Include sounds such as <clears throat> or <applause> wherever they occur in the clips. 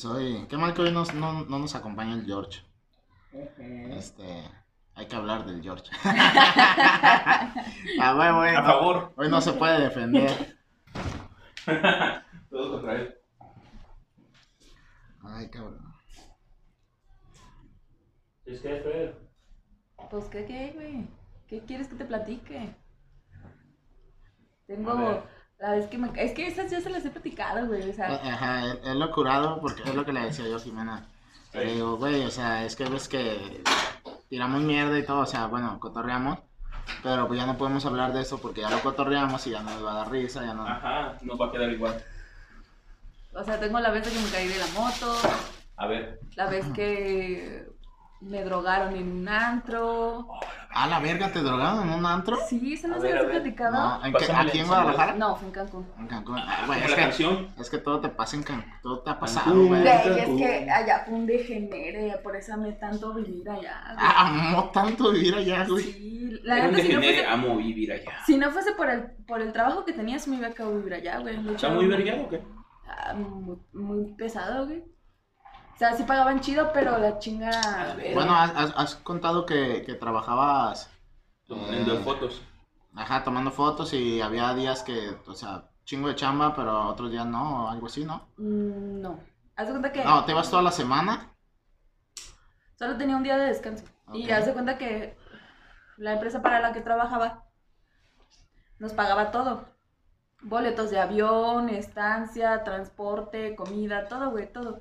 Pues hoy, qué mal que hoy nos- no, no nos acompaña el George. Este, hay que hablar del George. ah, güey, güey. A favor. Hoy no se puede defender. <laughs> Todo contra él. Ay, cabrón. Es que, Fer. Pues, ¿qué, qué, güey? ¿Qué quieres que te platique? A Tengo. La vez que me. Es que esas ya se las he platicado, güey. O sea, Ajá, él, él lo curado porque es lo que le decía yo a Jimena. Le Sí. digo, güey, o sea, es que ves que tiramos mierda y todo, o sea, bueno, cotorreamos, pero pues ya no podemos hablar de eso porque ya lo cotorreamos y ya no nos va a dar risa, ya no. Ajá, no va a quedar igual. o sea, tengo la vez de que me caí de la moto. A ver. La vez que me drogaron en un antro. Ah, la verga, ¿te drogaron en un antro? Sí, eso no A se a ver. platicado. No, ¿en qué- ¿Aquí en. Guadalajara? No, fue en Cancún. En Cancún. Ah, güey, es la que, canción. es que todo te pasa en Cancún, todo te ha pasado, güey. Güey, Cancún. es que allá fue un degenere, por eso amé tanto vivir allá. güey. Ah, amo tanto vivir allá, güey. Sí, la un neta, si no, degenere, fuese, amo vivir allá. si no fuese por el, por el trabajo que tenías, me iba a vivir allá, güey. ¿Está muy vergueado o qué? ah, muy, muy pesado, güey. O sea, sí pagaban chido, pero la chinga. Bueno, has, has- contado que, que trabajabas, Tomando Eh. fotos. ajá, tomando fotos y había días que, o sea, chingo de chamba, pero otros días no, o algo así, ¿no? Mm, no. Haz de cuenta que No, te ibas toda la semana. solo tenía un día de descanso. Y haz de cuenta que la empresa para la que trabajaba nos pagaba todo. Boletos de avión, estancia, transporte, comida, todo, güey, todo.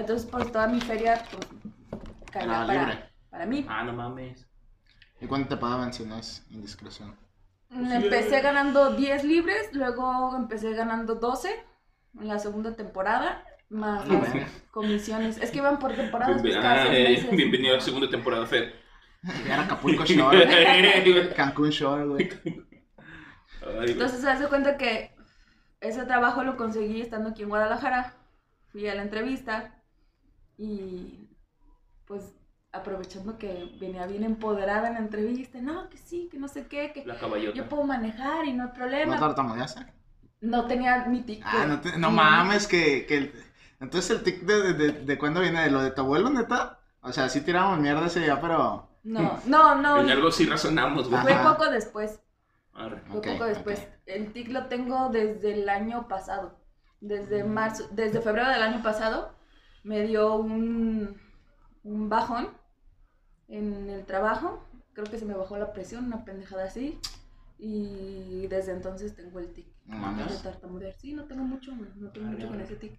Entonces, pues toda mi feria pues, caía Era para, libre. para mí. Ah, no mames. ¿Y cuánto te pagaban si no es indiscreción? Mm, Empecé ganando 10 libres, luego empecé ganando 12 en la segunda temporada, más Ah, las comisiones. Es que iban por temporadas, pues ah, eh, meses. bienvenido a la segunda temporada, Fer. Era Acapulco Shore, <laughs> Cancún Shore, güey. Entonces, se hace cuenta que ese trabajo lo conseguí estando aquí en Guadalajara. Fui a la entrevista y pues aprovechando que venía bien empoderada en la entrevista, no, que sí, que no sé qué, que La yo puedo manejar y no hay ¿No problema. tartamudeaste? No tenía mi tic. Ah, no, te- no mames, que, que el- Entonces el tic de, de, de, de cuándo viene, de lo de tu abuelo, neta. O sea, sí tiramos mierda ese día, pero... <laughs> No, no, no. En algo sí razonamos, güey. Fue poco después. Arre. Fue poco después. El tic lo tengo desde el año pasado. Desde marzo, desde febrero del año pasado me dio un, un bajón en el trabajo. Creo que se me bajó la presión, una pendejada así. Y desde entonces tengo el tic. No De tartamudear. Sí, no tengo mucho, no tengo Arre, mucho con ese tic.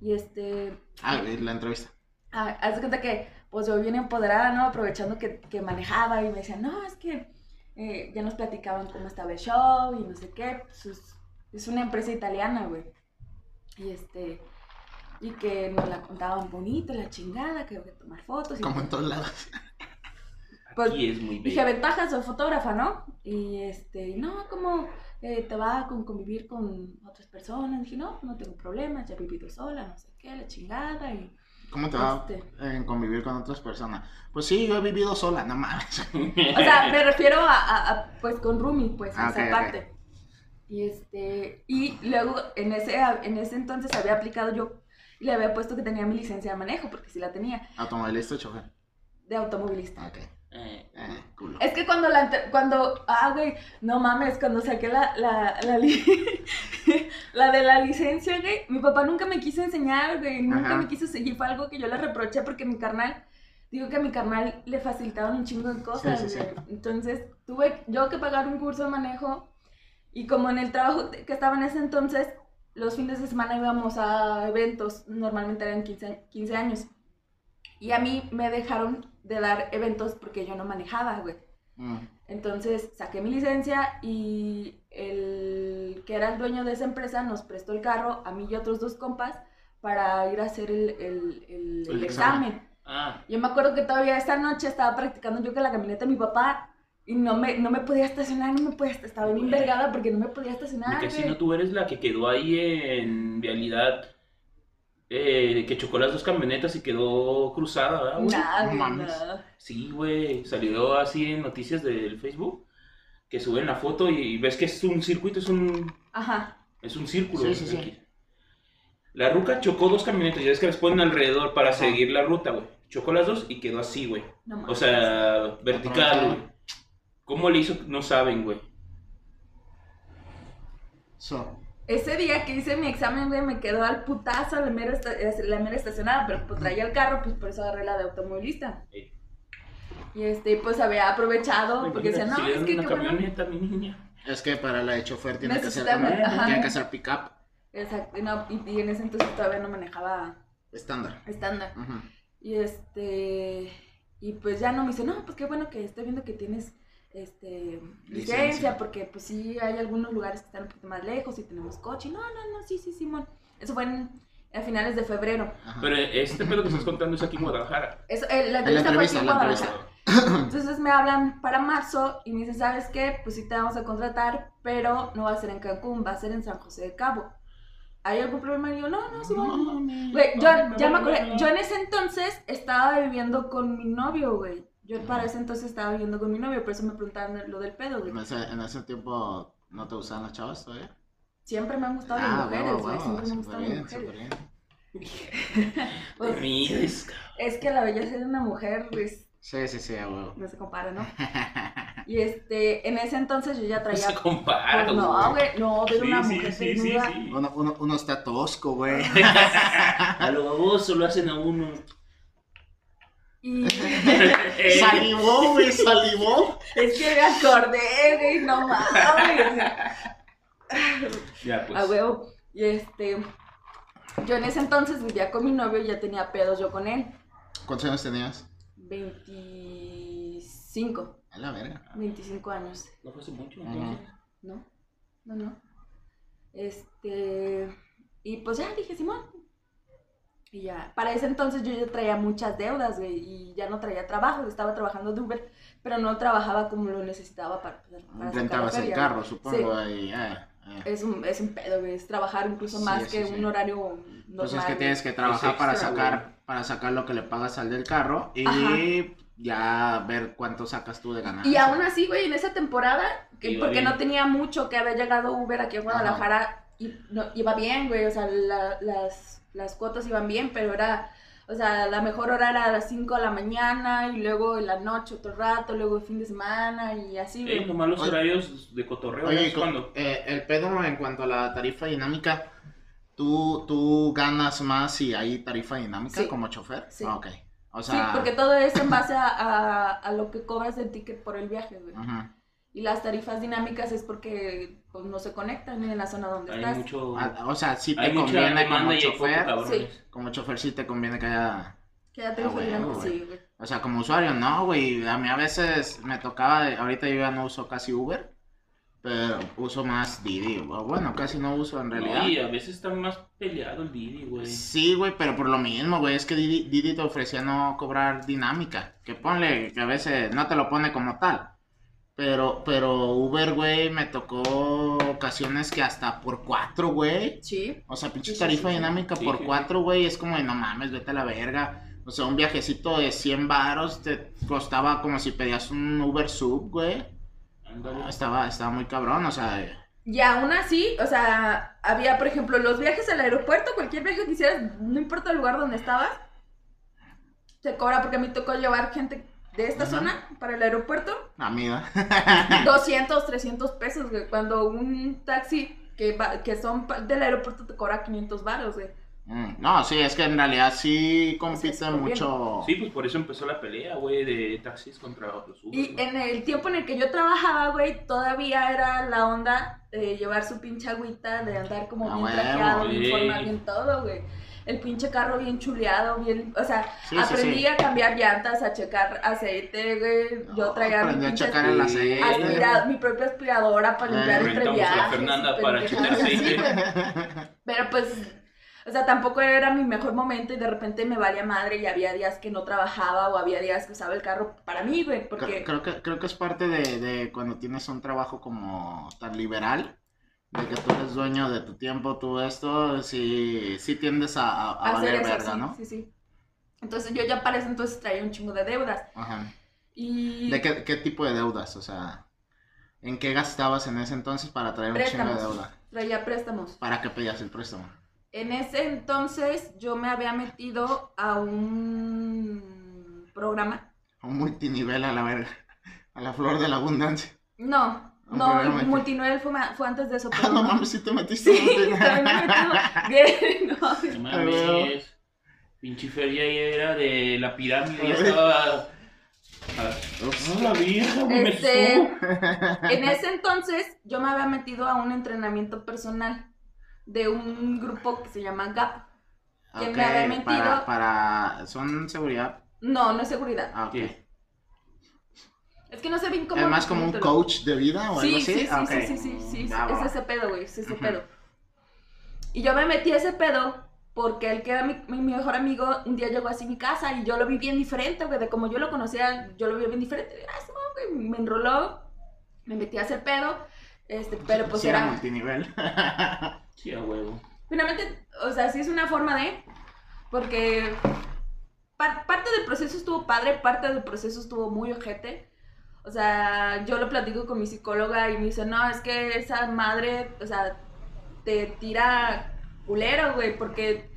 Y este, Ah, la entrevista. Ah, haz de cuenta que, pues yo bien empoderada, ¿no? Aprovechando que, que manejaba y me decían, no, es que eh, ya nos platicaban cómo estaba el show y no sé qué. Pues es, es una empresa italiana, güey. Y este, y que nos la contaban bonito, la chingada, que había que tomar fotos. Y Como en todos lados. <laughs> pues, Aquí es muy dije, bello. ventajas, soy fotógrafa, ¿no? Y este, no, ¿cómo eh, te va con convivir con otras personas? Dije, no, no tengo problemas, ya he vivido sola, no sé qué, la chingada. Y ¿Cómo te va Este. en convivir con otras personas? Pues sí, yo he vivido sola, no mames. <laughs> O sea, me refiero a, a- a, pues con Rumi, pues, Ah, esa parte. Y este, y luego en ese, en ese entonces había aplicado yo y le había puesto que tenía mi licencia de manejo, porque sí la tenía, Automovilista o chofer. de automovilista. Ok. Eh, Eh, culo. Es que cuando la, cuando, ah, güey, no mames, cuando saqué la, la, la, li- <laughs> la de la licencia, güey, mi papá nunca me quiso enseñar, güey, nunca Ajá. me quiso seguir, fue algo que yo le reproché porque mi carnal, digo que a mi carnal le facilitaban un chingo de cosas, Sí, sí, sí. güey. Entonces, tuve yo que pagar un curso de manejo y como en el trabajo que estaba en ese entonces, los fines de semana íbamos a eventos, normalmente eran 15, 15 años. Y a mí me dejaron de dar eventos porque yo no manejaba, güey. Mm. Entonces saqué mi licencia y el que era el dueño de esa empresa nos prestó el carro a mí y otros dos compas para ir a hacer el, el- el- El examen. examen. Ah, Yo me acuerdo que todavía esa noche estaba practicando yo con la camioneta de mi papá y no me, no me podía estacionar, no me podía, estaba bien envergada porque no me podía estacionar. porque si no tú eres la que quedó ahí en vialidad, eh, que chocó las dos camionetas y quedó cruzada, ¿verdad, güey? Mames. nah. Sí, güey, salió así en noticias del Facebook, que suben la foto y ves que es un circuito, es un, Ajá. es un círculo. Sí, sí, sí. aquí. La ruca chocó dos camionetas, ya ves que las ponen alrededor para Ajá. seguir la ruta, güey. Chocó las dos y quedó así, güey. No O sea, vertical, güey. ¿Cómo le hizo? No saben, güey. So, Ese día que hice mi examen, güey, me quedó al putazo la mera, la mera estacionada, pero pues traía el carro, pues por eso agarré la de automovilista. Sí. Y este, pues había aprovechado, porque decía, no, si es que una qué bueno. camioneta, mi niña. es que para la de chofer tiene que ajá. tiene que ser pick-up Exacto, y, no, y, y en ese entonces todavía no manejaba estándar. estándar. Y este, y pues ya no me dice, no, pues qué bueno que estoy viendo que tienes este licencia, Licencia. porque pues sí hay algunos lugares que están un poquito más lejos y tenemos coche. No, no, no, sí, sí, Simón. Eso fue en, a finales de febrero. Ajá. Pero este pedo que estás contando es aquí en Guadalajara. Eso, eh, la En la entrevista fue aquí en la Guadalajara. <coughs> Entonces me hablan para marzo y me dicen, ¿sabes qué? Pues sí te vamos a contratar, pero no va a ser en Cancún, va a ser en San José de Cabo. ¿Hay algún problema? Y yo, no, no, sí, No. Güey, yo ya me acordé, yo en ese entonces estaba viviendo con mi novio, güey. Yo para ese entonces estaba viviendo con mi novio, por eso me preguntaban lo del pedo, güey. En ese, en ese tiempo no te gustaban las chavas todavía. Siempre me han gustado las Ah, mujeres, huevo, güey. Siempre me han gustado las mujeres. bien. <laughs> Pues, es que la belleza de una mujer, pues, Sí, sí, sí, a huevo. no se compara, ¿no? <laughs> Y este, en ese entonces yo ya No traía. se compara, Pues no, güey, no, ver Sí, una sí, mujer sí, sí, desnuda. sí. Uno, uno, uno está tosco, güey. <laughs> A lo baboso lo hacen a uno. Y <laughs> <laughs> salivó, güey, salivó. es que me acordé, güey, no mames. Ya, pues. A huevo. Y este, yo en ese entonces vivía con mi novio y ya tenía pedos yo con él. ¿Cuántos años tenías? 25, A la verga. 25 años. No fue hace mucho, entonces. No, no, no. Este, y pues ya dije, Simón. Y ya, para ese entonces yo ya traía muchas deudas, güey, y ya no traía trabajo, estaba trabajando de Uber, pero no trabajaba como lo necesitaba para, para Rentabas el carro, supongo. ahí, ah, ah. Es un, es un pedo, güey, es trabajar incluso Sí, más sí, que sí. un horario normal. Pues es que tienes que trabajar para sacar, para sacar lo que le pagas al del carro y Ajá. ya ver cuánto sacas tú de ganancia. Y aún así, güey, en esa temporada, que, porque bien. no tenía mucho que había llegado Uber aquí a Guadalajara, y, no, iba bien, güey, o sea, la- las, las cuotas iban bien, pero era, o sea, la mejor hora era a las 5 de la mañana, y luego en la noche otro rato, luego el fin de semana, y así, Eh, güey. nomás los Oye. horarios de cotorreo. Oye, cuando. eh, el pedo en cuanto a la tarifa dinámica, ¿tú, tú ganas más si hay tarifa dinámica Sí. como chofer? Sí. Ah, ok. O Sí, sea, porque todo es en base a, a, a lo que cobras el ticket por el viaje, güey. Ujú. Y las tarifas dinámicas es porque pues, no se conectan en la zona donde Hay estás. mucho. Ah, o sea, sí te conviene como hay poco, chofer. cabrones. Como chofer sí te conviene que haya Que Ah, dijo huevo, dinámica, güey. sí, güey. O sea, como usuario, no, güey. A mí a veces me tocaba, ahorita yo ya no uso casi Uber, pero uso más Didi. Bueno, casi no uso en realidad. No, y a veces está más peleado el Didi, güey. Sí, güey, pero por lo mismo, güey, es que Didi, Didi te ofrecía no cobrar dinámica. Que ponle, que a veces no te lo pone como tal. Pero, pero Uber, güey, me tocó ocasiones que hasta por cuatro, güey. Sí. O sea, pinche sí, tarifa sí, sí. dinámica Sí, por cuatro, güey, es como de no mames, vete a la verga. O sea, un viajecito de 100 varos te costaba como si pedías un Uber Sub, güey. No, estaba, estaba muy cabrón, o sea, Y aún así, o sea, había, por ejemplo, los viajes al aeropuerto, cualquier viaje que hicieras, no importa el lugar donde estabas, te cobra, porque a mí tocó llevar gente de esta Ajá. zona para el aeropuerto, amiga. <laughs> 200, 300 pesos, güey, cuando un taxi que, va- que son del aeropuerto te cobra 500 baros, güey. Mm, No, sí, es que en realidad sí compite Sí, conviene. mucho. Sí, pues por eso empezó la pelea, güey, de taxis contra los Uber. Y en el tiempo en el que yo trabajaba, güey, todavía era la onda de llevar su pinche agüita, de andar como Ah, bien huevo, trajeado, bien formal, bien todo, güey. El pinche carro bien chuleado, bien, o sea, Sí, aprendí sí. a cambiar llantas, a checar aceite, güey. Yo traía mi aprendí a pinche checar el aceite. aspira- mi propia aspiradora para Eh, limpiar entre Rentamos a la viajes. Fernanda para checar aceite. <laughs> Pero pues, o sea, tampoco era mi mejor momento y de repente me valía madre y había días que no trabajaba o había días que usaba el carro para mí, güey, porque... Creo, creo que, creo que es parte de, de cuando tienes un trabajo como tan liberal, de que tú eres dueño de tu tiempo, tú esto, sí, sí tiendes a, a, a hacer valer eso, verga, sí, ¿no? sí, sí. Entonces yo ya para ese entonces traía un chingo de deudas. Ajá. Y ¿De qué, qué tipo de deudas? O sea, ¿en qué gastabas en ese entonces para traer un chingo de deuda? traía préstamos. ¿Para qué pedías el préstamo? En ese entonces yo me había metido a un programa. Un multinivel a la verga. A la flor de la abundancia. No, No, que- multinivel fue, fue antes de eso. Ah, <laughs> pero no no. mames, si te metiste Sí, también me. Bien, <laughs> no, No A mames. Pinche feria era de la pirámide. Ya estaba. Ah, la vieja, me Este. En ese entonces yo me había metido a un entrenamiento personal de un grupo que se llama GAP. que me había metido- Para, para. Son seguridad. No, no es seguridad. Ah, ok. Es que no sé bien cómo. ¿Es más como un coach de vida o algo Sí, así? sí, sí, Ah, ok. sí, sí, sí, sí, es ese pedo, güey, es ese Ujú. pedo. Y yo me metí a ese pedo porque el que era mi, mi- mejor amigo un día llegó así a mi casa y yo lo vi bien diferente, güey, de como yo lo conocía, yo lo vi bien diferente. Ah, sí, güey, me enroló, me metí a hacer pedo, este, pero pues Sí, era era... multinivel. <laughs> Sí, a huevo. Finalmente, o sea, sí es una forma de... Porque par- parte del proceso estuvo padre, parte del proceso estuvo muy ojete. O sea, yo lo platico con mi psicóloga y me dice, no, es que esa madre, o sea, te tira culero, güey, porque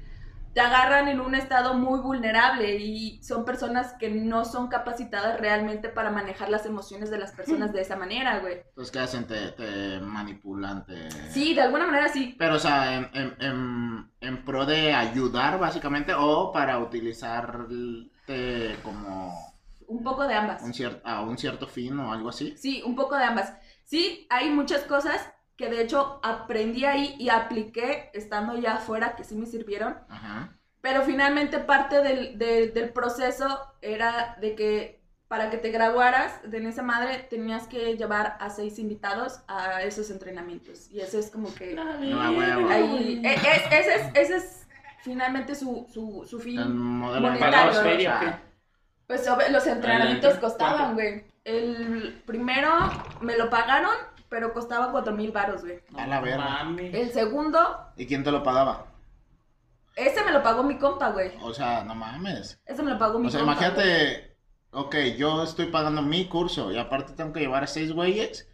te agarran en un estado muy vulnerable y son personas que no son capacitadas realmente para manejar las emociones de las personas de esa manera, güey. Entonces, ¿qué hacen? Te, te manipulan, te... Sí, de alguna manera sí. Pero, o sea, en, en, en, en pro de ayudar, básicamente, o para utilizarte como Un poco de ambas. un cier- a un cierto fin o algo así. Sí, un poco de ambas. Sí, hay muchas cosas que de hecho aprendí ahí y apliqué estando ya afuera que sí me sirvieron. Ajá. Pero finalmente parte del, de- del proceso era de que para que te graduaras de en esa madre tenías que llevar a seis invitados a esos entrenamientos. Y eso es como que... No. Ahí, e- es- ese, es, ese es finalmente su, su, su fin. El modelo de Monetario. ¿Pagabas feria? Pues los entrenamientos costaban, güey. El primero me lo pagaron, pero costaba cuatro mil baros, güey. A la verga. mames. El segundo, ¿Y quién te lo pagaba? ese me lo pagó mi compa, güey. O sea, no mames. Ese me lo pagó mi O sea, compa. güey. imagínate, ok, yo estoy pagando mi curso y aparte tengo que llevar a seis güeyes.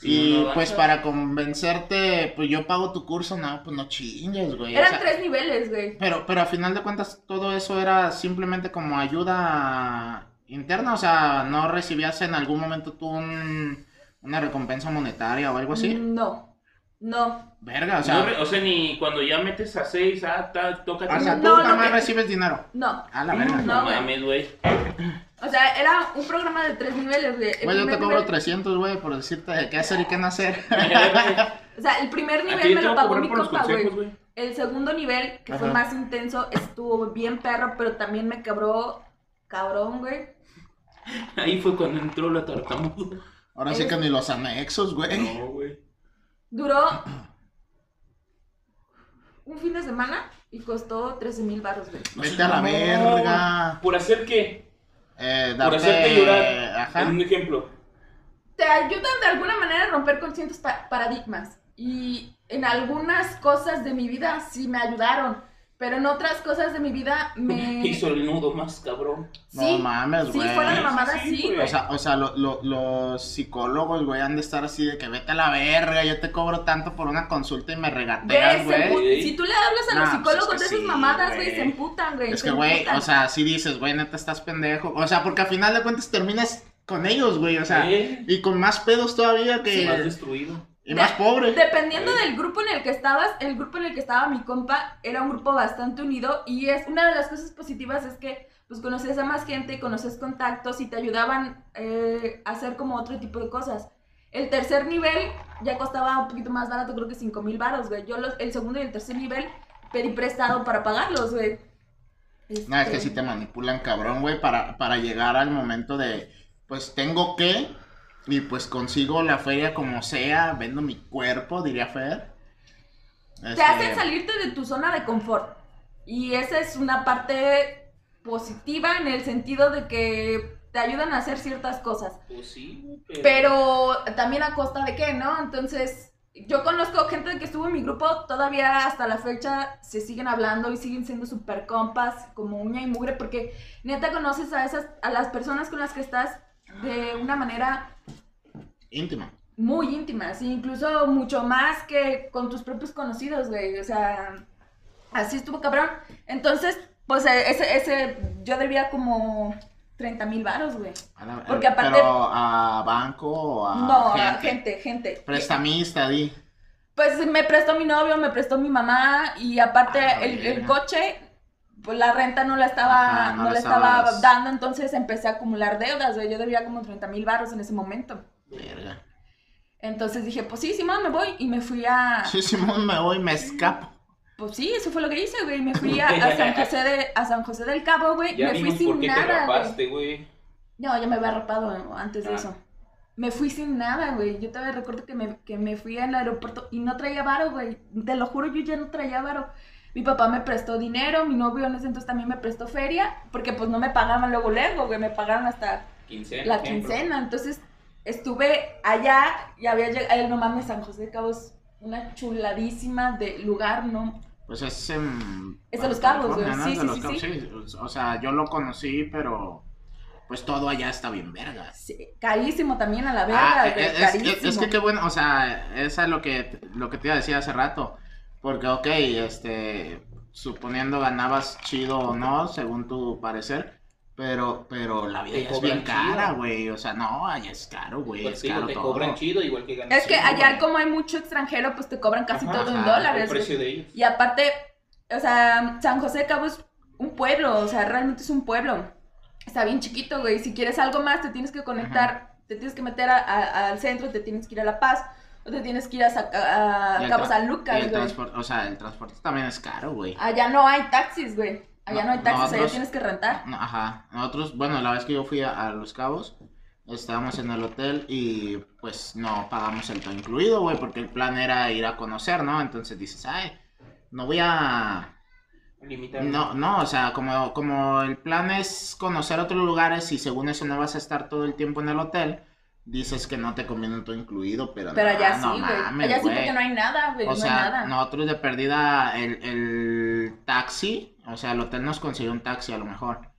Sí, y no pues para convencerte, pues yo pago tu curso, no, pues no chingues, güey. o Eran sea, tres niveles, güey. Pero, pero a final de cuentas todo eso era simplemente como ayuda interna, o sea, no recibías en algún momento tú un- una recompensa monetaria o algo así. No, no. Verga, o sea, o sea, ni cuando ya metes a seis, ah, ta, toca o sea, tú No, jamás que- recibes dinero. No. A la verga. No, mames, güey. O sea, era un programa de tres niveles, güey. Güey, yo te cobro nivel- 300, güey, por decirte qué hacer y qué no hacer. <laughs> O sea, el primer nivel me lo pagó mi compa, güey. El segundo nivel, que fue más intenso, estuvo bien perro, pero también me quebró cabrón, güey. Ahí fue cuando entró la tartamuda. Ahora sí que ni los anexos, güey. No, güey. Duró un fin de semana y costó 13 mil baros, güey. Vete a la verga. ¿Por hacer qué? Eh, Por hacerte llorar. Ajá. Un ejemplo. Te ayudan de alguna manera a romper con ciertos pa- paradigmas. Y en algunas cosas de mi vida sí me ayudaron, pero en otras cosas de mi vida me... Hizo el nudo más cabrón. No mames, Sí, güey. fuera de mamada, Sí, sí. O sea, o sea lo- lo- los psicólogos, güey, han de estar así de que vete a la verga, yo te cobro tanto por una consulta y me regateas, Güey, Si tú le hablas a los pues psicólogos es que de esas sí, mamadas, güey, se emputan, güey. Es que, güey, o sea, si dices, güey, neta estás pendejo. O sea, porque al final de cuentas terminas con ellos, güey, o sea, Eh, y con más pedos todavía que... Más destruido. Y más pobre. Dependiendo del grupo en el que estabas, el grupo en el que estaba mi compa era un grupo bastante unido y es una de las cosas positivas es que pues conocías a más gente, conoces contactos y te ayudaban eh, a hacer como otro tipo de cosas. El tercer nivel ya costaba un poquito más barato, creo que 5 mil baros, güey. Yo los, el segundo y el tercer nivel pedí prestado para pagarlos, güey. No, es que Este, si te manipulan, cabrón, güey, para, para llegar al momento de, pues tengo que, y pues consigo la feria como sea, vendo mi cuerpo, diría Fer. Te Este, hacen salirte de tu zona de confort. Y esa es una parte positiva en el sentido de que te ayudan a hacer ciertas cosas. Pues sí, pero... Pero también a costa de qué, ¿no? Entonces, yo conozco gente que estuvo en mi grupo, todavía hasta la fecha se siguen hablando y siguen siendo súper compas, como uña y mugre, porque neta conoces a esas, a las personas con las que estás de una manera Íntima. muy íntima, sí, incluso mucho más que con tus propios conocidos, güey. O sea, Así estuvo cabrón. Entonces, pues eh, ese, ese, yo debía como 30 mil varos, güey. La- Porque aparte- Pero a banco o a no, gente. a gente, gente. Prestamista, di. Pues me prestó mi novio, me prestó mi mamá y aparte Ah, el, coche, pues la renta no la estaba, Ajá, no no la estaba dando, entonces empecé a acumular deudas, güey. Yo debía como 30 mil baros en ese momento. Verga. Entonces dije, pues sí, Simón, me voy y me fui a... Sí, Simón, me voy, me escapo. Pues sí, eso fue lo que hice, güey. Me fui <laughs> a, a San José de, a San José del Cabo, güey. Ya Me fui vimos por sin qué te nada, güey. rapaste, güey. No, yo me había rapado antes de Ah. eso. Me fui sin nada, güey. Yo todavía recuerdo que me, que me fui al aeropuerto y no traía varo, güey. Te lo juro, yo ya no traía varo. Mi papá me prestó dinero, mi novio en ese entonces también me prestó feria, porque pues no me pagaban luego luego, güey. Me pagaron hasta Quincena. la ejemplo. quincena. Entonces estuve allá y había llegado, no mames, San José de Cabo es una chuladísima de lugar, ¿no? Pues es en. Es de Los Cabos. Sí, sí, sí, Cabos, sí. O sea, yo lo conocí, pero. Pues todo allá está bien verga. Sí, carísimo también a la verga, Ah, güey, es, es- carísimo. es que qué bueno, o sea, esa es lo que, lo que te iba a decir hace rato. Porque, ok, este, suponiendo ganabas chido o no, según tu parecer, pero, pero la vida ya es bien cara, güey. O sea, no, allá es caro, güey. Pues es caro te todo. cobran chido, igual que ganas. Es que chido, allá como hay mucho extranjero, pues te cobran casi Ajá, todo en ajá, dólares. El precio de ellos. Y aparte, o sea, San José de Cabo es un pueblo, o sea, realmente es un pueblo. Está bien chiquito, güey. Si quieres algo más, te tienes que conectar, te tienes que meter a- a- al centro, te tienes que ir a La Paz, o te tienes que ir a, Cabo San Lucas, güey. o sea, el transporte también es caro, güey. Allá no hay taxis, güey. Allá No, no, hay taxis, allá nosotros- tienes que rentar. Ajá. Nosotros, bueno, la vez que yo fui a, a Los Cabos, estábamos en el hotel y pues no pagamos el todo incluido, güey, porque el plan era ir a conocer, ¿no? Entonces dices, ay, no voy a... Limitado. No, no, o sea, como, como el plan es conocer otros lugares y según eso no vas a estar todo el tiempo en el hotel, dices que no te conviene un todo incluido, pero, Pero no, allá sí, no güey. mames, allá sí güey. porque no hay nada, güey. O no sea, hay nada. nosotros de perdida el, el taxi, o sea, el hotel nos consiguió un taxi a lo mejor,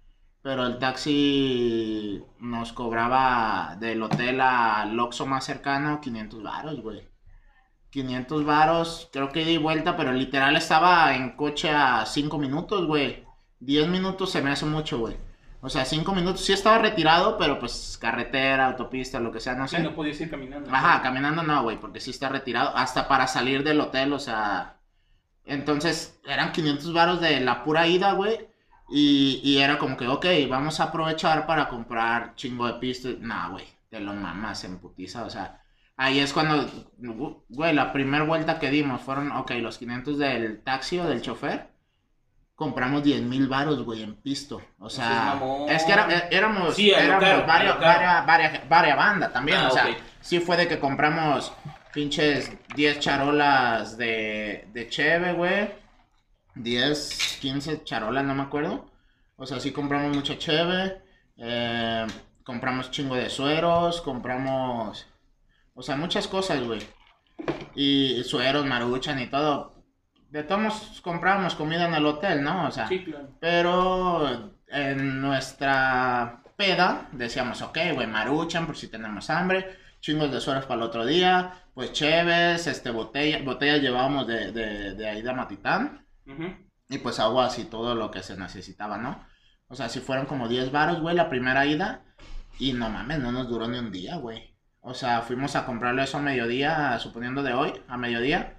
pero el taxi nos cobraba del hotel al Oxxo más cercano 500 varos, güey. 500 varos, creo que y vuelta, pero literal estaba en coche a 5 minutos, güey. 10 minutos se me hace mucho, güey. O sea, 5 minutos, sí estaba retirado, pero pues carretera, autopista, lo que sea, no sé. Sí, no podías ir caminando. Ajá, caminando no, güey, porque sí está retirado. Hasta para salir del hotel, o sea. Entonces, eran 500 varos de la pura ida, güey. Y, y era como que, ok, vamos a aprovechar para comprar chingo de pistas. Nah, güey, te lo mamas en putiza, o sea. Ahí es cuando, güey, la primera vuelta que dimos fueron, ok, los 500 del taxi o del chofer. Compramos 10 mil varos, güey, en pisto. O sea, es que era- é- éramos, Sí, éramos varias, lo caro. varias, varias, varias bandas también. Ah, o sea, ok. sí fue de que compramos pinches 10 charolas de, de cheve, güey. 10, 15 charolas, no me acuerdo. O sea, sí compramos mucha cheve. eh, compramos chingo de sueros. Compramos. O sea, muchas cosas, güey. Y sueros, maruchan y todo. De todos compramos comida en el hotel, ¿no? O sea, Sí, claro. pero en nuestra peda decíamos, ok, güey, maruchan por si tenemos hambre, chingos de sueros para el otro día, pues cheves, este, botella, botellas llevábamos de, de, de ahí de Matitán, y pues aguas y todo lo que se necesitaba, ¿no? O sea, si fueron como 10 varos, güey, la primera ida, y no mames, no nos duró ni un día, güey. O sea, fuimos a comprarlo eso a mediodía, suponiendo de hoy, a mediodía.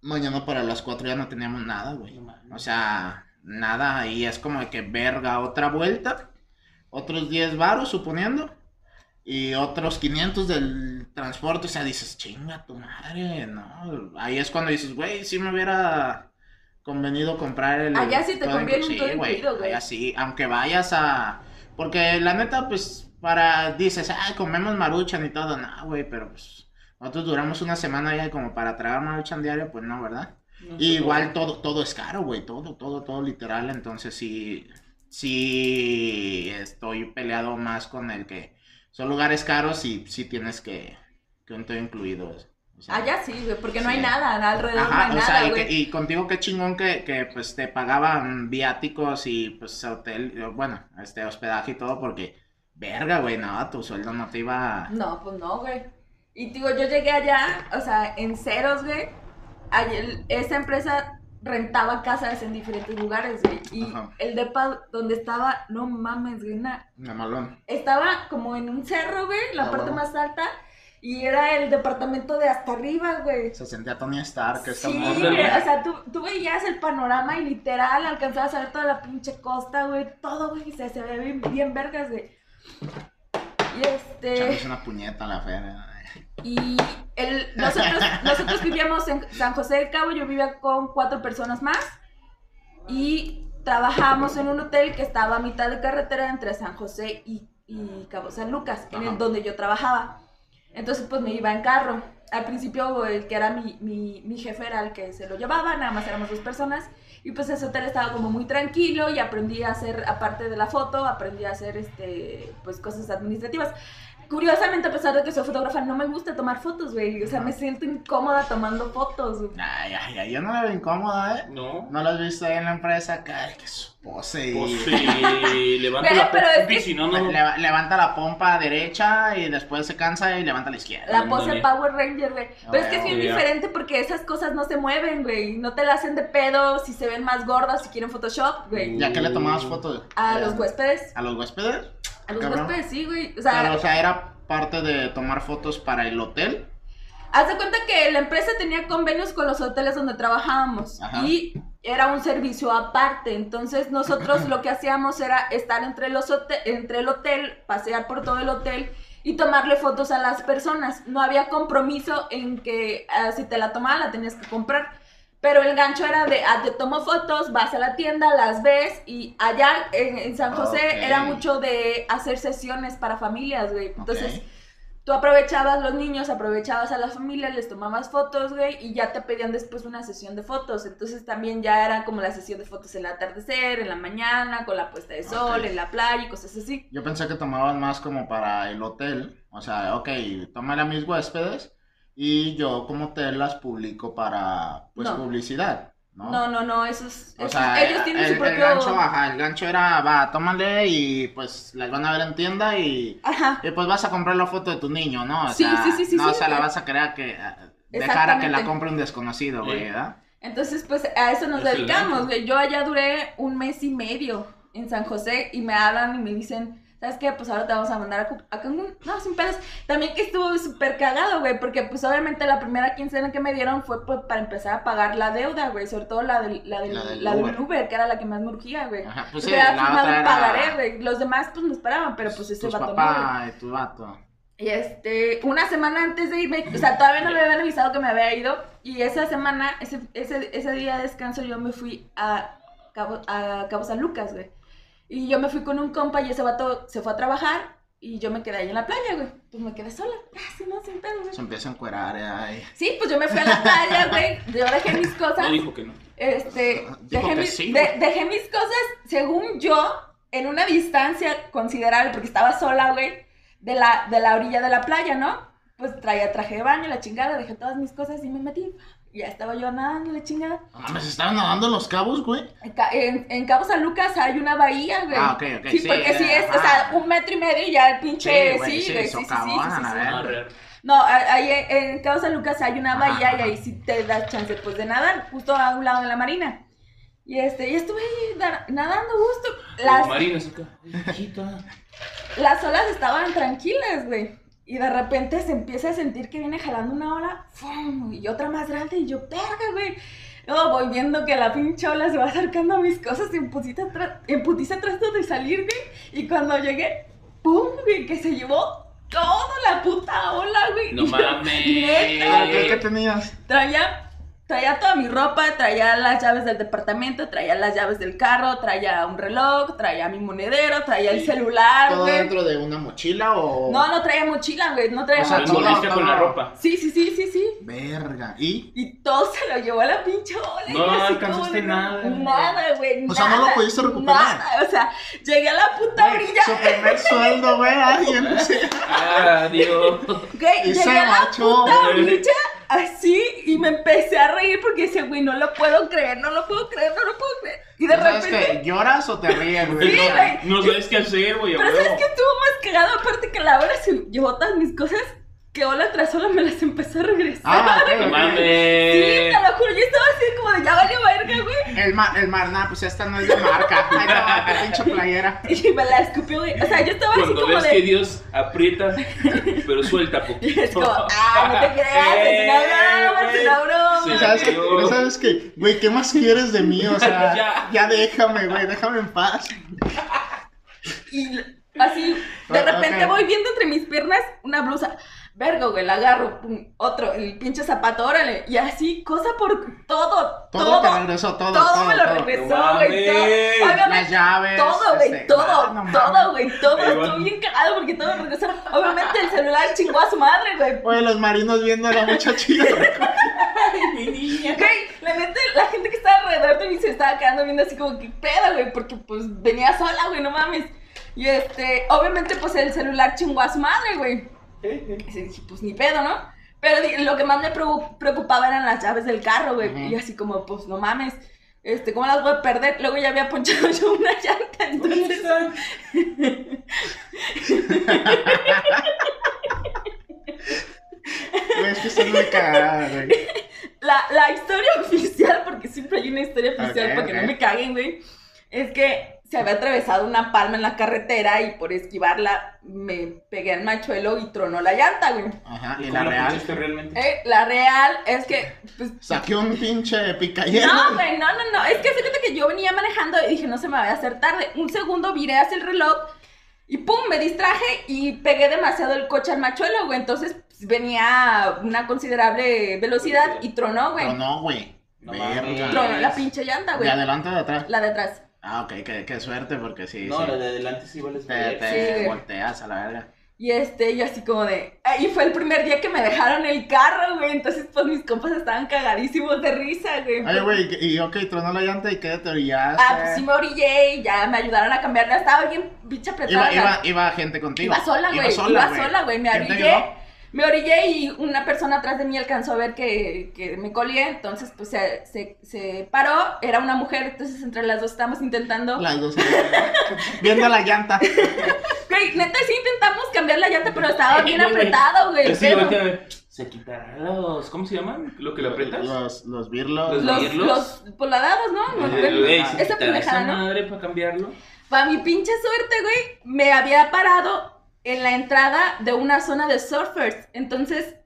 Mañana para las 4 ya no teníamos nada, güey. O sea, nada, y es como de que verga, otra vuelta, otros 10 varos, suponiendo, y otros 500 del transporte, o sea, dices, chinga tu madre, ¿no? Ahí es cuando dices, güey, si me hubiera convenido comprar el... Allá sí te conviene un todo güey, incluido, güey. Allá sí, aunque vayas a... Porque la neta, pues, para, dices, ay, comemos maruchan y todo, no, güey, pero pues... Nosotros duramos una semana ahí como para tragar maruchan diario, pues no, ¿verdad? No Y igual todo, todo es caro, güey, todo, todo, todo literal, entonces sí, sí estoy peleado más con el que son lugares caros y sí tienes que, que un todo incluido. o sea. Allá sí, güey, porque no hay nada, alrededor Ajá, no o hay sea, nada, y, güey. que- y contigo qué chingón que, que pues te pagaban viáticos y pues hotel, bueno, este hospedaje y todo porque, verga, güey, no, tu sueldo no te iba... No, pues no, güey. Y digo, yo llegué allá, o sea, en ceros, güey. Ayer- esa empresa rentaba casas en diferentes lugares, güey. Y Ajá. el depa donde estaba, no mames, güey, una- Mamalón. estaba como en un cerro, güey, la Ah, parte más alta. Y era el departamento de hasta arriba, güey. Se sentía Tony Stark, esta Sí, güey, o sea, tú, tú veías el panorama y literal alcanzabas a ver toda la pinche costa, güey, todo, güey, se, se ve bien, bien vergas, güey. Y este, Echándose una puñeta la feria. Y el, nosotros, <laughs> nosotros vivíamos en San José del Cabo, yo vivía con cuatro personas más y trabajábamos en un hotel que estaba a mitad de carretera entre San José y, y Cabo San Lucas, en el donde yo trabajaba. Entonces, pues me iba en carro. Al principio, el que era mi, mi, mi jefe era el que se lo llevaba, nada más éramos dos personas. Y pues ese hotel estaba como muy tranquilo y aprendí a hacer, aparte de la foto, aprendí a hacer este, pues cosas administrativas. Curiosamente, a pesar de que soy fotógrafa, no me gusta tomar fotos, güey. O sea, me siento incómoda tomando fotos. güey. Ay, ay, ay, yo no la veo incómoda, ¿eh? No. ¿No la has visto ahí en la empresa? Ay, que su pose y... Pues sí, levanta la pero es pompa y que- si no, no. Le- levanta la pompa derecha y después se cansa y levanta la izquierda. La pose Ándale. Power Ranger, güey. Pero es que es bien Sí, ya. diferente porque esas cosas no se mueven, güey. No te la hacen de pedo si se ven más gordas, si quieren Photoshop, güey. ¿Ya que le tomabas fotos? A los huéspedes. ¿A los huéspedes? A los huéspedes, sí, güey. O Pero, sea, o sea, era parte de tomar fotos para el hotel. Haz de cuenta que la empresa tenía convenios con los hoteles donde trabajábamos. Ajá. Y era un servicio aparte. Entonces, nosotros <clears throat> lo que hacíamos era estar entre, los entre el hotel, pasear por todo el hotel y tomarle fotos a las personas. No había compromiso en que ah, si te la tomaban la tenías que comprar. Pero el gancho era de, ah, te tomo fotos, vas a la tienda, las ves y allá en, en San José era mucho de hacer sesiones para familias, güey. Entonces. Tú aprovechabas los niños, aprovechabas a las familias, les tomabas fotos, güey, y ya te pedían después una sesión de fotos. Entonces también ya era como la sesión de fotos en el atardecer, en la mañana, con la puesta de sol, en la playa y cosas así. Yo pensé que tomaban más como para el hotel. O sea, ok, tómale a mis huéspedes y yo como hotel las publico para, pues, No. publicidad, ¿no? No, no, no, esos, O esos- sea, ellos tienen el, su el propio... gancho, ajá, el gancho era, va, tómale y pues las van a ver en tienda y, Ajá. y pues vas a comprar la foto de tu niño, ¿no? O Sí, sea, sí, sí, sí, No, sí, o sea, la vas a querer que, dejar a que la compre un desconocido, güey, Sí. ¿verdad? Entonces, pues a eso nos Es el dedicamos, güey. Yo allá duré un mes y medio en San José y me hablan y me dicen, ¿sabes qué? Pues ahora te vamos a mandar a, Cancún. No, sin pedos. También que estuvo súper cagado, güey, porque pues obviamente la primera quincena que me dieron fue pues, para empezar a pagar la deuda, güey. Sobre todo la del, la del, La del la del Uber. Que era la que más me urgía, güey. Ajá, pues Porque sí, la firmado otra era pagaré, güey. Los demás pues no esperaban, pero pues ese tus vato no, papá y tu vato. Y este, una semana antes de irme, o sea, todavía no me habían avisado que me había ido. Y esa semana, ese, ese, ese día de descanso, yo me fui a Cabo, a Cabo San Lucas, güey. Y yo me fui con un compa y ese vato se fue a trabajar. Y yo me quedé ahí en la playa, güey. Pues me quedé sola. Ah, sí, no, sin pedo, güey. Se empieza a encuerar, eh, ay. Sí, pues yo me fui a la playa, <laughs> güey. Yo dejé mis cosas. No dijo que no. Este, Dijo dejé, que mis, sí, de- dejé mis cosas, según yo, en una distancia considerable, porque estaba sola, güey, de la, de la orilla de la playa, ¿no? Pues traía traje de baño, la chingada, dejé todas mis cosas y me metí. Ya estaba yo nadando, la chingada. No mames, estaban nadando en los cabos, güey. En, en, en Cabo San Lucas hay una bahía, güey. Ah, ok, ok, Sí, sí, porque sí es, o sea, un metro y medio y ya el pinche, Sí, güey, sí, sí, güey, sí, sí, sí, sí, socavón, sí, a sí. ver. Ah, real. No, ahí en Cabo San Lucas hay una bahía y ahí sí te das chance pues de nadar, justo a un lado de la marina. Y este, y estuve ahí na- nadando gusto. Las, Marina es acá. <laughs> Las olas estaban tranquilas, güey. Y de repente se empieza a sentir que viene jalando una ola, ¡fum! y otra más grande, y yo, verga, güey. No, voy viendo que la pinche ola se va acercando a mis cosas y en putiza, trato de salir, güey. Y cuando llegué, ¡pum! güey, que se llevó toda la puta ola, güey. No <laughs> mames. "Neta, ¿Qué, qué tenías? Traía, traía toda mi ropa, traía las llaves del departamento, traía las llaves del carro, traía un reloj, traía mi monedero, traía el celular, ¿Todo güey. dentro de una mochila o...? No, no traía mochila, güey, no traía O sea, mochila. con la ropa. Sí, sí, sí, sí, sí. Verga. ¿Y? Y todo se lo llevó a la pinche ola. y No yo así alcanzaste como de, nada. Nada, güey. O sea, no lo nada, pudiste recuperar. Nada, o sea, llegué a la puta Güey, orilla. Su primer sueldo, güey. Ay, empecé. <laughs> Ah, Dios. Güey, Y llegué se a la marchó. puta <laughs> orilla así y me empecé a reír porque decía, güey, no lo puedo creer, no lo puedo creer, no lo puedo creer. Y de ¿Sabes repente. qué? ¿Lloras o te ríes, güey? Sí, No, güey. No sabes qué hacer, güey. Pero. ¿sabes qué estuvo más cagado? Aparte que la ola se llevó todas mis cosas, que ola tras ola me las empezó a regresar. Ah, ok. mames. Sí, te lo juro, yo estaba así como de ya valió verga, güey. El mar, el mar, nah, pues esta no es de marca. <laughs> Ay, no, qué pinche playera. Y me la escupió, güey. O sea, yo estaba así Cuando como ves de. que Dios aprieta, pero suelta poquito. <laughs> Es como, ah, no te creas, es una broma, es una broma. Sí. ¿Sabes qué? Dios. ¿Sabes qué? Güey, ¿qué más quieres de mí? O sea, <laughs> Ya. ya déjame, güey, déjame en paz. Y así, de repente ok. voy viendo entre mis piernas una blusa. Vergo, güey, la agarro, pum, otro, el pinche zapato, órale. Y así, cosa por todo, Todo, todo. te regresó, todo, todo, todo. me lo todo. regresó, güey. todo. Obviamente, Las llaves. todo, güey, este, todo, no todo, güey, todo. Estuvo bien cagado porque todo me regresó. Obviamente el celular chingó a su madre, güey. Oye, los marinos viendo a la muchachilla. Ay, <laughs> mi niña. Güey, la neta, la gente que estaba alrededor de mí se estaba quedando viendo así como que pedo, güey, porque pues venía sola, güey, no mames. Y este, obviamente, pues el celular chingó a su madre, güey. Y dije, pues ni pedo, ¿no? Pero lo que más me preocupaba eran las llaves del carro, güey. Y así como, pues no mames, este, ¿cómo las voy a perder? Luego ya había ponchado yo una llanta, ¿Dónde entonces. <laughs> es que muy güey. La, la historia <laughs> oficial, porque siempre hay una historia oficial para que no me caguen, güey, es que se había atravesado una palma en la carretera y por esquivarla me pegué al machuelo y tronó la llanta, güey. Ajá, y ¿Cómo la real. realmente? Eh, la real es que, pues, Saqué un pinche picayero. no, güey, no, no, no, es que fíjate que yo venía manejando y dije, no se me va a hacer tarde. Un segundo viré hacia el reloj y pum, me distraje y pegué demasiado el coche al machuelo, güey. Entonces pues, venía a una considerable velocidad y tronó, güey. Pero no, güey. No Verga. Tronó la pinche llanta, ¿De güey. adelante o de atrás? La de atrás. Ah, ok, qué, qué suerte, porque sí, No, sí. la de adelante sí vale Te, ver. te Sí, volteas a la verga. Y este, yo así como de. Y fue el primer día que me dejaron el carro, güey. Entonces, pues mis compas estaban cagadísimos de risa, güey. Oye, güey, y ok, tronó la llanta y qué te orillaste. Ah, pues sí me orillé y ya me ayudaron a cambiarla. Estaba bien pinche apretada. Iba, iba, iba gente contigo. Iba sola, güey. Iba sola, güey. Me ¿Quién te orillé. Me orillé y una persona atrás de mí alcanzó a ver que, que me colgué. Entonces, pues se, se, se paró. Era una mujer. Entonces, entre las dos estábamos intentando. Las dos. Viendo la llanta. Güey, neta, sí intentamos cambiar la llanta, pero estaba bien apretado, güey. Se quitarán los. ¿Cómo se llaman? ¿Lo que le aprietas? Los, los birlos. Los Los, birlos. los poladados, ¿no? ¿No? Eh, Esa pendejada, esa ¿no? madre para cambiarlo. Para mi pinche suerte, güey, me había parado en la entrada de una zona de surfers. Entonces,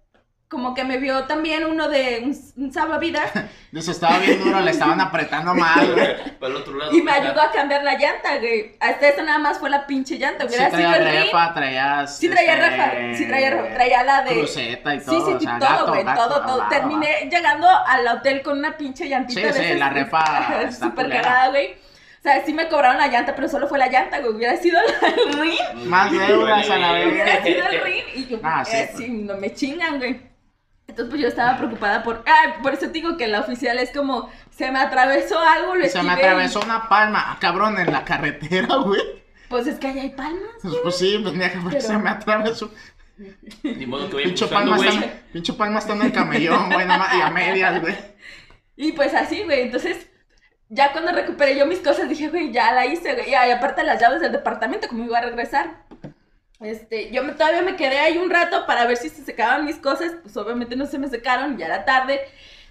como que me vio también uno de un, un salvavidas <laughs> De eso estaba bien duro, le estaban apretando mal, <laughs> güey. Para el otro lado. y me ayudó a cambiar la llanta, güey. Hasta eso nada más fue la pinche llanta. Sí sido traía el refa, traías. Sí traía este, refa, sí traía refa. Traía la de... Cruceta y Sí, todo. sí, o sí, sea, todo, gato, güey, gato, todo, todo. va, Terminé llegando al hotel con una pinche llantita Sí, de sí, esas, la refa <laughs> Súper culera. cagada, güey. O sea, sí me cobraron la llanta, pero solo fue la llanta, güey. Hubiera sido el <laughs> ring. Más deudas a la vez. Hubiera sido el ring y yo, Ah, sí, eh, pues. sí, no me chingan, güey. Entonces, pues yo estaba preocupada por. Ah, por eso te digo que la oficial es como. Se me atravesó algo, lo Se me atravesó una palma, ah, cabrón, en la carretera, <laughs> güey. Pues es que ahí hay palmas. Pues, pues sí, pues mira, Pero- se me atravesó. Ni modo que vaya Pincho buscando, palma, está, pinche palma está en el camellón, güey, nada más, y a medias, güey. Y pues así, güey. Entonces, ya cuando recuperé yo mis cosas, dije, güey, ya la hice, güey. Y aparte las llaves del departamento, como iba a regresar. Este, yo me, todavía me quedé ahí un rato para ver si se secaban mis cosas. Pues obviamente no se me secaron, ya era tarde.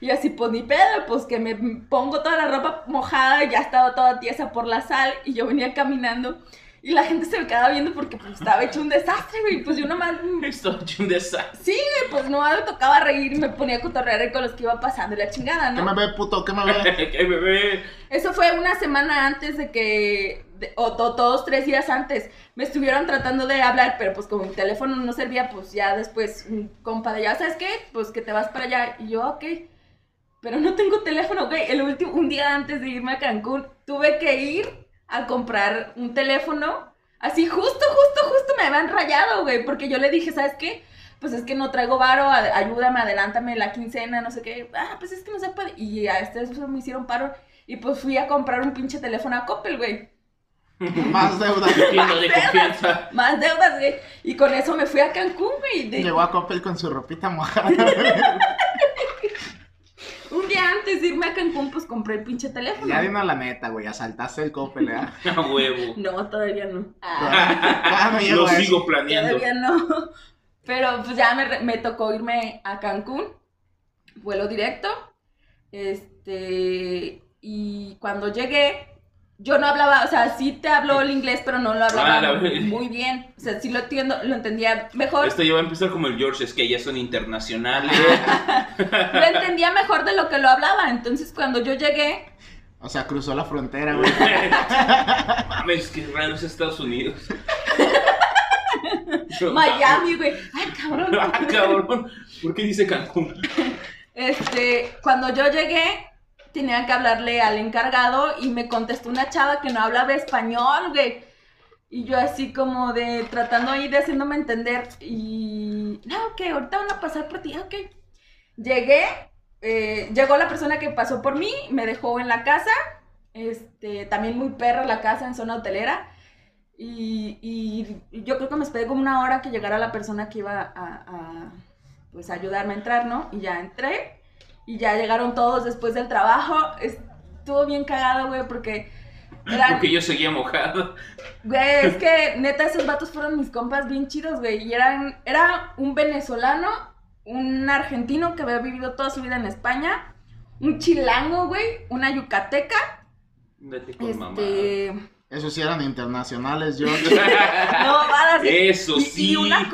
Y así, pues ni pedo, pues que me pongo toda la ropa mojada, ya estaba toda tiesa por la sal. Y yo venía caminando. Y la gente se me quedaba viendo porque pues estaba hecho un desastre, güey. Pues yo nomás Esto hecho un desastre. Sí, güey, pues no me tocaba reír y me ponía a cotorrear con los que iba pasando y la chingada, ¿Qué me ¿no? ve, puto? ¿Qué me ve? <laughs> ¡Qué bebé! Eso fue una semana antes de que, de- o, to- todos tres días antes, me estuvieron tratando de hablar, pero pues como mi teléfono no servía, pues ya después un compa de allá, ¿sabes qué? Pues que te vas para allá. Y yo, ok. Pero no tengo teléfono, güey. El último, un día antes de irme a Cancún, tuve que ir a comprar un teléfono. Así, justo, justo, justo me habían rayado, güey. Porque yo le dije, ¿sabes qué? Pues es que no traigo varo, a- ayúdame, adelántame la quincena, no sé qué. Ah, pues es que no se puede. Y a este eso me hicieron paro. Y pues fui a comprar un pinche teléfono a Coppel, güey. <laughs> Más deuda. <laughs> Lleno de confianza. Más deudas, güey. Y con eso me fui a Cancún, güey. De- Llegó a Coppel con su ropita mojada. <laughs> Un día antes de irme a Cancún, pues compré el pinche teléfono. ya dinos la neta, güey, asaltaste el Coppel, <laughs> ¿eh? A huevo. No, todavía no. Ah. Ah, no Lo eso. sigo planeando. Todavía no. Pero pues ya me, me tocó irme a Cancún. Vuelo directo. Este. y cuando llegué, yo no hablaba, o sea, sí te habló el inglés, pero no lo hablaba Ah, la ve- muy bien. O sea, sí lo entiendo, lo entendía mejor. Esto ya va a empezar como el George, es que ellas son internacionales. <laughs> Lo entendía mejor de lo que lo hablaba. Entonces, cuando yo llegué, O sea, cruzó la frontera, güey. <laughs> Mames, qué raro es Estados Unidos. <laughs> Miami, güey. Ay, cabrón. Ah, cabrón. ¿Por qué dice Cancún? Este, cuando yo llegué, tenía que hablarle al encargado y me contestó una chava que no hablaba español, güey. Y yo así como de tratando ahí de haciéndome entender. Y no, ok, ahorita van a pasar por ti, ok. Llegué, eh, llegó la persona que pasó por mí, me dejó en la casa. Este, también muy perra la casa en zona hotelera. Y, yo creo que me esperé como una hora que llegara la persona que iba a, a, pues, ayudarme a entrar, ¿no? Y ya entré. Y ya llegaron todos después del trabajo. Estuvo bien cagado, güey, porque... eran- Porque yo seguía mojado. Güey, es que neta esos vatos fueron mis compas bien chidos, güey. Y eran, era un venezolano, un argentino que había vivido toda su vida en España, un chilango, güey, una yucateca, Date con mamá. este... Esos sí eran internacionales, yo. <laughs> No, varas, Eso y, sí. Y una,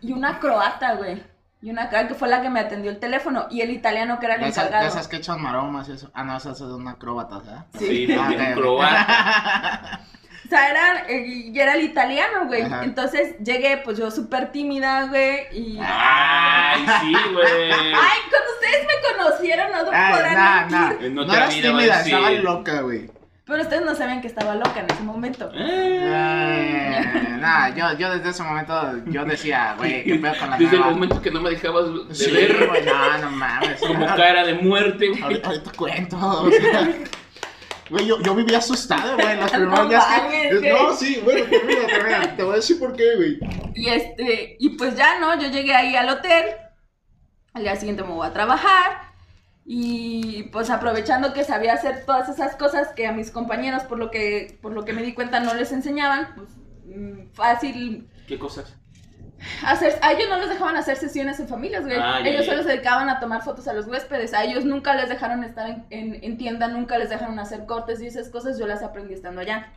y una croata, güey. Y una croata que fue la que me atendió el teléfono. Y el italiano que era el De esas, de encargado. esas que echan maromas y eso. Ah, no, esas son acróbatas, ¿verdad? Sí, Ah, un ok. croata. <laughs> O sea, era, eh, y era el italiano, güey. Ajá. Entonces llegué, pues yo súper tímida, güey. Y. Ay, sí, güey. Ay, cuando ustedes me conocieron, no Ay, podrán nah, nah. No No, te eras tímida, decir. estaba loca, güey. Pero ustedes no sabían que estaba loca en ese momento. Eh. Eh, nah, yo, yo desde ese momento, yo decía, güey, qué pedo con la Desde el momento que no me dejabas de Sí, ver güey, no, no mames. como cara de muerte, güey. Ahorita, ahorita cuento, o sea, Güey, yo, yo vivía asustado, güey, los <laughs> primeros No días que... No, sí, bueno, termina, termina. Te voy a decir por qué, güey. Y este, y pues ya, ¿no? Yo llegué ahí al hotel. Al día siguiente me voy a trabajar. Y pues aprovechando que sabía hacer todas esas cosas que a mis compañeros, por lo que, por lo que me di cuenta, no les enseñaban, pues mm, fácil ¿Qué cosas? hacer. A ellos no les dejaban hacer sesiones en familias, güey. Ah, ellos solo se dedicaban a tomar fotos a los huéspedes. A ellos nunca les dejaron estar en, en- en tienda, nunca les dejaron hacer cortes y esas cosas. Yo las aprendí estando allá.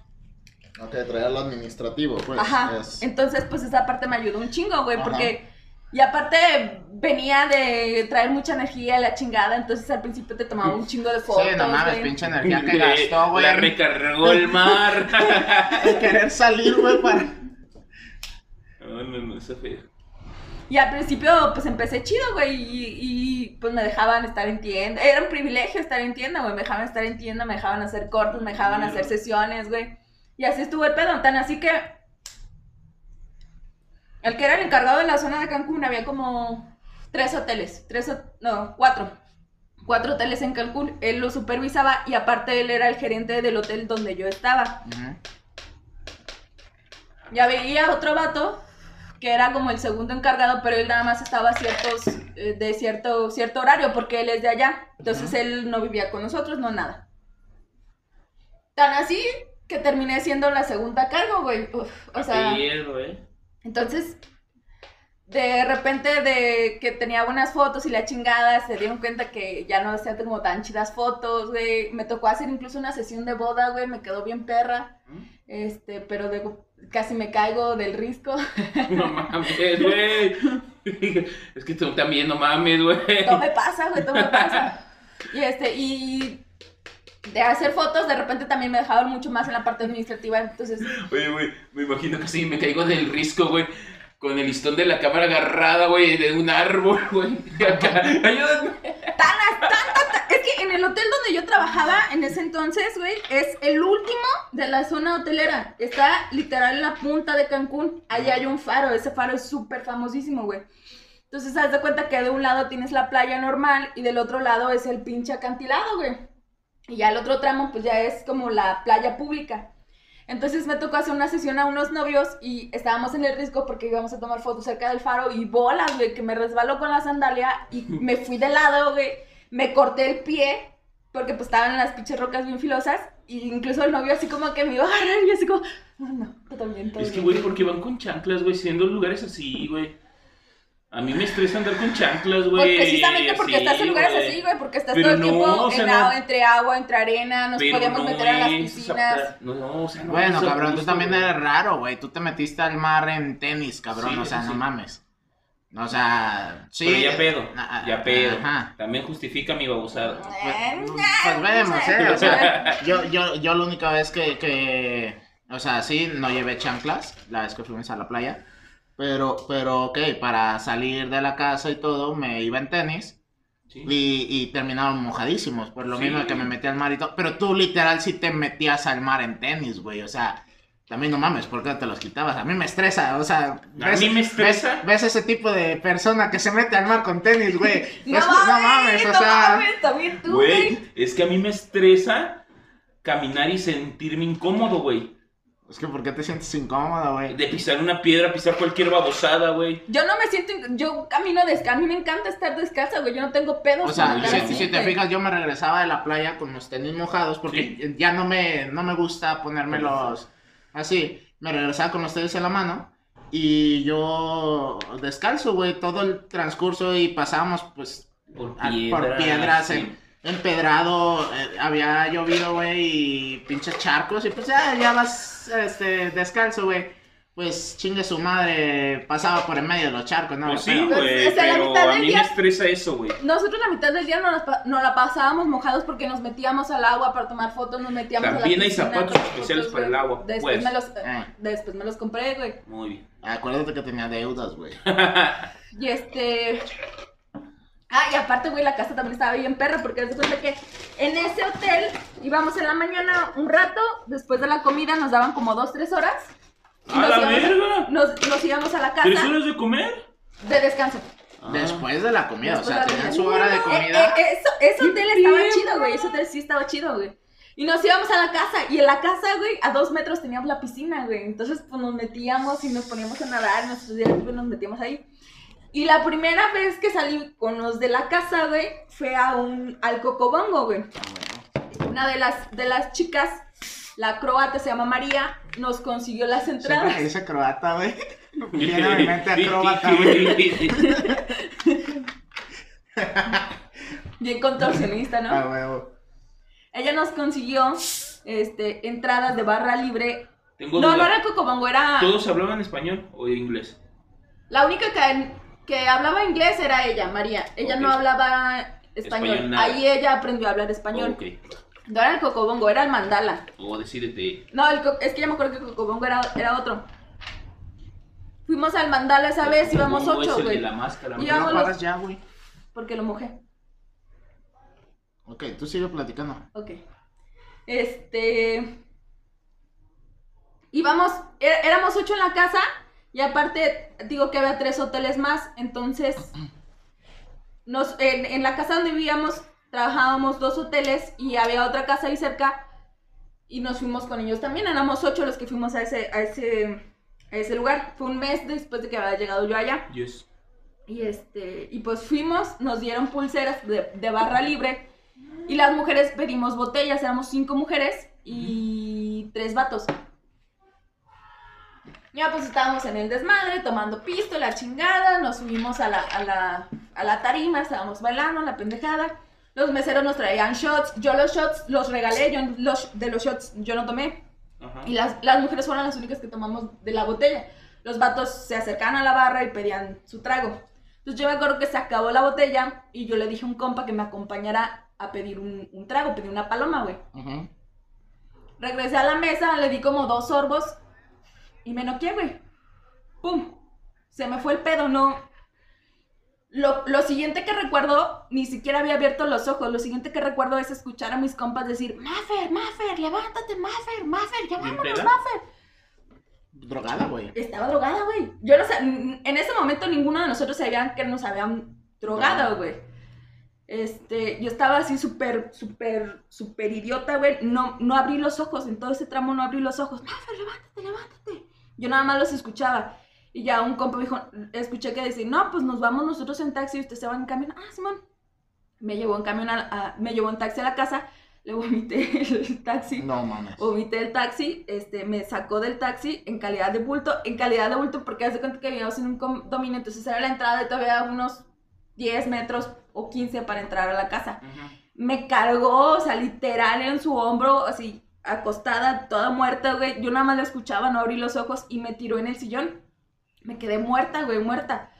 Ok, traer lo administrativo, pues. Ajá. es- Entonces, pues esa parte me ayudó un chingo, güey, Ajá. porque. Y aparte venía de traer mucha energía a la chingada, entonces al principio te tomaba un chingo de fotos. Sí, no mames, güey. pinche energía que Le- gastó, güey. La recargó el mar. <laughs> El querer salir, güey, para... No, no, no, eso fue. Y al principio, pues empecé chido, güey, y, y, pues me dejaban estar en tienda. Era un privilegio estar en tienda, güey. Me dejaban estar en tienda, me dejaban hacer cortos, me dejaban hacer sesiones, güey. Y así estuvo el pedo. Tan así que. El que era el encargado de la zona de Cancún había como tres hoteles. Tres, no, cuatro. Cuatro hoteles en Cancún. Él lo supervisaba y aparte él era el gerente del hotel donde yo estaba. Ya veía otro vato que era como el segundo encargado, pero él nada más estaba ciertos, eh, de cierto, cierto horario, porque él es de allá. Entonces él no vivía con nosotros, no nada. Tan así que terminé siendo la segunda cargo, güey. Uf, o sea, Pierdo, eh. Entonces, de repente de que tenía buenas fotos y la chingada, se dieron cuenta que ya no hacía como tan chidas fotos, güey. Me tocó hacer incluso una sesión de boda, güey, me quedó bien perra. Este, pero de, casi me caigo del risco. <laughs> No mames, güey. <laughs> Es que tú también no mames, güey. todo me pasa, güey, todo me pasa. Y este, y de hacer fotos, de repente también me dejaban mucho más en la parte administrativa, entonces, Oye, güey, me imagino que sí, me caigo del risco, güey. Con el listón de la cámara agarrada, güey, de un árbol, güey. Acá, <laughs> ayúdame. tan, tan, tan, tan- es que en el hotel donde yo trabajaba en ese entonces, güey, es el último de la zona hotelera. Está literal en la punta de Cancún. Allá hay un faro, ese faro es súper famosísimo, güey. Entonces, haz de cuenta que de un lado tienes la playa normal y del otro lado es el pinche acantilado, güey. Y ya el otro tramo, pues ya es como la playa pública. Entonces me tocó hacer una sesión a unos novios y estábamos en el risco porque íbamos a tomar fotos cerca del faro y bolas, güey, que me resbaló con la sandalia y <laughs> me fui de lado, güey. Me corté el pie porque pues estaban las pinches rocas bien filosas y incluso el novio así como que me iba a agarrar y así como, no, no, todo bien, todo Es que, bien". güey, porque van con chanclas, güey, siendo lugares así, güey. A mí me estresa andar con chanclas, güey. Pues precisamente porque así, estás en lugares así, güey, porque estás Pero todo el no, tiempo o sea, en no- agua, entre agua, entre arena, nos Pero podíamos no meter a las piscinas. esa- No, o sea, no Bueno, a cabrón, tú también eres raro, güey. Tú te metiste al mar en tenis, cabrón. Sí, o sea, sí, no mames. O sea, sí. Pero ya pedo, ah, ya pedo. Ajá. También justifica mi babosada. Eh, Pues, pues vemos, ¿eh? O sea, <laughs> yo, yo, yo la única vez que, que, o sea, sí, no llevé chanclas, la vez que fuimos a la playa, pero, pero, ok, para salir de la casa y todo, me iba en tenis Sí. y, y terminaban mojadísimos, por lo Sí. mismo que me metí al mar y todo, pero tú literal sí te metías al mar en tenis, güey, o sea... También no mames, ¿por qué no te los quitabas? A mí me estresa, o sea... ¿A mí me estresa? Ves, ves ese tipo de persona que se mete al mar con tenis, güey. <laughs> No Es- mames, no o sea... mames, también tú. Güey, es que a mí me estresa caminar y sentirme incómodo, güey. Es que ¿por qué te sientes incómodo, güey? De pisar una piedra, pisar cualquier babosada, güey. Yo no me siento, in- yo camino descalza, a mí me encanta estar descalza, güey, yo no tengo pedos. O sea, si, así, si te güey. fijas, yo me regresaba de la playa con los tenis mojados porque ya no me, no me gusta ponérmelos así. Me regresaba con los tenis en la mano y yo descalzo, güey, todo el transcurso y pasábamos, pues, Por a- piedras. por piedras, sí. en- empedrado, eh, había llovido, güey, y pinches charcos y pues ya, ya vas, este, descalzo, güey. Pues chingue su madre, pasaba por en medio de los charcos, ¿no? Pues sí, Pero- güey, o sea, la pero mitad a del mí día- me estresa eso, güey. Nosotros la mitad del día nos la, nos la pasábamos mojados porque nos metíamos al agua para tomar fotos, nos metíamos También a la hay piscina a zapatos especiales fotos, para el agua, Después, pues. me los, Eh. después me los compré, güey. Muy bien. Acuérdate que tenía deudas, güey. <laughs> Y este... Ah, y aparte, güey, la casa también estaba bien perra porque después de que en ese hotel íbamos en la mañana un rato, después de la comida nos daban como dos, tres horas. y ¡A nos la íbamos verga! Nos, nos íbamos a la ¿Tres casa horas de comer? de descanso. Ah. Después de la comida, Después o sea, tenían su hora de Eh, comida. eh, eso, ese hotel estaba bien, chido, güey. Ese hotel sí estaba chido, güey. Y nos íbamos a la casa. Y en la casa, güey, a dos metros teníamos la piscina, güey. Entonces, pues nos metíamos y nos poníamos a nadar. Nuestros días libres nos metíamos ahí. Y la primera vez que salí con los de la casa, güey, fue a un, al Cocobongo, güey. Una de las, de las chicas, la croata, se llama María, nos consiguió las Siempre entradas. me dice croata, güey. <laughs> Viene a mi mente acróbata, güey. <laughs> Bien contorsionista, ¿no? Ah, huevo. Ella nos consiguió este, entradas de barra libre. Tengo No, duda. no era Cocobongo, era. ¿Todos hablaban español o inglés? La única que, que hablaba inglés era ella, María. Ella no hablaba español. Ahí ella aprendió a hablar español. No era el Cocobongo, era el Mandala. O decídete. No, el es que ya me acuerdo que el Cocobongo era, era otro. Fuimos al Mandala esa vez, íbamos ¿Cómo es ocho, güey. la máscara? Ya, güey? Porque lo mojé. Ok, tú sigue platicando. Ok. Este. Íbamos, é- éramos ocho en la casa y aparte digo que había tres hoteles más, entonces nos, en, en la casa donde vivíamos trabajábamos dos hoteles y había otra casa ahí cerca y nos fuimos con ellos también, éramos ocho los que fuimos a ese, a ese, a ese lugar. Fue un mes después de que había llegado yo allá. Yes. Y este, y pues fuimos, nos dieron pulseras de, de barra libre y las mujeres pedimos botellas, éramos cinco mujeres y tres vatos. Ya pues estábamos en el desmadre, tomando pisto, la chingada, nos subimos a la, a la, a la tarima, estábamos bailando, la pendejada. Los meseros nos traían shots, yo los shots los regalé, yo los, de los shots yo no tomé. Ajá. Y las, las mujeres fueron las únicas que tomamos de la botella. Los vatos se acercaban a la barra y pedían su trago. Entonces yo me acuerdo que se acabó la botella y yo le dije a un compa que me acompañara a pedir un, un trago, pedí una paloma, güey. Regresé a la mesa, le di como dos sorbos y me noqué, güey. ¡Pum! Se me fue el pedo, no. Lo, lo siguiente que recuerdo, ni siquiera había abierto los ojos. Lo siguiente que recuerdo es escuchar a mis compas decir: Maffer, Maffer, levántate, Maffer, Maffer, ya ¿Bien vámonos? Maffer. Drogada, güey. Estaba drogada, güey. Yo no sé, en ese momento ninguno de nosotros sabían que nos habían drogado, No. güey. Este, yo estaba así súper, súper, súper idiota, güey. No, no abrí los ojos, en todo ese tramo no abrí los ojos. Mafer, levántate, levántate. Yo nada más los escuchaba. Y ya un compa me dijo, escuché que decía, no, pues nos vamos nosotros en taxi y usted se va en camión. Ah, Simón. Me llevó en camión, a, a- me llevó en taxi a la casa. le vomité <laughs> el taxi. No mames. Vomité el taxi, este, me sacó del taxi en calidad de bulto, en calidad de bulto porque hace cuenta que vivíamos en un condominio, entonces era la entrada y todavía unos 10 metros o 15 para entrar a la casa. Me cargó, o sea, literal en su hombro, así, acostada, toda muerta, güey. Yo nada más la escuchaba, no abrí los ojos y me tiró en el sillón. Me quedé muerta, güey, muerta.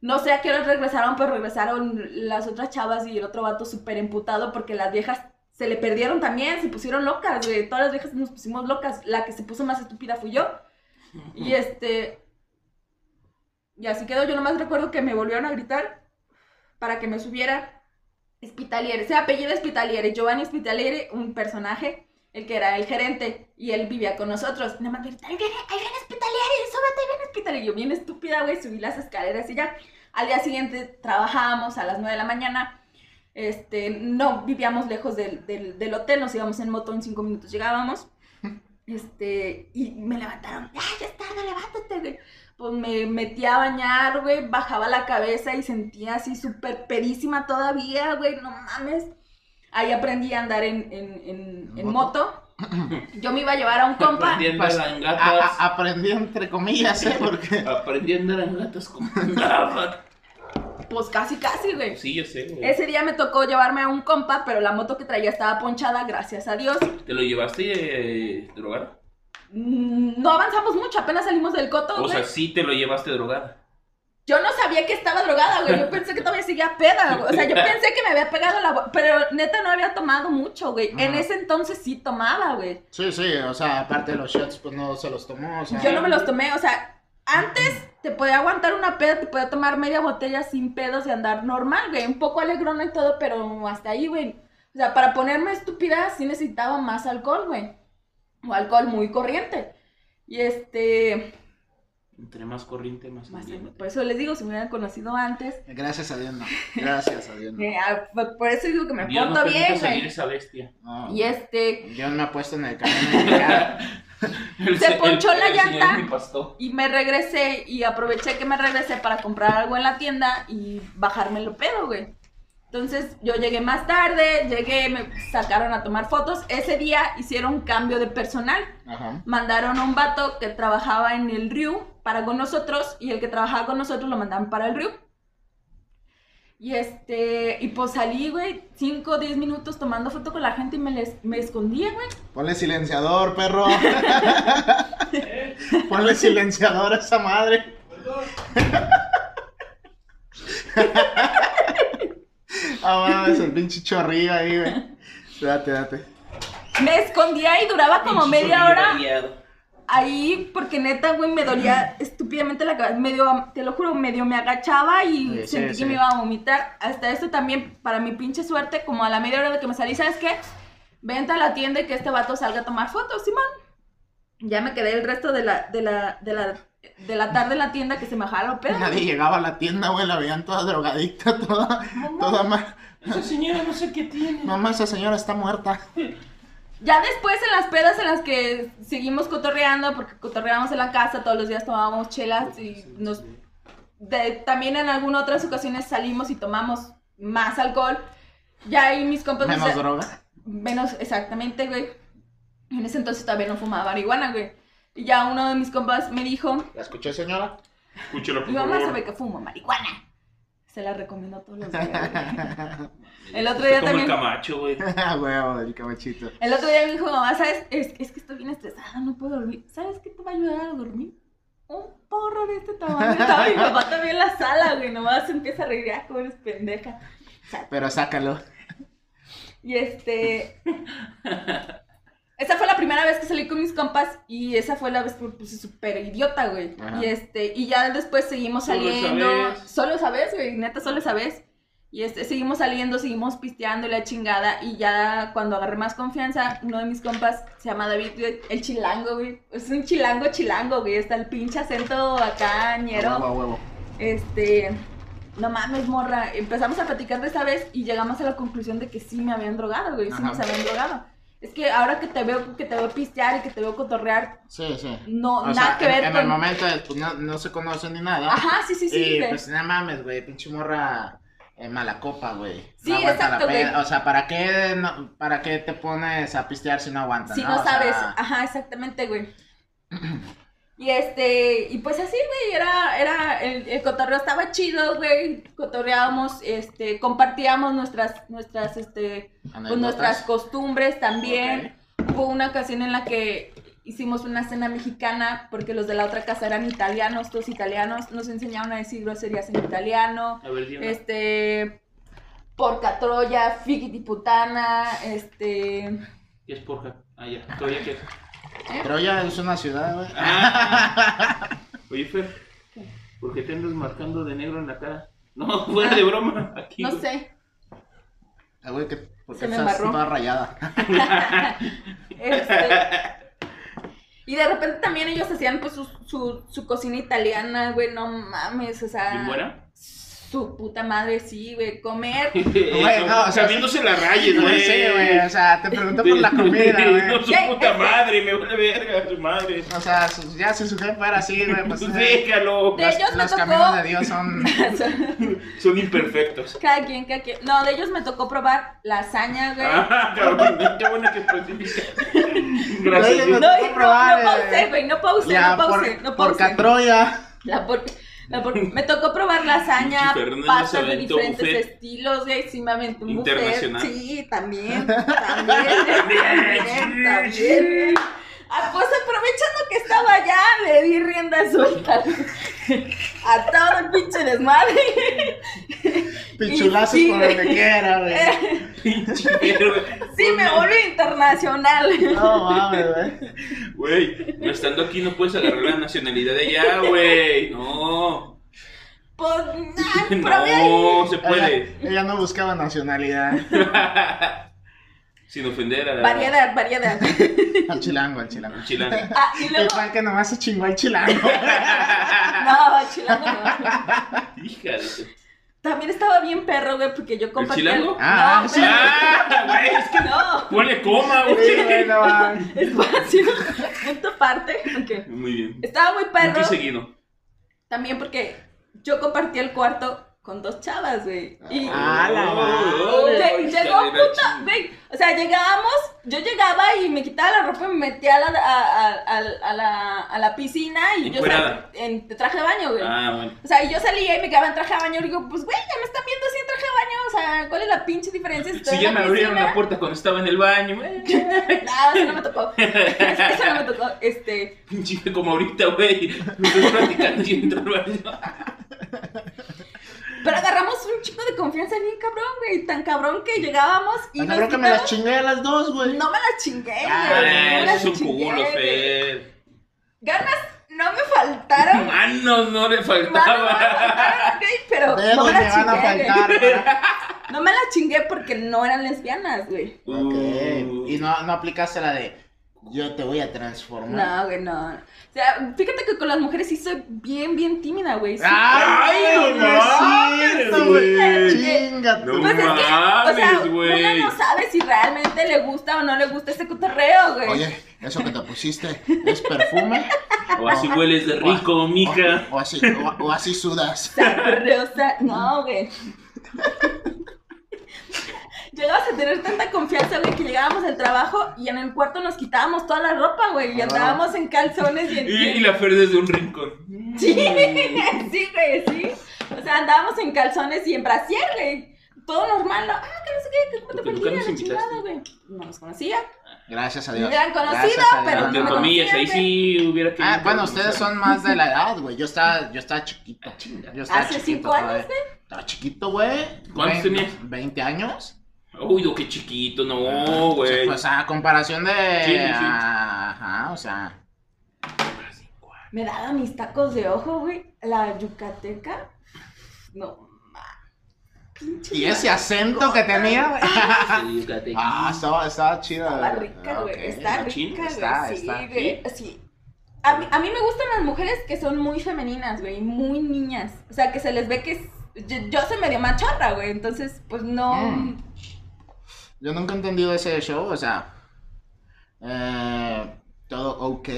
No sé a qué hora regresaron, pero regresaron las otras chavas y el otro vato súper emputado porque las viejas se le perdieron también, se pusieron locas, güey. Todas las viejas nos pusimos locas. La que se puso más estúpida fui yo. <laughs> Y este. Y así quedó. Yo nomás recuerdo que me volvieron a gritar para que me subiera. Spitaliere, se apellido Spitaliere, Giovanni Spitaliere, un personaje, el que era el gerente, y él vivía con nosotros. Nada más grita, ahí viene, ahí viene Spitaliere, súbete, ahí viene Spitaliere. Y yo bien estúpida, güey, subí las escaleras y ya. Al día siguiente trabajábamos a las 9 de la mañana. Este, no vivíamos lejos del, del, del hotel, nos íbamos en moto, en 5 minutos llegábamos. <laughs> Este, y me levantaron, ¡ay, ya es tarde, levántate, güey! Pues me metí a bañar, güey, bajaba la cabeza y sentía así súper pedísima todavía, güey, no mames. Ahí aprendí a andar en, en, en, en moto. <clears throat> Yo me iba a llevar a un compa. Aprendiendo Pues, a andar a- en gatas. a- aprendí entre comillas, ¿eh? Porque. <laughs> Aprendí a andar en gatas como <laughs> andaba. Pues casi, casi, güey. Sí, yo sé, güey. Ese día me tocó llevarme a un compa, pero la moto que traía estaba ponchada, gracias a Dios. ¿Te lo llevaste eh, drogada? Mm, No avanzamos mucho, apenas salimos del coto, O güey. sea, sí te lo llevaste drogada. Yo no sabía que estaba drogada, güey. Yo pensé que todavía seguía peda, güey. O sea, yo pensé que me había pegado la... Pero neta no había tomado mucho, güey. En ese entonces sí tomaba, güey. Sí, sí, o sea, aparte de los shots, pues no se los tomó, o sea. Yo no me los tomé, o sea, antes te podía aguantar una peda, te podía tomar media botella sin pedos y andar normal, güey. Un poco alegrona y todo, pero hasta ahí, güey. O sea, para ponerme estúpida sí necesitaba más alcohol, güey. O alcohol muy corriente. Y este... Entre más corriente, más más- ambiente. por eso les digo, si me hubieran conocido antes... Gracias a Dios, no. Gracias a Dios, no. eh, ah, por- por eso digo que me Dios no porto permite bien, salir esa bestia. No. Y este... Dios me ha puesto en el camino. <laughs> El Se se- ponchó el- la el llanta. Y me regresé y aproveché que me regresé para comprar algo en la tienda y bajarme lo pedo, güey. Entonces yo llegué más tarde, llegué, me sacaron a tomar fotos. Ese día hicieron cambio de personal. Ajá. Mandaron a un vato que trabajaba en el Riu para con nosotros y el que trabajaba con nosotros lo mandaban para el Riu. Y este, y pues salí, güey, 5 o 10 minutos tomando foto con la gente y me, les, me escondía, güey. Ponle silenciador, perro. <laughs> Ponle silenciador a esa madre. <laughs> Ah, mames, el pinche chorrillo ahí, güey. Date, date. Me escondía y duraba como Pinche media hora ahí porque neta, güey, me dolía estúpidamente la cabeza. Medio, te lo juro, medio me agachaba y Sí, sentí sí. que me iba a vomitar. Hasta esto también, para mi pinche suerte, como a la media hora de que me salí, ¿sabes qué? Vente a la tienda y que este vato salga a tomar fotos, Simón. Ya me quedé el resto de la, de la, de la, de la tarde en la tienda que se me bajara lo pedo. Nadie llegaba a la tienda, güey, la veían <laughs> toda drogadicta, toda, toda mal. Esa señora no sé qué tiene. Mamá, esa señora está muerta. Ya después en las pedas en las que seguimos cotorreando, porque cotorreábamos en la casa, todos los días tomábamos chelas y nos de- también en algunas otras ocasiones salimos y tomamos más alcohol. Ya ahí mis compas... Menos me- droga. Menos, exactamente, güey. En ese entonces todavía no fumaba marihuana, güey. Y ya uno de mis compas me dijo, ¿La escuché, señora? Escúchalo, por mi mamá favor. sabe que fumo marihuana. Se la recomiendo a todos los días. güey. <laughs> El otro Está día como también... el Camacho, güey. <laughs> Ah, huevo, el cabachito. El otro día me dijo, mamá, ¿sabes? Es, es que estoy bien estresada, no puedo dormir. ¿Sabes qué te va a ayudar a dormir? Un porro de este tamaño. <laughs> Estaba mi papá también en la sala, güey. Nomás se empieza a reír, ah, cómo eres pendeja. Pero sácalo. Y este. Esa fue la primera vez que salí con mis compas y esa fue la vez que me puse súper idiota, güey. Ajá. Y este, y ya después seguimos saliendo. Solo esa vez, güey, neta, solo esa vez. Y este, seguimos saliendo, seguimos pisteando y la chingada. Y ya cuando agarré más confianza, uno de mis compas se llama David, güey, el chilango, güey. Es un chilango chilango, güey. Está el pinche acento acá, ñero. A huevo. Este, no mames, morra. Empezamos a platicar de esa vez y llegamos a la conclusión de que sí me habían drogado, güey. Sí Ajá. nos habían drogado. Es que ahora que te veo, que te veo pistear y que te veo cotorrear, Sí, sí. no, O nada sea, que en, ver en con. el momento, pues no, no se conocen ni nada. Ajá, sí, sí, sí. y güey. pues no mames, güey, pinche morra eh, mala copa, güey. Sí, no exacto, güey. O sea, ¿para qué, no- ¿para qué te pones a pistear si no aguantas? Si no O sea, sabes, ajá, exactamente, güey. <clears throat> Y este, y pues así, güey, era, era, el, el cotorreo estaba chido, güey, cotorreábamos, este, compartíamos nuestras, nuestras, este, pues nuestras costumbres también. Hubo una ocasión en la que hicimos una cena mexicana porque los de la otra casa eran italianos, todos italianos, nos enseñaron a decir groserías en italiano, A ver, este, porca troya, figitiputana, este... ¿Qué es porja? Ah, ya. ¿Todavía qué? Troya es una ciudad, güey. Ah. <laughs> Oye, Fer, ¿por qué te andas marcando de negro en la cara? No, <laughs> fuera de broma. Aquí. No güey. sé, Ah, güey, que porque Se me estás embarró. toda rayada. <laughs> Este, y de repente también ellos hacían pues su, su, su cocina italiana, güey, no mames, o sea, ¿Bien buena? Su puta madre, sí, güey, comer. <laughs> No, o sea, sabiéndose la No güey. sé, güey. O sea, te pregunto por la <laughs> comida, No, güey. su puta madre, me vale verga, su madre. O sea, su- ya si su jefe era así, güey, pues. Pues eh, déjalo. De los, ellos me los tocó- caminos de Dios son. <laughs> Son imperfectos. cada quien, cada quien. No, de ellos me tocó probar lasaña, güey. Ah, cabrón, qué bueno que especifica. Gracias. Oye, güey. No, no, probar, no eh, pausé, güey, no pausé, no pausé, por, no por. Catroya. La por- me tocó probar lasaña, pastas de diferentes buffet. estilos, güey, sí me aventé un buffet. Sí, también, también, <laughs> también, también. Ah, pues aprovechando que estaba allá, le di rienda suelta a todo el pinche desmadre. Pichulazos Sí, por donde quiera, güey. <laughs> Pinche mierda. Sí, me volví internacional. No mames, güey. Güey, no estando aquí no puedes agarrar la nacionalidad de allá, güey. No. Pues, probé <laughs> ahí. No, se Ella, puede. ella no buscaba nacionalidad. <laughs> Sin ofender a la. Variedad, variedad. <laughs> Al chilango, al chilango. al chilango. Ah, y El luego. cual que nomás se chingó al chilango. <laughs> No, chilango no. Su- También estaba bien perro, güey, porque yo compartí. chilango? Ah, no, sí. espérate. Ah, güey, es que No, ponle coma, Sí, güey. güey, no mames. espacio, punto aparte. ok. Muy bien. Estaba muy perro. y seguido. También porque yo compartí el cuarto con dos chavas, güey. Y Ah, la Oh, llegó chingada. güey. O sea, llegábamos, yo llegaba y me quitaba la ropa y me metía a la, a, a- a- a la, a la piscina y yo Encuerada. sal- en traje de baño, güey. Ah, bueno. O sea, y yo salía y me quedaba en traje de baño y digo, pues, güey, ya me están viendo así en traje de baño. O sea, ¿cuál es la pinche diferencia? Si ya me abrieron la puerta cuando estaba en el baño, güey. <laughs> No, eso no me tocó. <laughs> Eso no me tocó. Este. Pinche como ahorita, güey. Me estoy platicando y entro al baño. <laughs> Pero agarramos un chico de confianza bien cabrón, güey. Tan cabrón que llegábamos y nos creo que me las chingué a las dos, güey. No me las chingué, güey. Ah, no me las es un chingué, culo. Fer. Ganas no me faltaron. <laughs> Manos no le Manos no me faltaba. faltaron, güey, pero no Dedos me me las van a chingué, güey. <laughs> No me las chingué porque no eran lesbianas, güey. Ok. Uh. Y no, no aplicaste la de yo te voy a transformar. No, güey, no. O sea, fíjate que con las mujeres sí soy bien, bien tímida, güey. Sí. ¡Ay, no no mames, güey! güey. ¡Chingate! No Pues es que, o sea, mames, güey. uno no sabe si realmente le gusta o no le gusta ese cotorreo, güey. Oye, eso que te pusiste es perfume. O así hueles de rico, mija. O, o así, o, o así sudas. Sabrosa. No, güey. <laughs> Llegabas a tener tanta confianza, güey, que llegábamos al trabajo y en el cuarto nos quitábamos toda la ropa, güey, y Ah. andábamos en calzones y en... <laughs> Y, y la Fer desde un rincón. Sí, <laughs> sí, güey, sí. O sea, andábamos en calzones y en brasier, güey. Todo normal, ¿no? Ah, que no sé qué, que cómo te nos la chingada, güey. No nos conocía. Gracias a Dios. Me hubieran conocido, pero Entre no comillas, ahí sí hubiera que. Ah, bueno, ustedes son más de la <laughs> edad, güey. Yo estaba, yo estaba chiquito. Yo estaba Hace chiquito cinco años, todavía. Estaba chiquito, güey. ¿Cuántos tenías? 20 años. Uy, no, qué chiquito, no, O sea, güey. Pues a comparación de. Sí, sí, sí. Ajá, o sea. Me daba mis tacos de ojo, güey. La yucateca. No. Pinche Y ese acento que tenía, güey. Sí, fíjate. Ah, estaba, estaba chido. Estaba rica, güey. Ok, Está rica, güey. está, sí, está. güey. Sí. A mí, a mí me gustan las mujeres que son muy femeninas, güey. Muy niñas. O sea, que se les ve que es... Yo, yo soy medio machorra, güey. Entonces, pues no... Mm. Yo nunca he entendido ese show, o sea. eh, todo ok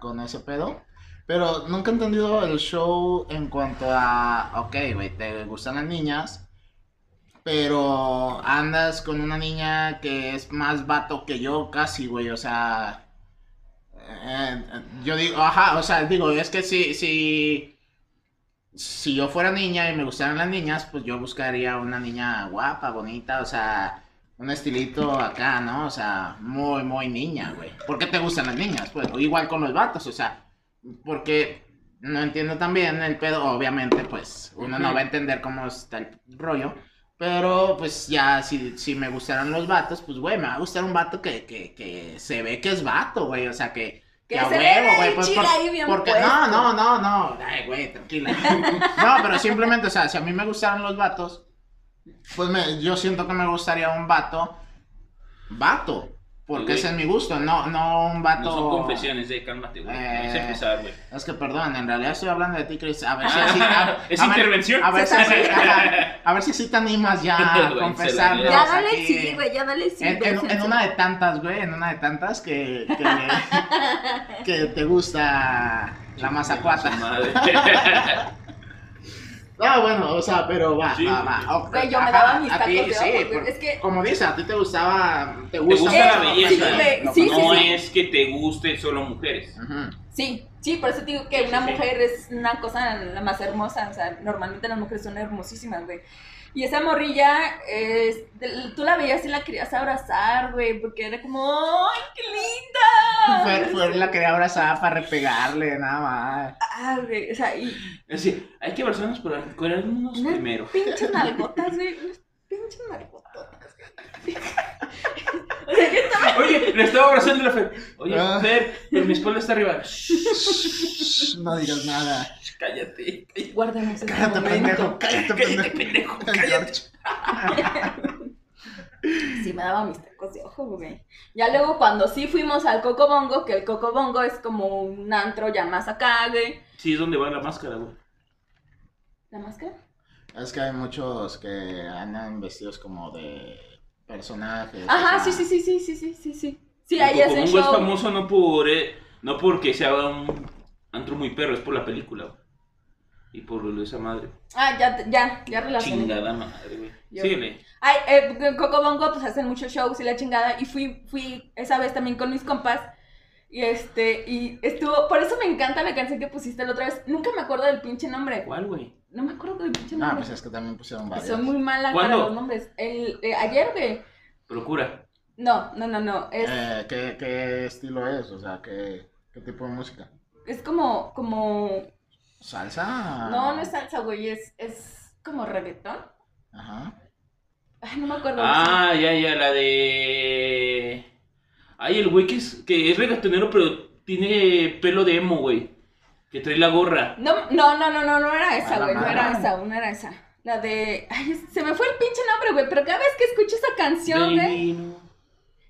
con, ese pedo. Pero nunca he entendido el show en cuanto a. Ok, güey, te gustan las niñas. pero andas con una niña que es más vato que yo casi, güey, o sea... eh, yo digo, ajá, o sea, digo, es que si, si, si yo fuera niña y me gustaran las niñas, pues yo buscaría una niña guapa, bonita, o sea, un estilito acá, ¿no? O sea, muy, muy niña, güey. ¿Por qué te gustan las niñas? Pues igual con los vatos, o sea, porque no entiendo también el pedo, obviamente, pues uno no va a entender cómo está el rollo. Pero pues ya, si, si me gustaran los vatos, pues güey, me va a gustar un vato que, que, que se ve que es vato, güey. O sea, que, Que a huevo, güey. Pues, por- porque, puesto. no, no, no, no. Ay, güey, tranquila. <laughs> No, pero simplemente, o sea, si a mí me gustaran los vatos, pues me, yo siento que me gustaría un vato, vato. Porque ese es mi gusto, no, no un vato. No son confesiones, eh, cálmate, güey. Eh. Es empezar, güey. Es que perdón, en realidad estoy hablando de ti, Chris. A ver si Ah, así. A, <laughs> ¿es a ver- intervención? A ver, si, así- <laughs> a ver si sí te animas ya <laughs> a Güey, confesarnos. Ya dale aquí. sí, güey, ya dale sí. En, güey, en- una de tantas, güey, en una de tantas que, que, que te gusta la mazacuata. Ah, bueno, o sea, pero va, Sí, va, va. yo me daba mis a tacos ti, de sí, por- Es que- Como dice, a ti te gustaba, te Te gusta, Eh, la lo belleza. sí, no sí. es que te gusten solo mujeres. Sí, sí, por eso te digo que Sí, una sí, sí. mujer es una cosa la más hermosa, o sea, normalmente las mujeres son hermosísimas, güey. Y esa morrilla, es, de- tú la veías y la querías abrazar, güey, porque era como, ¡ay, qué linda! Fue, fue la quería abrazar para repegarle, nada más. Ah, güey, o sea, y Es decir, hay que abrazarnos por unos unas primero. pinches <laughs> nalgotas, güey, unas pinches nalgotas. O sea, yo estaba... Oye, le estaba abrazando la Fer. Oye, Ah. Fer, pero mi espalda está arriba. No digas nada. Cállate. cállate. Guardemos este Cállate, momento. pendejo, cállate, Cállate, pendejo. pendejo, George. Sí, me daba mis tacos de ojo, güey. Ya luego cuando sí fuimos al Coco Bongo, que el Coco Bongo es como un antro ya más acá, güey. Sí, es donde va la máscara, güey. ¿La máscara? Es que hay muchos que andan vestidos como de personajes. Ajá, o sea, sí, sí, sí, sí, sí, sí, sí, sí. Sí, ahí es el Cocobongo es show. famoso no por eh, no porque sea un antro muy perro, es por la película, güey. Y por esa madre. Ah, ya, ya, ya relacioné. Chingada madre, güey. Yo- Síguele. Ay, eh, en Coco Bongo pues hacen muchos shows y la chingada. Y fui, fui esa vez también con mis compas. Y este, y estuvo, por eso me encanta la canción que pusiste la otra vez. Nunca me acuerdo del pinche nombre. ¿Cuál, güey? No me acuerdo del pinche No, nombre. pues es que también pusieron varios. Soy muy mala ¿Cuándo? para los nombres. El, eh, ayer, güey. Procura. No, no, no, no. Es, Eh, ¿qué, ¿Qué estilo es? O sea, ¿qué, qué tipo de música? es como, como. ¿Salsa? No, no es salsa, güey. Es, es como reggaetón. Ajá. Ay, no me acuerdo. Ah, ya, ya, la de. Ay, el güey que es, que es reggaetonero, pero tiene pelo de emo, güey. Que trae la gorra. No, no, no, no, no, no era esa, güey. No era esa, no era esa. La de. Ay, se me fue el pinche nombre, güey. Pero cada vez que escucho esa canción, güey.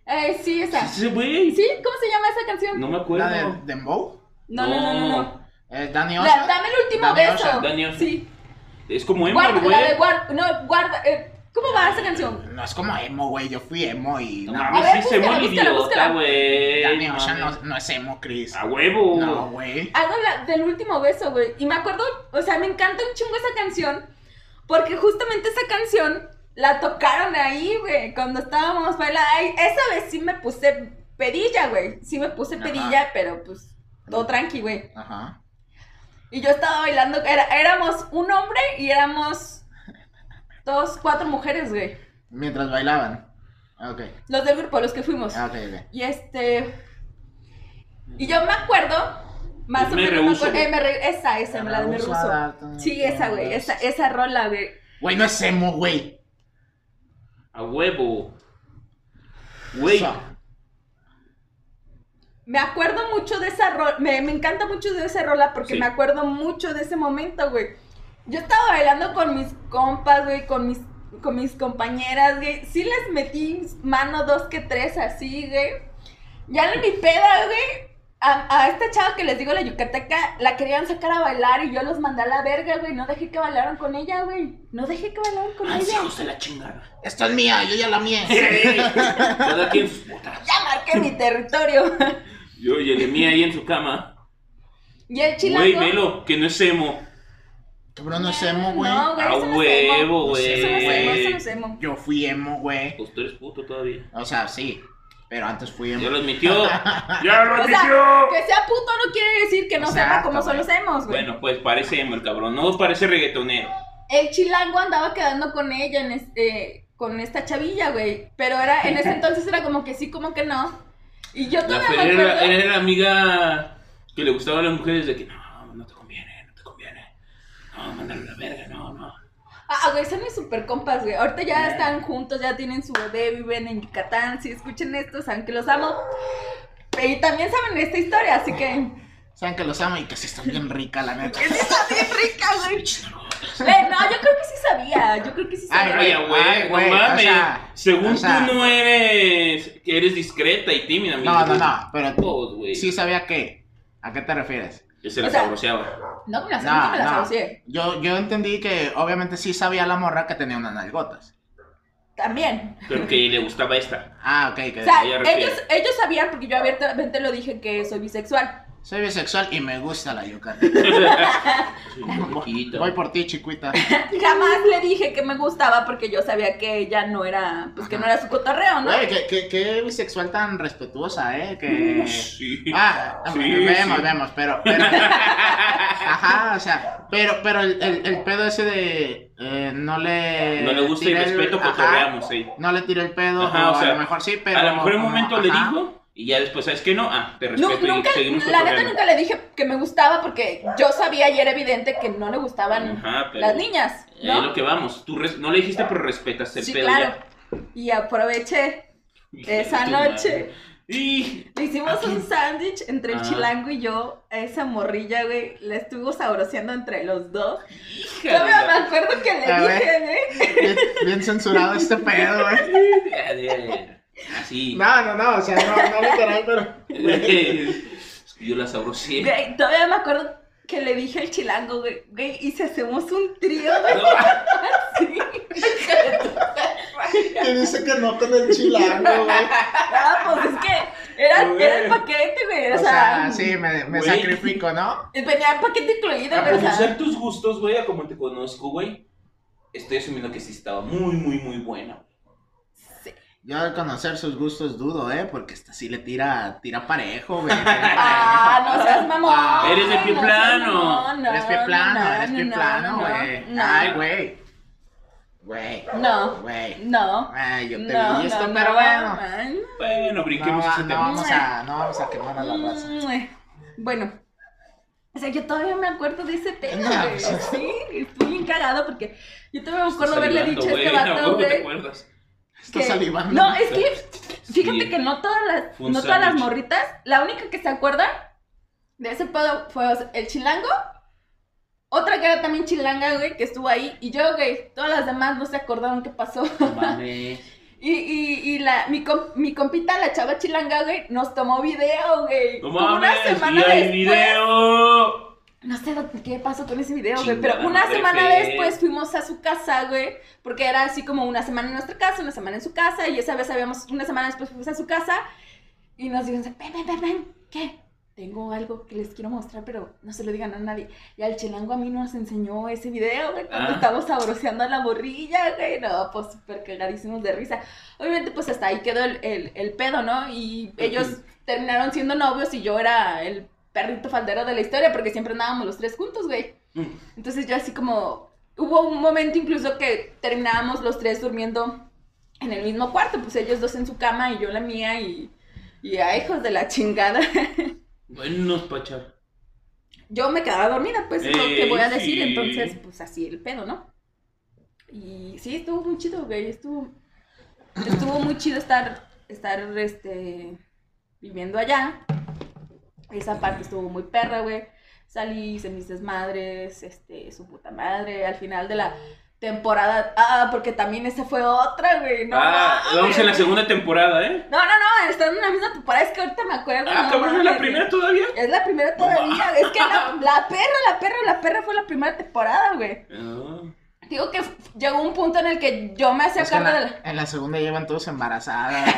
Eh, sí, esa. Ese güey. ¿Sí? ¿Cómo se llama esa canción? No me acuerdo. ¿La de Dembow? No, no, no, no. no. Eh, La- Ocean. dame el último beso. Danny Ocean. Sí. Es como Guarda, güey. la de guarda. No, guarda. eh, ¿Cómo va esa canción? No es como emo, güey. Yo fui emo y. No No, A ver, sí se búscala, búscala, idiota, búscala. güey. No Ocean no, no es emo, Chris. A huevo. No, güey. Algo la- del último beso, güey. Y me acuerdo, o sea, me encanta un chingo esa canción. Porque justamente esa canción la tocaron ahí, güey. Cuando estábamos bailando. Ay, esa vez sí me puse pedilla, güey. Sí me puse Ajá. pedilla, pero pues todo tranqui, güey. Ajá. Y yo estaba bailando. Era, éramos un hombre y éramos dos, cuatro mujeres, güey. Mientras bailaban. Ah, Ok. Los del grupo, los que fuimos. Ah, ok, ok. Y este. Y yo me acuerdo. Más Es o Me menos. me acuerdo- eh, me re- esa, esa, la de me Rehuso Sí, esa, güey. Esa, esa rola, güey. Güey, no es emo, güey. A huevo. Güey. Me acuerdo mucho de esa rola. Me, me encanta mucho de esa rola porque Sí. me acuerdo mucho de ese momento, güey. Yo estaba bailando con mis compas, güey, con mis, con mis compañeras, güey. Sí les metí mano dos que tres así, güey. Ya en mi peda, güey. A, a esta chava que les digo, la yucateca, la querían sacar a bailar y yo los mandé a la verga, güey. No dejé que bailaran con ella, güey. No dejé que bailaran con Ay, ella. hijos de la chingada. Esto es mía, yo ya la mía. Cada quien sus botas. Ya marqué mi territorio. Yo y el de mí ahí en su cama. y el chilango. Güey, velo, que no es emo. Cabrón, no es emo, güey. No, güey, A eso no es emo. huevo, güey. Eso no es emo, eso no es emo. Yo fui emo, güey. Pues tú eres puto todavía. O sea, sí. Pero antes fui emo. Ya lo admitió. <laughs> Ya lo O sea, admitió. que sea puto no quiere decir que no sepa Exacto, cómo son güey. los emos, güey. Bueno, pues parece emo el cabrón. No parece reggaetonero. El chilango andaba quedando con ella, en este, con esta chavilla, güey. Pero era, en ese <laughs> entonces era como que sí, como que no. Y yo La todavía me era, acuerdo. era la amiga que le gustaba a las mujeres de que no, no te conviene, no te conviene. No, mándalo a la verga, no, no. Ah, güey, son mis super compas, güey. Ahorita ya están juntos, ya tienen su bebé, viven en Yucatán. Si escuchen esto, saben que los amo. Y también saben esta historia, así que. Saben que los amo y que sí está bien rica, la neta. Que sí está bien rica, güey. Güey, no, yo creo que sí sabía. Yo creo que sí Ay, sabía. Oye, güey, Ay, güey, no mames. o sea, Según o sea- tú no eres. que eres discreta y tímida, No, no, no. Pero Todos, güey. sí sabía que. ¿A qué te refieres? Que se la O sea, sabroseaba. No, me No, me la no. Yo, yo entendí que obviamente sí sabía la morra que tenía unas nalgotas. También. Pero que le gustaba esta. Ah, ok. Que O sea, ella refiere. ellos, ellos sabían, porque yo abiertamente lo dije, que soy bisexual. Soy bisexual y me gusta la. <laughs> Poquito. Voy por ti, chiquita. Jamás le dije que me gustaba porque yo sabía que ella no era, pues que no era su cotorreo, ¿no? Güey, qué, qué, qué bisexual tan respetuosa, ¿eh? Que... Sí. Ah, Sí, vemos, sí. vemos, pero, pero... Ajá, o sea, pero, pero el, el, el pedo ese de eh, no le... No le gusta y el- respeto, ajá, cotorreamos, sí. No le tiré el pedo, Ajá, o o sea, a lo mejor sí, pero... a lo mejor en un momento le dijo y ya después, ¿sabes qué? No, ah, te respeto nunca, y seguimos la neta nunca le dije que me gustaba porque yo sabía y era evidente que no le gustaban Ajá, pero las niñas, ahí es ¿no? lo que vamos. Tú res- no le dijiste, pero respetas el Sí, pedo claro. Y aproveché, ya. Esa noche. Y le hicimos Aquí. un sándwich entre el Ah. chilango y yo, a esa morrilla, güey, la estuvo sabroseando entre los dos. hija Todavía de me acuerdo que le A ver. dije, güey. Bien, bien censurado este pedo, güey. <laughs> Así. No, no, no, o sea, no, no literal, pero... <laughs> Es que yo la sabrosé. Güey, todavía me acuerdo que le dije al chilango, güey, güey, y si hacemos un trío, <laughs> güey. <laughs> Sí. Que dice que no con el chilango, güey. Ah, pues es que era, era el paquete, güey. O, O sea, sea, sí, me, me Güey. sacrifico, ¿no? venía el paquete incluido, A güey. Sea, conocer tus gustos, güey, a como te conozco, güey. Estoy asumiendo que sí estaba muy, muy, muy buena. Yo al conocer sus gustos dudo, ¿eh? Porque esta sí le tira, tira parejo, güey. <laughs> Ah, no seas mamón. Ah, Eres de pie no plano. no, eres pie plano, no, eres no, pie no, plano, no, güey. no. Ay, güey. Güey. No, Güey. no. Ay, yo te No, vi esto, no, pero no, bueno. Bueno, No, brinquemos ese tema. vamos a, no vamos a quemar a la raza. Bueno, o sea, yo todavía me acuerdo de ese tema, No, <laughs> güey. Sí, estoy bien cagado porque yo todavía me acuerdo haberle dicho a este güey, <laughs> ¿a vato, te güey. acuerdas? Estás que- salivando. No, es que fíjate Sí. que no todas las, no todas las morritas, la única que se acuerda de ese pedo fue o sea, el chilango, otra que era también chilanga, güey, que estuvo ahí, y yo, güey, todas las demás no se acordaron qué pasó. No mames. <laughs> Y, y, y la, mi, com- mi compita, la chava chilanga, güey, nos tomó video, güey. No Como una semana y hay después. video. No sé lo- qué pasó con ese video, güey, pero una semana después fuimos a su casa, güey, porque era así como una semana en nuestra casa, una semana en su casa, y esa vez habíamos, una semana después fuimos a su casa, y nos dijeron, ven, ven, ven, ven, ¿qué? Tengo algo que les quiero mostrar, pero no se lo digan a nadie. Y al chilango a mí nos enseñó ese video, güey, cuando Ah. estábamos sabroseando a la morrilla, güey, no, pues súper cagadísimos de risa. Obviamente, pues hasta ahí quedó el, el, el pedo, ¿no? Y ellos terminaron siendo novios y yo era el perrito faldero de la historia porque siempre andábamos los tres juntos, güey. Mm. Entonces yo así como... Hubo un momento incluso que terminábamos los tres durmiendo en el mismo cuarto, pues ellos dos en su cama y yo la mía y... Y a hijos de la chingada. <laughs> Buenos pachar. Yo me quedaba dormida, pues es lo que voy a decir, sí. entonces pues así el pedo, ¿no? Y sí, estuvo muy chido, güey, estuvo... Estuvo muy chido estar, estar, este, viviendo allá. Esa parte estuvo muy perra, güey. Salí, hice mis desmadres, este, su puta madre, al final de la temporada. Ah, porque también esa fue otra, güey. No, ah, mames, vamos en la segunda temporada, ¿eh? No, no, no, está en la misma temporada, es que ahorita me acuerdo. Ah, no cabrón, ¿es la primera todavía? Es la primera todavía, es que la, la perra, la perra, la perra fue la primera temporada, güey. Ah. Digo que llegó un punto en el que yo me hacía cargo de la, en la segunda llevan todos embarazadas. Eh,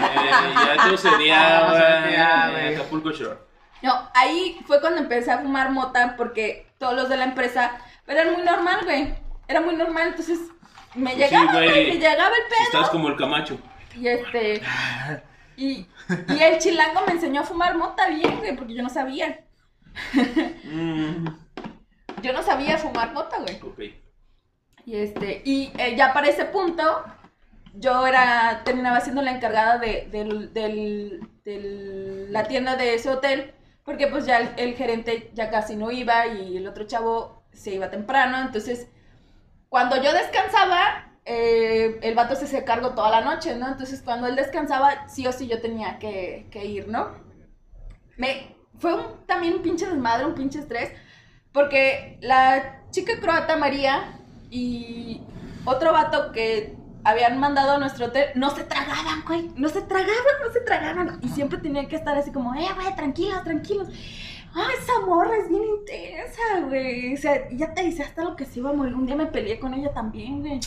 ya todo sería, güey. güey. Acapulco Shore. No, ahí fue cuando empecé a fumar mota porque todos los de la empresa Pero era muy normal, güey. Era muy normal, entonces me llegaba, güey. güey, me llegaba el Si pedo. estás como el Camacho. Y este. <laughs> Y, y el chilango me enseñó a fumar mota bien, güey, porque yo no sabía. Mm, Yo no sabía fumar mota, güey. ok. Y este, y eh, ya para ese punto, yo era, terminaba siendo la encargada de, del, del- del- la tienda de ese hotel, porque pues ya el, gerente ya casi no iba y el otro chavo se iba temprano, entonces cuando yo descansaba, eh, el vato se hacía cargo toda la noche, ¿no? Entonces cuando él descansaba, sí o sí yo tenía que, ir, ¿no? Me, fue también un pinche desmadre, un pinche estrés, porque la chica croata María y otro vato que habían mandado a nuestro hotel no se tragaban, güey. No se tragaban, no se tragaban. Y siempre tenía que estar así como, eh, güey, tranquilos, tranquilos. Ah, esa morra es bien intensa, güey. O sea, ya te decía hasta lo que se iba a morir. Un día me peleé con ella también, güey.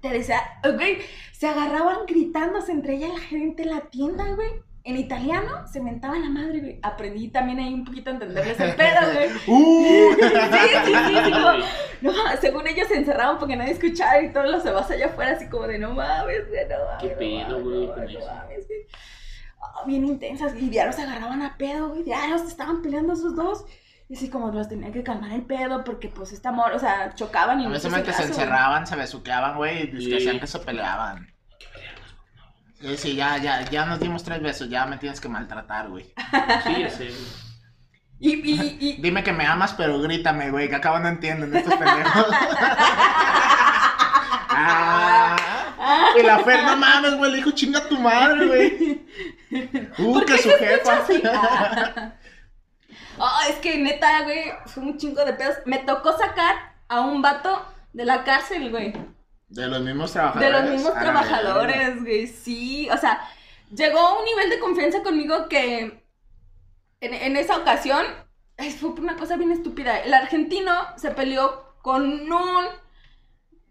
Te decía, güey, se agarraban gritándose entre ella y la gente en la tienda, güey. En italiano se mentaba la madre, güey. Aprendí también ahí un poquito a entenderles el <laughs> pedo, güey. <laughs> ¡Uh! <laughs> Sí, sí, sí, sí, como, no, según ellos se encerraban porque nadie escuchaba y todos los demás allá afuera así como de no mames, güey, no mames. ¿Qué pedo, güey, no con mames, eso? no mames, güey. Ah, bien intensas y diarios se agarraban a pedo, güey, diarios se estaban peleando esos dos. Y así como los tenía que calmar el pedo porque pues este amor, o sea, chocaban y A no veces se se güey. encerraban, se besuqueaban, güey, y Sí. que hacían que se peleaban. Sí, sí, ya, ya, ya nos dimos tres besos, ya me tienes que maltratar, güey. Sí, ya sé. Y, y, y, <laughs> Dime que me amas, pero grítame, güey, que acabo no entienden estos pendejos. <laughs> ah, y la Fer, no mames, güey, le dijo chinga tu madre, güey. <laughs> Uh, ¿Por que qué su se jefa. Ah, es que neta, güey, fue un chingo de pedos. Me tocó sacar a un vato de la cárcel, güey. De los mismos De trabajadores. los mismos A la trabajadores, güey, sí. O sea, llegó a un nivel de confianza conmigo que en, en esa ocasión fue una cosa bien estúpida. El argentino se peleó con un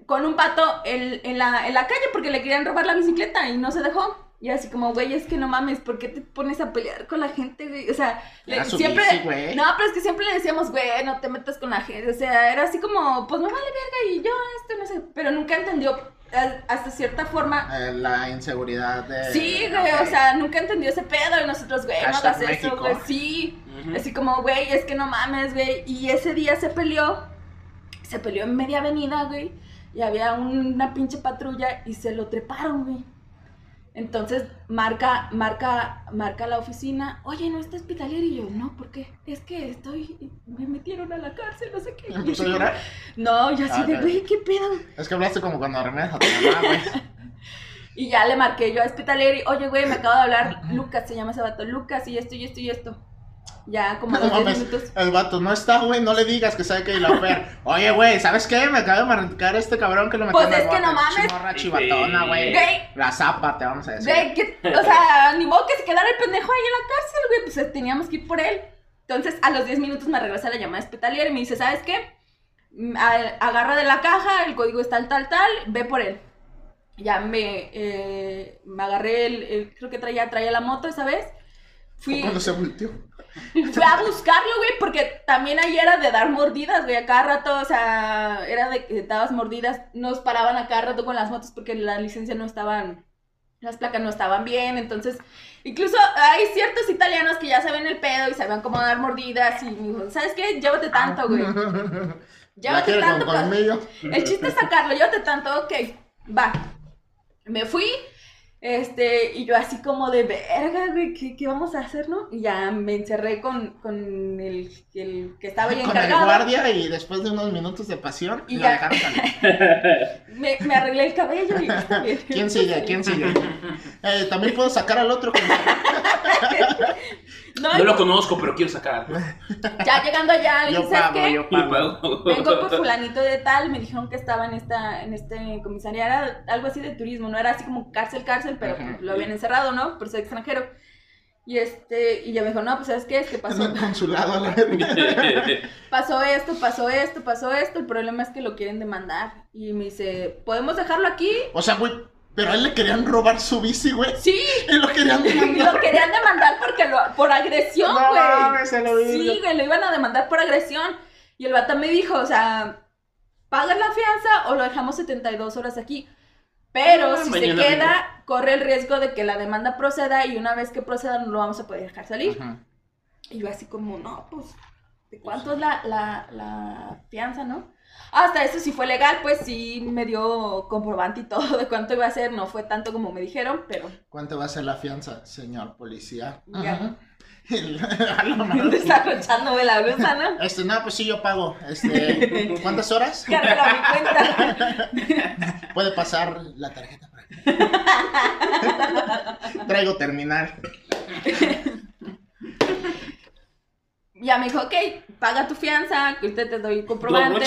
con un pato en, en la, en la calle porque le querían robar la bicicleta y no se dejó. Y así como, güey, es que no mames, ¿por qué te pones a pelear con la gente, güey? O sea, le- siempre... bici, no, pero es que siempre le decíamos, güey, no te metas con la gente. O sea, era así como, pues me vale verga y yo esto, no sé. Pero nunca entendió hasta cierta forma. Eh, la inseguridad de. Sí, güey, o sea, nunca entendió ese pedo y nosotros, güey, no hagas eso, güey, sí. Así como, güey, es que no mames, güey. Y ese día se peleó, se peleó en media avenida, güey. Y había una pinche patrulla y se lo treparon, güey. Entonces marca, marca, marca la oficina, oye, ¿no está hospitaliero? Y yo, no, ¿por qué? Es que estoy, me metieron a la cárcel, no sé qué. Y yo ¿Empezó a así como, llorar? No, yo así Ah, de, güey, ¿qué pedo? Es que hablaste como cuando remedas a tu mamá, güey. <laughs> Y ya le marqué yo a Hospitaleri, oye, güey, me acaba de hablar Lucas, se llama ese vato, Lucas, y esto, y esto, y esto. Ya como a No los 10 mames, minutos. el vato no está, güey, no le digas que sabe que la Fer. <laughs> Oye, güey, ¿sabes qué? Me acaba de marcar este cabrón que lo metió Pues en el es que no mames. Chimorra chivatona, güey. La zapa, te vamos a decir. Güey, que, o sea, ni modo que se quedara el pendejo ahí en la cárcel, güey, pues eh, teníamos que ir por él. Entonces, a los 10 minutos me regresa la llamada hospitaliera y me dice, ¿sabes qué? Mm, a- Agarra de la caja, el código es tal, tal, tal, ve por él. Ya me, eh, me agarré el, el- creo que traía, traía la moto esa vez. Fui, cuando se volteó. Fui a buscarlo, güey, porque también ahí era de dar mordidas, güey, a cada rato, o sea, era de que dabas mordidas, nos paraban a cada rato con las motos porque la licencia no estaban, las placas no estaban bien, entonces, incluso hay ciertos italianos que ya saben el pedo y saben cómo dar mordidas y me dijo, ¿sabes qué? Llévate tanto, güey, <laughs> La llévate tanto. con colmillo. el chiste es sacarlo, llévate tanto, ok, va. Me fui, este, y yo así como de verga, güey, ¿qué, qué vamos a hacer, no? Y ya me encerré con, con el, el que estaba ahí Con el encargado. guardia y después de unos minutos de pasión, Y lo ya. dejaron. <laughs> Me, me arreglé el cabello y está bien. ¿Quién sigue? ¿Quién sigue? <laughs> Eh, También puedo sacar al otro. con- <laughs> No, No lo conozco, pero quiero sacar. ya llegando allá, le Yo dije, ¿sabes pago, qué? yo pago. Vengo por fulanito de tal, me dijeron que estaba en esta, en este comisaría, era algo así de turismo, no era así como cárcel, cárcel, pero Ajá. lo habían encerrado, ¿no? Por ser extranjero. Y este, y ya me dijo, no, pues ¿sabes qué? Es que En pasó, el consulado a la <laughs> pasó esto, pasó esto, pasó esto, el problema es que lo quieren demandar. Y me dice, ¿podemos dejarlo aquí? O sea, güey, pero a él le querían robar su bici, güey. Sí, Y lo querían <laughs> demandar. lo querían demandar porque lo, por agresión, No güey. mames, se lo. Sí, güey, lo iban a demandar por agresión. Y el vato me dijo, o sea, ¿pagas la fianza o lo dejamos 72 horas aquí? Pero Ah, si se queda, corre el riesgo de que la demanda proceda y una vez que proceda no lo vamos a poder dejar salir. Y yo así como, no, pues, ¿de cuánto es la, la, la fianza, no? Hasta eso sí fue legal, pues sí me dio comprobante y todo de cuánto iba a ser. No fue tanto como me dijeron, pero ¿Cuánto va a ser la fianza, señor policía? ya. <laughs> A <laughs> la blusa, ¿no? <laughs> Este, no, pues sí, yo pago. Este, ¿cuántas horas? Cárgalo a mi cuenta. Puede pasar la tarjeta para acá. Traigo terminal. Ya me dijo, ok, paga tu fianza, que usted te doy comprobante.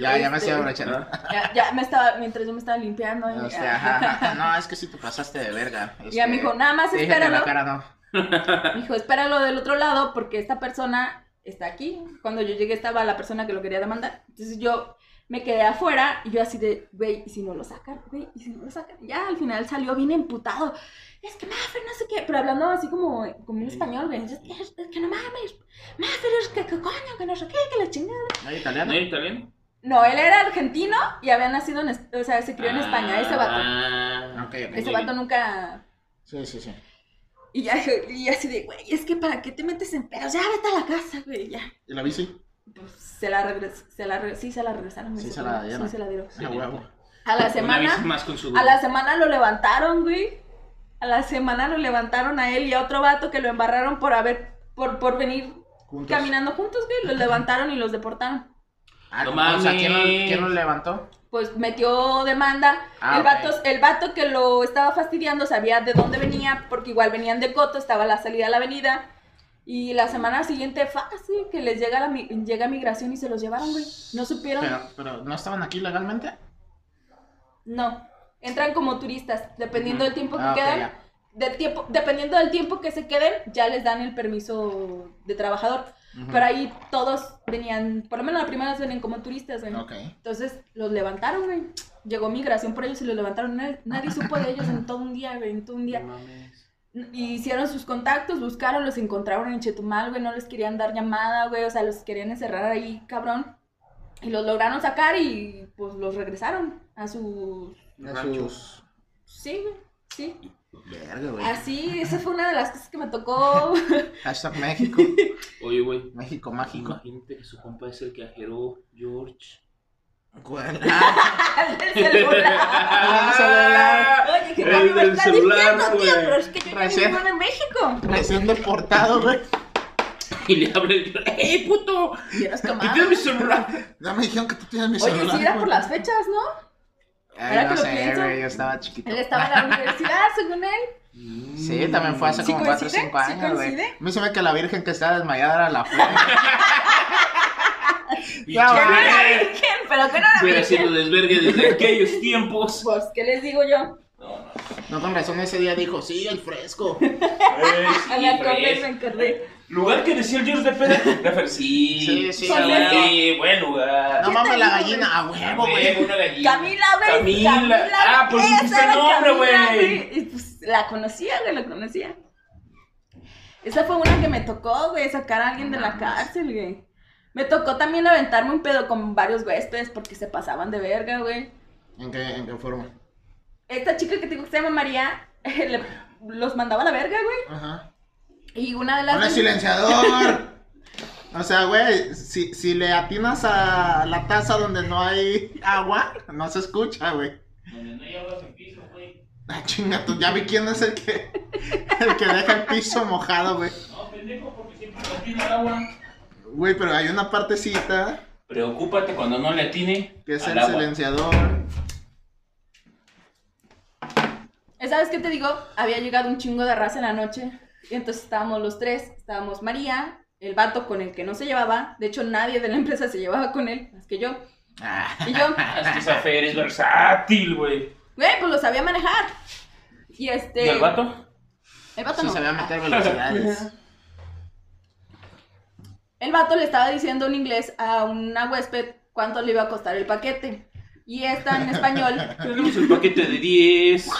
Ya, ya me Este, estoy abrochando. Ya, ya me estaba, mientras yo me estaba limpiando. y- Este, ajá, ajá. <laughs> No, es que sí te pasaste de verga. Y ya me Este, dijo, nada más la espéralo. cara, no. Me <laughs> dijo, espéralo del otro lado porque esta persona está aquí. Cuando yo llegué estaba la persona que lo quería demandar. Entonces yo me quedé afuera y yo así de, güey, ¿y si no lo sacan? Güey, ¿y si no lo sacan? Ya al final salió bien emputado. Es que Maffer, no sé qué, pero hablando así como, como en español, güey. Es que, es que no mames, Maffer, es que, que coño, que no sé qué, que la chingada. ¿No italiano? ¿No es italiano? No, él era argentino y había nacido en, o sea, se crió en España, ese vato. Ah, Ok, ok. Ese vato nunca... Sí, sí, sí. Y ya, y así de, güey, es que para qué te metes en pedos, ya vete a la casa, güey, ya. ¿Y la bici? Pues se la regres se la re- sí se la regresaron. Sí, se la dieron. Sí, se la dieron. A huevo. A la semana, vez más con su a la semana lo levantaron, güey. A la semana lo levantaron a él y a otro vato que lo embarraron por haber, por, por venir Juntos. caminando juntos, güey. Los <laughs> levantaron y los deportaron. Ah, No o sea, ¿quién lo, mames. quién lo levantó? Pues metió demanda. Ah, el, vato, el vato que lo estaba fastidiando sabía de dónde venía, porque igual venían de Coto, estaba a la salida de la avenida. Y la semana siguiente, fácil, que les llega la llega migración y se los llevaron, güey. No supieron. Pero, pero, ¿no estaban aquí legalmente? No, entran como turistas, dependiendo del tiempo que Ah, quedan. ya. de tiempo, dependiendo del tiempo que se queden, ya les dan el permiso de trabajador. Pero ahí todos venían, por lo menos la primera vez venían como turistas, güey. Ok. Entonces los levantaron, güey. Llegó migración por ellos y los levantaron. Nadie, nadie supo de ellos en todo un día, güey, en todo un día. No mames. Hicieron sus contactos, buscaron, los encontraron en Chetumal, güey. No les querían dar llamada, güey. O sea, los querían encerrar ahí, cabrón. Y los lograron sacar y pues los regresaron a sus A Ranchos. sus... Sí, güey, sí. Verga, güey. Así, esa fue una de las cosas que me tocó. <laughs> Hashtag México. <laughs> Oye, güey. México mágico. Imagínate que su compa es el que ajeró George. ¿Cuál? <laughs> del celular. Ah, celular. Oye, ¿qué El me del estás celular, diciendo, tío? güey. Pero es que yo ya Recién- vivo en México. Recién deportado, güey. Y le abre el. ¡Ey, puto! Vieras ¿Y tomado. tienes mi celular? Ya me dijeron que tú tienes mi Oye, celular. sí era por las fechas, ¿no? Ay, Ahora no que lo sé, pienso. güey, yo estaba chiquito. Él estaba en la universidad, <laughs> según él. Sí, también fue hace ¿Sí como 4 o coincide? 5 ¿Sí años, güey. coincide? A mí se ve que la virgen que estaba desmayada era la flor. <laughs> Y Ya, ¿Qué güey. no era chévere. virgen? ¿Pero qué no era Hubiera sido desvergue desde aquellos tiempos. Pues, ¿qué les digo yo? No, no. No, con razón ese día dijo, sí, el fresco. <laughs> Sí, me acordé, me acordé. Lugar que decía el George de. Refer- Sí, Sí, sí, sí, sí. buen lugar. No ¿Quién mames, la gallina, a huevo, Güey, güey. una gallina. Camila, güey. Camila. Ah, pues dijiste el nombre, Camila, güey. Y pues la conocía, güey, la conocía. Esa fue una que me tocó, güey, sacar a alguien de la cárcel, güey. Me tocó también aventarme un pedo con varios huéspedes porque se pasaban de verga, güey. ¿En qué, en qué forma? Esta chica que te digo que se llama María, <laughs> le- los mandaba a la verga, güey. Ajá. Y una de las... ¡Ponle silenciador! <laughs> O sea, güey, si, si le atinas a la taza donde no hay agua, no se escucha, güey. Donde no hay agua en piso, güey. Ah, chinga, tú ya vi quién es el que, <laughs> el que deja el piso mojado, güey. No, pendejo, porque siempre le atina el agua. Güey, pero hay una partecita Preocúpate cuando no le atine. que es al el agua. silenciador. Esa vez que te digo, había llegado un chingo de raza en la noche. Y entonces estábamos los tres. Estábamos María, el vato con el que no se llevaba. De hecho, nadie de la empresa se llevaba con él, más que yo. Ah, Y yo, Ah, Es que esa Fer es versátil, güey. güey, pues lo sabía manejar. Y este. ¿Y el vato? El vato sí no. sabía meter velocidades. <laughs> El vato le estaba diciendo en inglés a una huésped cuánto le iba a costar el paquete. Y esta en español. <laughs> Tenemos el paquete de 10.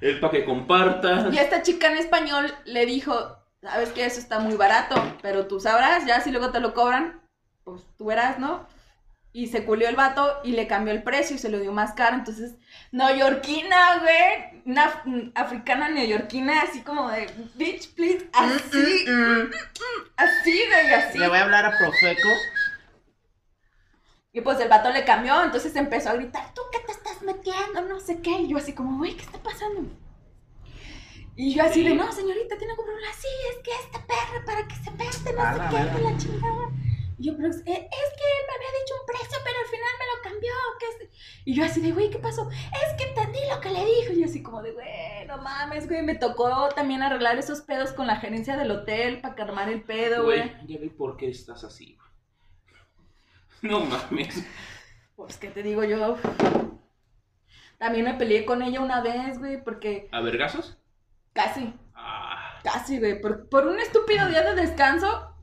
El pa' que compartas. Y esta chica en español le dijo, sabes que eso está muy barato, pero tú sabrás, ya si luego te lo cobran. pues tú verás, ¿no? Y se culió el vato y le cambió el precio y se lo dio más caro. Entonces, neoyorquina, güey. Una af- africana neoyorquina, así como de, bitch, please. Así, así, güey, así. Le voy a hablar a Profeco. Y pues el vato le cambió, entonces empezó a gritar, ¿tú qué te estás metiendo? No sé qué. Y yo así como, güey, ¿qué está pasando? Y yo así de, no, señorita, tiene que comprar Sí, es que este perro para que se mete, no sé qué, la chingada. Y yo, pero es, es que él me había dicho un precio, pero al final me lo cambió. ¿qué es? Y yo así de, güey, ¿qué pasó? Es que entendí lo que le dijo. Y yo así como de, güey, no mames, güey. Me tocó también arreglar esos pedos con la gerencia del hotel para calmar el pedo, güey. Güey, ya vi por qué estás así. <laughs> No mames. Pues, ¿qué te digo yo? También me peleé con ella una vez, güey, porque ¿A vergazos? casi, Ah. casi, güey, por, por un estúpido día de descanso,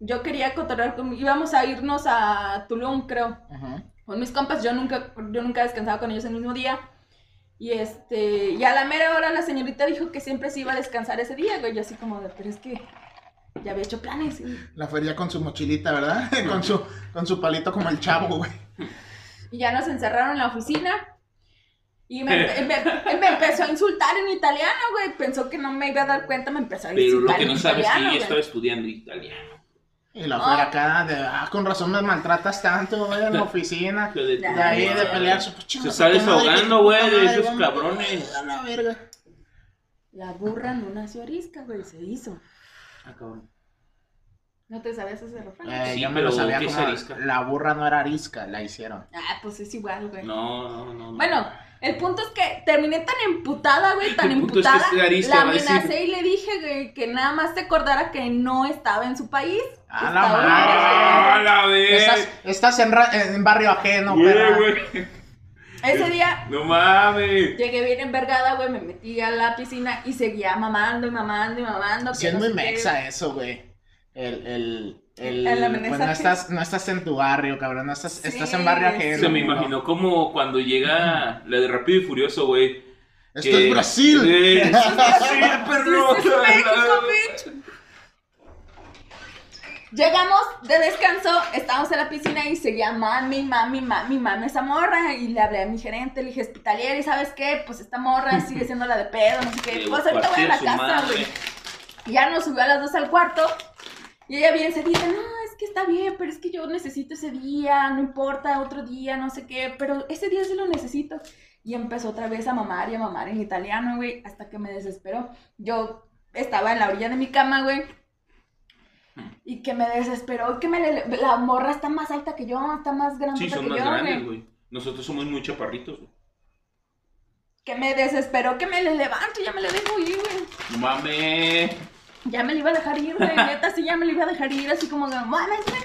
yo quería cotorrear con... Íbamos a irnos a Tulum, creo. Ajá. Con mis compas, yo nunca, yo nunca descansaba con ellos el mismo día. Y este, y a la mera hora la señorita dijo que siempre se iba a descansar ese día, güey. Yo así como de, pero es que ya había hecho planes. y- La feria con su mochilita, ¿verdad? <laughs> con, su, con su palito como el chavo, güey. Y ya nos encerraron en la oficina. Y me, me- me- me empezó a insultar en italiano, güey. Pensó que no me iba a dar cuenta, me empezó a Pero lo insultar que en no sabes es que ella estaba estudiando italiano. Y la fuera acá de, ah, con razón me maltratas tanto, güey, en la <laughs> oficina. De tu De De ahí de pelear su Se está desahogando, güey, de esos cabrones. A la verga. La burra no nació arisca, güey, se hizo. Ah, cabrón. ¿No te sabías ese refrán? Eh, Sí, yo me lo sabía ¿qué es como arisca? la burra no era arisca, la hicieron. Ah, pues es igual, güey. No, no, no. no. El punto es que terminé tan emputada, güey, tan es que emputada. la decir. amenacé y le dije, güey, que nada más te acordara que no estaba en su país. A la madre. ¡Ah, México. la vez! Estás, estás en, ra- en barrio ajeno, Güey. Ese día No mames. llegué bien envergada, güey, me metí a la piscina y seguía mamando y mamando y mamando. Sí, que es no muy mexa eso, güey. El, el, el, El pues no estás, no estás en tu barrio, cabrón, no estás, Sí, estás en barrio ajeno. Se me imaginó como cuando llega la de Rápido y Furioso, güey. Esto que- es Brasil. Eh, <laughs> Esto es Brasil, perro. This is México, bitch. Llegamos de descanso, estábamos en la piscina y seguía mami, mami, mami, mami esa morra. Y le hablé a mi gerente, le dije hospitaliera, y ¿sabes qué? Pues esta morra sigue siendo la de pedo, no sé qué. <laughs> Pues ahorita voy a la casa, güey. Y ya nos subió a las dos al cuarto. Y ella bien se dice, no, es que está bien, pero es que yo necesito ese día, no importa, otro día, no sé qué, pero ese día sí lo necesito. Y empezó otra vez a mamar y a mamar en italiano, güey, hasta que me desesperó. Yo estaba en la orilla de mi cama, güey. Y que me desesperó, que me le- la morra está más alta que yo, está más grande Sí, que son yo, más grandes, güey. Nosotros somos muy chaparritos, güey. Que me desesperó, que me le levanto, ya me le dejo ir, güey. No mames. Ya me lo iba a dejar ir, güey. Neta, sí, ya me lo iba a dejar ir, así como de mames, güey.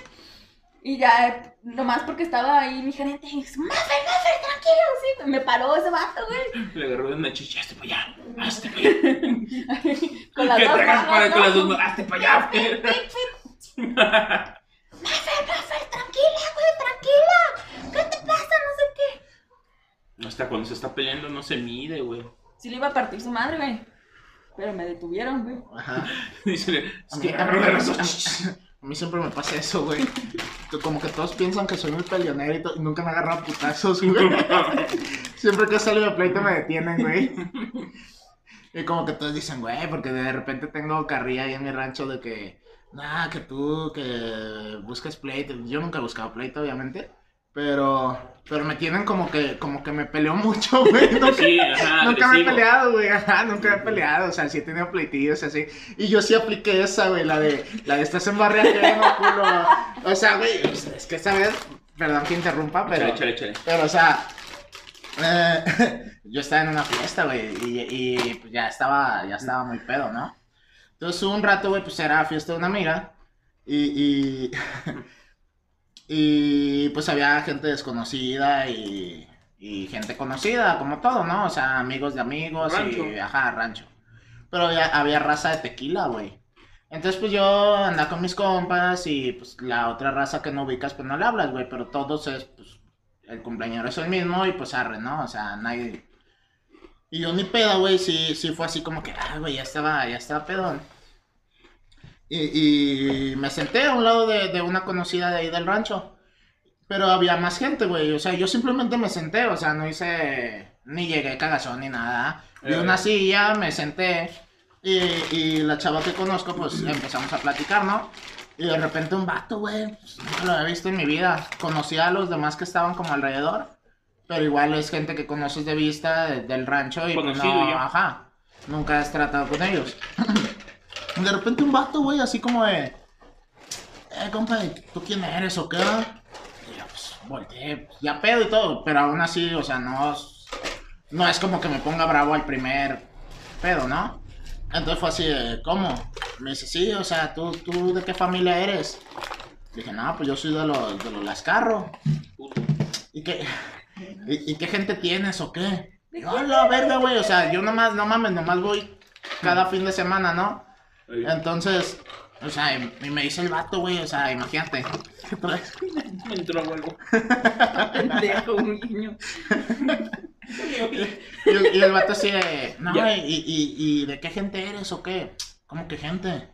Y ya, nomás porque estaba ahí mi gerente, y dice, tranquilo, sí. güey. Me paró ese vato, güey. Le agarró de una chicha, hazte para allá. Hazte para <laughs> allá. Con las ¿Qué dos manos, para con ¿no? las dos manos? Hazte para allá. Fit. <laughs> Maffer, Maffer, tranquila, güey, tranquila. ¿Qué te pasa? No sé qué. Hasta cuando se está peleando no se mide, güey. Sí le iba a partir su madre, güey. Pero me detuvieron, güey. Ajá. <laughs> Dice, A es mí, que a mí- a mí- dos. <laughs> a mí siempre me pasa eso, güey. Como que todos piensan que soy muy peleonero y, nunca me agarran putazos, güey. <laughs> Siempre que salgo de pleito me detienen, güey. Y como que todos dicen, güey, porque de repente tengo carrilla ahí en mi rancho de que, nah, que tú, que buscas pleito. Yo nunca he buscado pleito, obviamente. Pero, pero me tienen como que, como que me peleo mucho, <laughs> güey. Nunca, Sí, ajá, nunca me he peleado, güey. Ajá, nunca me he peleado. O sea, sí he tenido pleitillos así. Y yo sí apliqué esa, güey, la de, la de estás en barrio ajeno, culo. O sea, güey, es que esa vez, perdón que interrumpa, pero. Échale, échale, échale. Pero, o sea, eh, <laughs> yo estaba en una fiesta, güey, y, y, pues, ya estaba, ya estaba muy pedo, ¿no? Entonces un rato, güey, pues era fiesta de una amiga, y, y, <laughs> y, pues había gente desconocida y, y gente conocida, como todo, ¿no? O sea, amigos de amigos Rancho. y, ajá, rancho. Pero ya había raza de tequila, güey. Entonces, pues yo andaba con mis compas y pues la otra raza que no ubicas, pues no le hablas, güey, pero todos es, pues, el cumpleañero es el mismo y pues arre, ¿no? O sea, nadie... Y yo ni pedo, güey, sí, sí fue así como que, ah, güey, ya estaba, ya estaba pedón. Y, y me senté a un lado de, de una conocida de ahí del rancho. Pero había más gente, güey. O sea, yo simplemente me senté, o sea, no hice. Ni llegué cagazón ni nada. Vi Eh. una silla, me senté. Y, y la chava que conozco, pues empezamos a platicar, ¿no? Y de repente un vato, güey, pues, nunca lo había visto en mi vida. Conocía a los demás que estaban como alrededor. Pero igual es gente que conoces de vista de- del rancho y pues Conocido no, ya. ajá. Nunca has tratado con ellos. <clears throat> De repente un vato, güey, así como de. Eh, compa, ¿tú quién eres o qué? Y yo, pues, volteé, pues, ya pedo y todo, pero aún así, o sea, no. No es como que me ponga bravo al primer pedo, ¿no? Entonces fue así de, ¿cómo? Me dice, sí, o sea, ¿tú, tú de qué familia eres? Dije, no, pues yo soy de los, de los Lascarro. ¿Y qué, y, qué gente tienes o qué? No, la verga, güey, o sea, yo nomás, no mames, nomás voy cada fin de semana, ¿no? Entonces, o sea, y me dice el vato, güey, o sea, imagínate. ¿qué traes? Me entró algo. Pendejo, un niño. Y, el- y el vato así de, no, Ya. y, y, y de qué gente eres o qué? ¿Cómo que gente?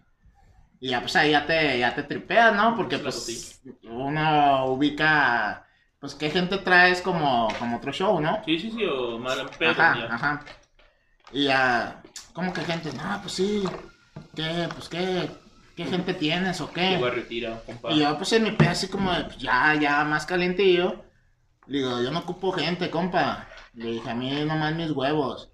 Y ya, pues ahí ya te, ya te tripeas, ¿no? Porque Claro, pues uno ubica, pues qué gente traes como, como otro show, ¿no? Sí, sí, sí, o mal. Ajá, ya. ajá. Y ya, ¿cómo que gente? No, pues sí, ¿qué? Pues qué, ¿qué gente tienes o qué? Llegó a retirar, compa. Y yo pues en mi pedo así como de, pues, ya, ya más calientillo. Le digo, yo no ocupo gente, compa. Le dije, a mí nomás mis huevos.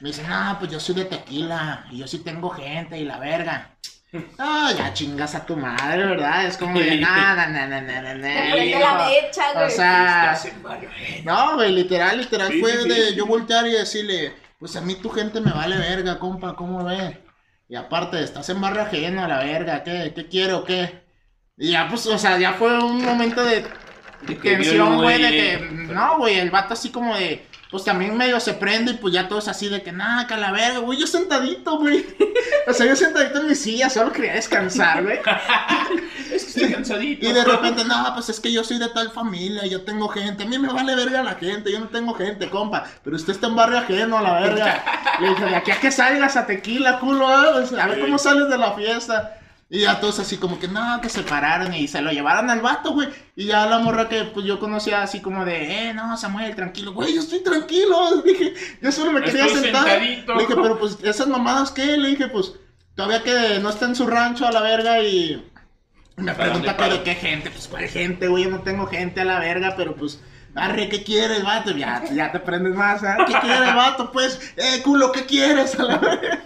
Me dice, no, pues yo soy de tequila. Y yo sí tengo gente y la verga. <laughs> No, ya chingas a tu madre, ¿verdad? Es como de, nada, nada, nada, nada, Te prende la mecha, güey. O sea, ajeno. no, güey, literal, literal Sí, fue sí, de sí. yo voltear y decirle, pues a mí tu gente me vale verga, compa, ¿cómo ve? Y aparte, estás en barrio ajeno a la verga, ¿qué, qué quiero o qué? Y ya, pues, o sea, ya fue un momento de tensión, güey, de que, no, güey, el vato así como de, pues también medio se prende y pues ya todos así de que, nada, que a la verga, güey, yo sentadito, güey. <laughs> O sea, yo sentadito en mi silla, solo quería descansar, güey. <laughs> Es que estoy cansadito. Y de repente, no, pues es que yo soy de tal familia, yo tengo gente. A mí me vale verga la gente, yo no tengo gente, compa. Pero usted está en barrio ajeno a la verga. <laughs> Le dije, de aquí a que salgas a tequila, culo, pues, a ver cómo sales de la fiesta. Y ya todos así como que no, que se pararon y se lo llevaron al vato, güey. Y ya la morra que pues yo conocía así como de, eh, no, Samuel, tranquilo, güey, yo estoy tranquilo. <laughs> Dije, yo solo me quería Estoy sentar. sentadito. Le dije, pero pues esas mamadas, ¿qué? Le dije, pues todavía que no está en su rancho a la verga y me ¿Para dónde pregunta que de qué gente, pues cuál gente, güey, yo no tengo gente a la verga, pero pues, arre, ¿qué quieres, vato? Ya, ya te prendes más, ¿ah? ¿Qué quieres, vato? Pues, eh, culo, ¿qué quieres a la verga?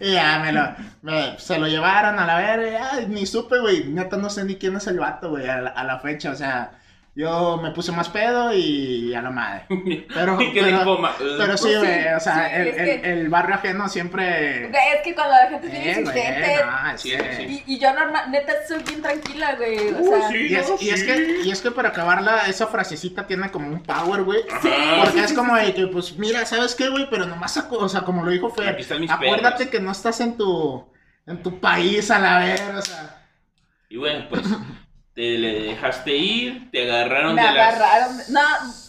Y ya me lo, me- se lo llevaron a la verga, ni supe, güey, neta no sé ni quién es el vato, güey, a a la fecha, o sea, yo me puse más pedo y a la madre. Pero, <laughs> Y pero, coma. pero sí, Pues sí, güey, o sea, sí, el, el- que- el barrio ajeno siempre... Güey, es que cuando la gente es bien Eh, insistente. no, es Sí. Y, y yo normal, neta soy bien tranquila, güey. O sea, sí. Y es, No, y es sí. que, y es que para acabarla, esa frasecita tiene como un power, güey. Sí. Porque es como de que, pues, mira, ¿sabes qué, güey? Pero nomás, o sea, como lo dijo Fer, acuérdate perros. que no estás en tu, en tu país a la vez, o sea. Y bueno, pues te le dejaste ir, te agarraron me de las... agarraron. No,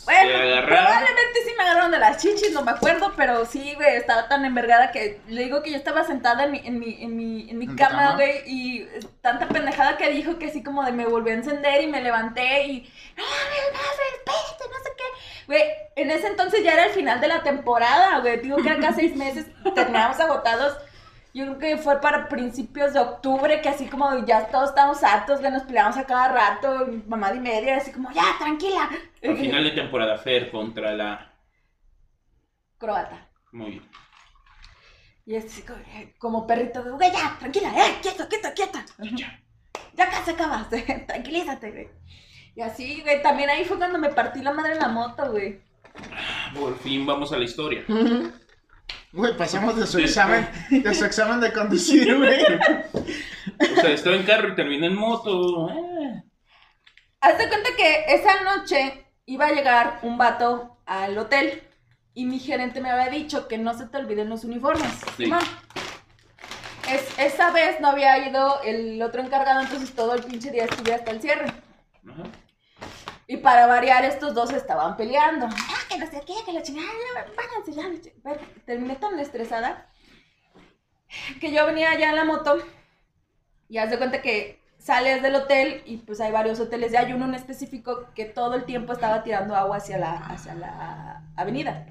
bueno, Te agarraron. probablemente sí me agarraron de las chichis, no me acuerdo, pero sí, güey, estaba tan envergada que le digo que yo estaba sentada en mi, en mi, en mi, en mi ¿En tu cama, cama? güey, y tanta pendejada que dijo que así como de me volví a encender y me levanté y. No, no, no, espérate, no sé qué. Güey, en ese entonces ya era el final de la temporada, güey. Digo que acá seis meses terminamos agotados. Yo creo que fue para principios de octubre, que así como ya todos estábamos hartos, güey, nos peleamos a cada rato, mamá y media, así como, ya, tranquila. Al final de temporada Fer contra la... Croata. Muy bien. Y así como, como perrito, de, güey, ya, tranquila, eh, quieto, quieto, quieta. Ya. Ya <laughs> casi acabas, <laughs> tranquilízate, güey. Y así, güey, también ahí fue cuando me partí la madre en la moto, güey. Por fin vamos a la historia. Güey, pasamos de su examen, de su examen de conducir, güey. O sea, estaba en carro y terminé en moto. Eh. Haz de cuenta que esa noche iba a llegar un vato al hotel y mi gerente me había dicho que no se te olviden los uniformes. Sí. Es, esa vez no había ido el otro encargado, entonces todo el pinche día estuve hasta el cierre. Ajá. Y para variar, estos dos estaban peleando. Ah, que no sé qué, que la chingada, ya, váyanse ya. Terminé tan estresada que yo venía allá en la moto Y haz de cuenta que sales del hotel y pues hay varios hoteles y hay uno en específico que todo el tiempo estaba tirando agua hacia la, hacia la avenida.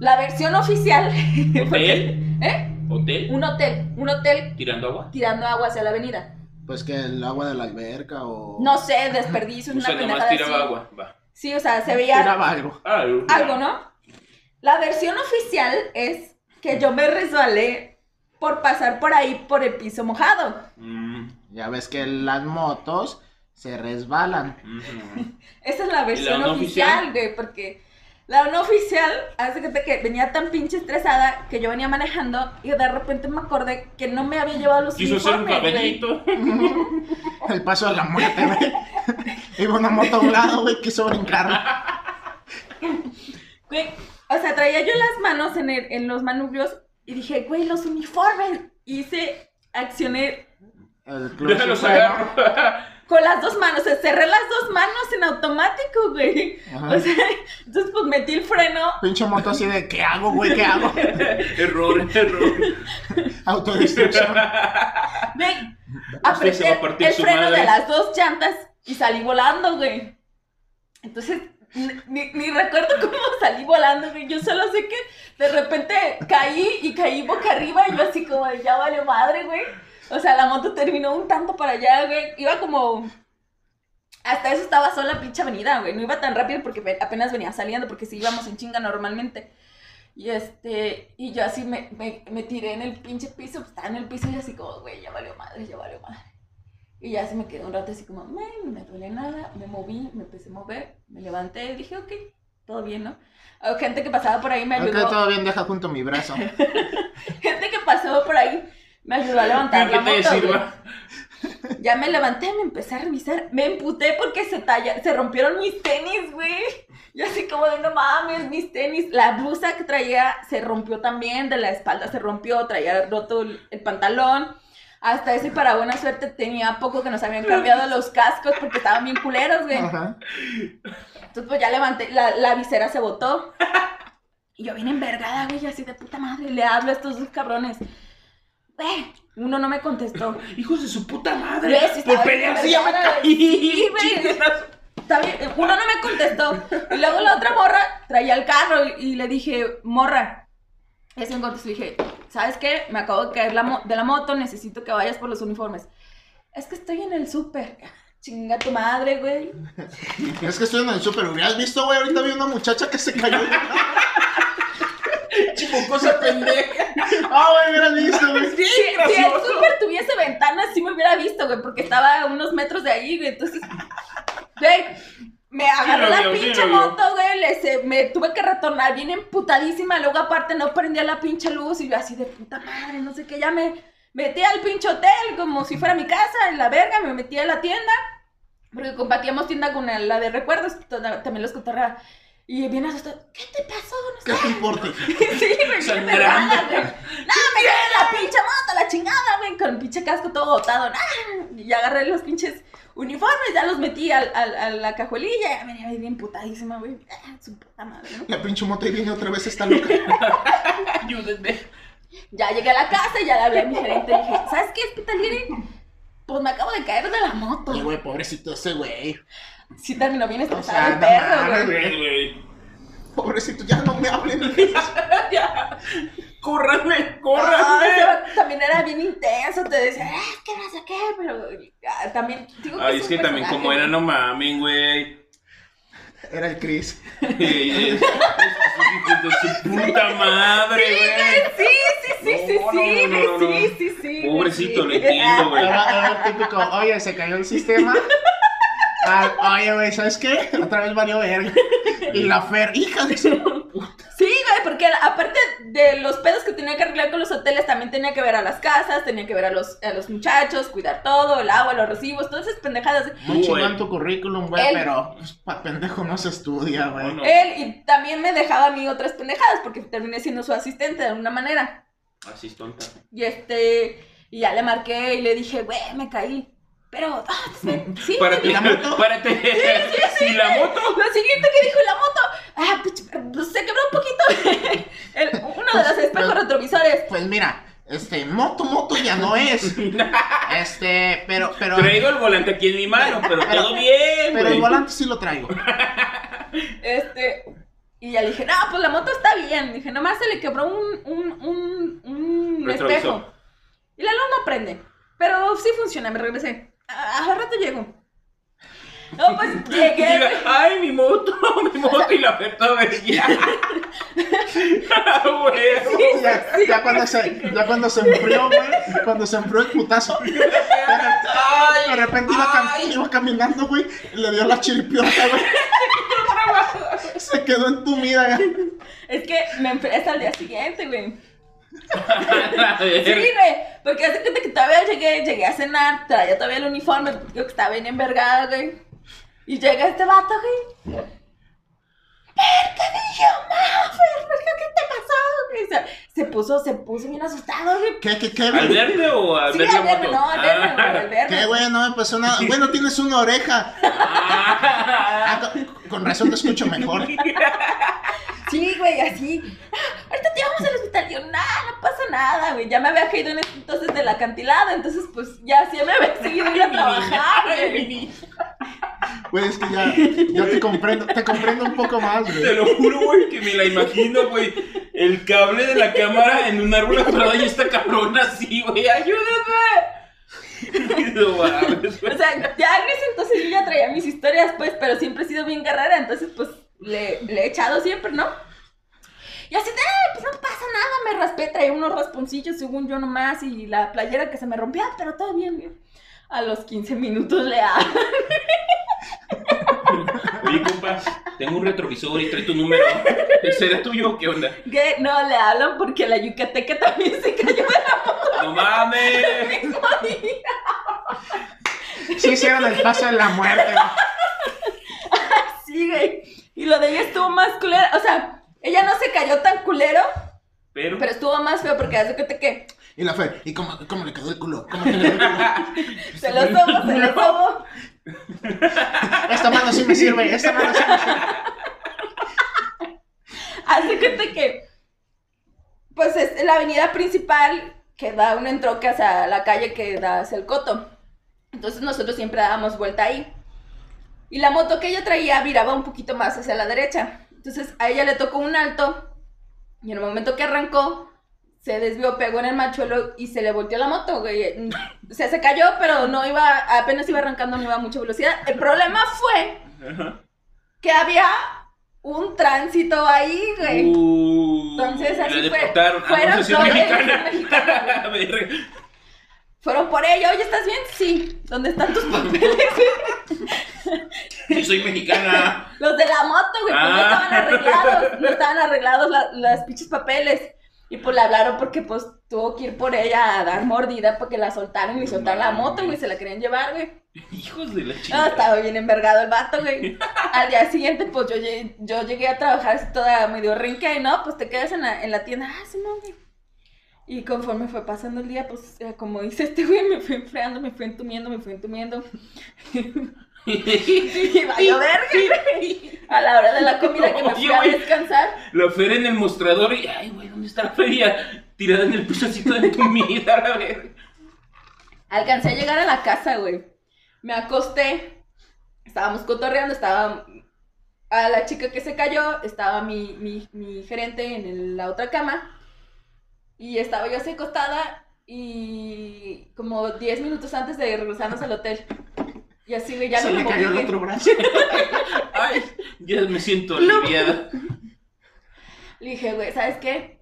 La versión oficial... <laughs> ¿Hotel? ¿Eh? ¿Hotel? Un hotel, un hotel ¿Tirando agua? tirando agua hacia la avenida. Pues que el agua de la alberca o. No sé, desperdicio, O una sea, nomás tiraba así. agua. Va. Sí, o sea, se veía Tiraba algo. Algo, ¿no? La versión oficial es que yo me resbalé por pasar por ahí por el piso mojado. Mm, Ya ves que las motos se resbalan. <laughs> Esa es la versión oficial? güey, porque la no oficial, hace cuenta que venía tan pinche estresada que yo venía manejando y de repente me acordé que no me había llevado los Quiso ser un uniformes, güey. caballito. <laughs> El paso de la muerte, güey. Iba una moto a un lado, güey, quiso brincar. Güey, o sea, traía yo las manos en, el- en los manubrios y dije, güey, los uniformes. Hice, accioné El clutch Déjalo. Con las dos manos, o sea, cerré las dos manos en automático, güey. Ajá. O sea, entonces pues metí el freno. Pinche moto así de, ¿qué hago, güey? ¿Qué hago? <laughs> error, error. Autodestrucción. <laughs> Güey, apreté el freno madre. de las dos llantas y salí volando, güey. Entonces, ni, ni- recuerdo cómo salí volando, güey. Yo solo sé que de repente caí y caí boca arriba y yo así como, ya vale madre, güey. O sea, la moto terminó un tanto para allá, güey. Iba como... Hasta eso estaba sola pinche avenida, güey. No iba tan rápido porque apenas venía saliendo, porque sí íbamos en chinga normalmente. Y este, y yo así me, me, me tiré en el pinche piso, pues, estaba en el piso y así como, güey, ya valió madre, ya valió madre. Y ya se me quedé un rato así como, "Men, no me duele nada, me moví, me empecé a mover, me levanté y dije, ok, todo bien, ¿no? Gente que pasaba por ahí me Ok, ayudó, todo bien, deja junto mi brazo. <laughs> gente que pasó por ahí me ayudó a levantar la moto. Ya me levanté, me empecé a revisar. Me emputé porque se talla, se rompieron mis tenis, güey. Yo así como de no mames, mis tenis. La blusa que traía se rompió también, de la espalda se rompió, traía roto el, el pantalón. Hasta eso y para buena suerte tenía poco que nos habían cambiado los cascos porque estaban bien culeros, güey. Ajá. Entonces pues ya levanté, la, la visera se botó. Y yo bien envergada, güey, así de puta madre. Le hablo a estos dos cabrones. Güey, uno no me contestó. Hijos de su puta madre. Sí Por pelearse ya me caí. sí, güey. Está bien, uno no me contestó. Y luego la otra morra traía el carro y, y le dije, morra. Ese me contestó y dije, ¿sabes qué? Me acabo de caer la de la moto, necesito que vayas por los uniformes. Es que estoy en el súper. Chinga tu madre, güey. Es que estoy en el súper. ¿Hubieras visto, güey? Ahorita vi una muchacha que se cayó. <laughs> Chipocosa pendeja. Ah, güey, hubieras visto, güey. Si, si el súper tuviese ventanas, sí me hubiera visto, güey, porque estaba a unos metros de ahí, güey. Entonces, güey, me agarró la vio, sí pinche moto, güey. le se- me tuve que retornar bien emputadísima. Luego, aparte, no prendía la pinche luz y yo así de puta madre, no sé qué. Ya me metí al pinche hotel como si fuera mi casa, en la verga. Me metí a la tienda, porque compartíamos tienda con la de recuerdos. También los cotorreaba. Y bien asustado, ¿qué te pasó? No ¿Qué te importa? <laughs> Sí, güey, <laughs> Sangrando. envergada, güey. No, me <laughs> la pinche moto, la chingada, güey, con el pinche casco todo botado. nah. Y agarré los pinches uniformes, ya los metí al, al- a la cajuelilla. Ya venía bien putadísima, güey. Ah, Su puta madre, ¿no? La pinche moto ahí viene otra vez, está loca. Ayúdenme. Ya llegué a la casa y ya le hablé a mi gerente y dije, ¿sabes qué, Spitalieri? Pues me acabo de caer de la moto. Y, güey, pobrecito ese güey. Sí terminó bien estresado sea, el no perro, mames, güey. Pobrecito, ya no me hablen. <laughs> Ya. Córranme, córranme. también era bien intenso, te decía, ah, que no sé qué, pero ah, también, digo Ay, es es un que también como era, no mamen, güey. Era el Chris. <laughs> Su puta madre, güey. Sí, sí, sí, sí, sí, sí, sí, sí. Pobrecito, sí. lo <laughs> entiendo, güey. Era, era el típico, oye, se cayó el sistema. Ah, oye, güey, ¿sabes qué? Otra vez valió verga. Y la Fer, hija de su... Sí, güey, porque aparte de los pedos que tenía que arreglar con los hoteles, también tenía que ver a las casas, tenía que ver a los, a los muchachos, cuidar todo, el agua, los recibos, todas esas pendejadas. Muy chingón tu currículum, güey, Él- pero pues, pa' pendejo no se estudia, güey. No, no. Él y también me dejaba a mí otras pendejadas porque terminé siendo su asistente de alguna manera. Así es tonta. Y este, y ya le marqué y le dije, güey, me caí. Pero, ah, <laughs> sí, Párate, ¿Y la moto? párate. ¿Y la moto? Lo siguiente que dijo la moto, ah, pinche perro, se quebró un poquito <laughs> el- uno de los espejos retrovisores. Pues mira, Este, moto, moto ya no es. <laughs> Este, pero, pero, Traigo el volante aquí en mi mano, pero todo bien, pero el volante sí lo traigo. Este, y ya le dije, no, pues la moto está bien. Dije, nomás se le quebró un, un, un, un espejo. Y la luz no prende. Pero sí funciona, me regresé. A, a rato llego. No, <laughs> pues llegué. Diga, ay, mi moto, <laughs> mi moto y la oferta de <laughs> ya. Ah, güey. Ya, ya cuando se, ya cuando se enfrió, güey, cuando se enfrió el putazo, de Ay, repente iba, cam- ay. iba caminando, güey, y le dio la chiripiota, güey. Se quedó entumida, güey. Es que me enfrié hasta el día siguiente, güey. <laughs> Sí, güey. Porque hace cuenta que todavía llegué, llegué a cenar, traía todavía el uniforme, digo que estaba bien envergada, güey. Y llega este vato, güey. Verga, dije, Maffer, verga, ¿qué te pasó? güey? O sea, se puso, se puso bien asustado, güey. ¿Qué, qué, qué, ¿Al verde o al Sí, verde al verme, no, al verme, güey, al ¿Qué, verme. güey? No me pasó nada. Bueno, tienes una oreja. Ah. <laughs> Ah, con, con razón te escucho mejor. <laughs> Sí, güey, así. "Ah, ahorita te llevamos al hospital. Yo, nada, no pasa nada, güey. Ya me había caído en ese entonces del acantilado, entonces, pues, ya sí me había seguido ir a <laughs> trabajar, güey. Güey, es que ya, ya te comprendo, te comprendo un poco más, Te güey. lo juro, güey, que me la imagino, güey. El cable de la cámara en un árbol atorado y esta cabrona así, güey. ¡Ayúdenme! <laughs> No. O sea, ya en ese entonces yo ya traía mis historias, pues, pero siempre he sido bien guerrera, entonces, pues, le, le he echado siempre, ¿no? Y así de, "Ay, pues no pasa nada, me raspé, traía unos rasponcillos, según yo nomás, y la playera que se me rompía, pero todo bien. A los 15 minutos le hablo. <laughs> Oye, compa, tengo un retrovisor y trae tu número. ¿Será tuyo o qué onda? Que no le hablan porque la yucateca también se cayó de la ¡No mames! <laughs> mismo día. Sí hicieron el paso de la muerte. <laughs> güey. Sí, güey. Y lo de ella estuvo más culero. O sea, ella no se cayó tan culero, Pero, pero estuvo más feo porque hace cuenta que Y la fe, ¿y cómo, cómo le quedó el culo? ¿Cómo le quedó el culo? <laughs> se lo sobo, se lo sobo. <laughs> Esta mano sí me sirve, esta mano sí me sirve. <laughs> Hace cuenta que, pues es la avenida principal que da un entroque hacia la calle que da hacia el coto. Entonces nosotros siempre dábamos vuelta ahí. Y la moto que ella traía viraba un poquito más hacia la derecha. Entonces a ella le tocó un alto. Y en el momento que arrancó, se desvió, pegó en el machuelo y se le volteó la moto, güey. O sea, se cayó, pero no iba, apenas iba arrancando, no iba a mucha velocidad. El problema fue que había un tránsito ahí, güey. Uh, Entonces, así fue. Ah, Fueron todos- mexicana. mexicana. <laughs> Fueron por ella, oye, ¿estás bien? Sí. ¿Dónde están tus <laughs> papeles? Soy mexicana. <laughs> Los de la moto, güey, pues no Ah. estaban arreglados, no estaban arreglados la- las pinches papeles. Y pues le hablaron porque pues tuvo que ir por ella a dar mordida porque la soltaron y soltaron la moto, güey, se la querían llevar, güey. Hijos de la No, chingada. estaba bien envergado el vato, güey. <laughs> Al día siguiente, pues yo, llegué- yo llegué a trabajar así toda medio rinca y no, pues te quedas en la, en la tienda. Ah, sí, no, güey. Y conforme fue pasando el día, pues como dice este güey, me fui enfriando, me fui entumiendo, me fui entumiendo. <laughs> y va a llover, güey. A la hora de la comida que me fui a descansar. La feria en el mostrador y, ay, güey, ¿dónde está la feria? Tirada en el pisocito de tu vida, a ver. Alcancé a llegar a la casa, güey. Me acosté. Estábamos cotorreando, estaba a la chica que se cayó, estaba mi, mi, mi gerente en el- la otra cama. Y estaba yo así acostada y como 10 minutos antes de regresarnos al hotel. Y así, güey, ya Se no le me cayó el moví. otro brazo. <laughs> Ay, ya me siento aliviada. <laughs> Le dije, güey, ¿sabes qué?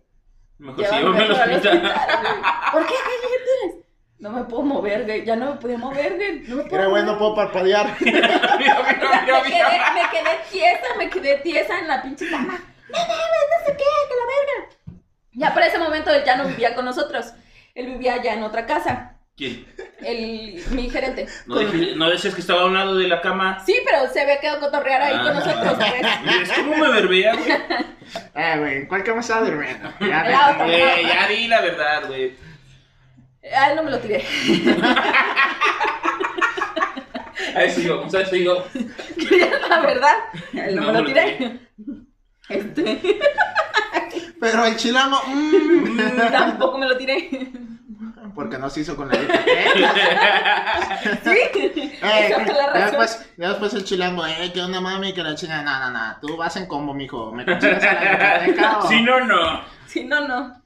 Mejor sí, llévame al hospital. hospital, güey. <laughs> ¿Por qué? ¿Qué, tienes? No me puedo mover, güey. Ya no me podía mover, güey. No me puedo Era mover. bueno, puedo parpadear. Mira, mira, O sea, mira, me, mira. quedé, me quedé tiesa, me quedé tiesa en la pinche cama. No mames, no sé qué, que la verga. Ya para ese momento él ya no vivía con nosotros. Él vivía ya en otra casa. ¿Quién? El, mi gerente. ¿No, dije- no decías que estaba a un lado de la cama? Sí, pero se había quedado cotorrear ahí con Ah. nosotros. como me verbea, güey. Eh, güey, ¿en cuál cama estaba durmiendo? Ya, La otra. Güey, ya di la verdad, güey. A él no me lo tiré. <laughs> A eso digo, ¿sabes? Te digo, la verdad. A él no, No me lo tiré. Este. Pero el chilango, mm, Tampoco me lo tiré. Porque no se hizo con el <laughs> IPP. Sí. Eh, la ya, después, ya después el chilango, eh, que una mami que la chingada, no, no, no, tú vas en combo, mijo, me consigues a la biblioteca o... Si no, no. Sí, no, no.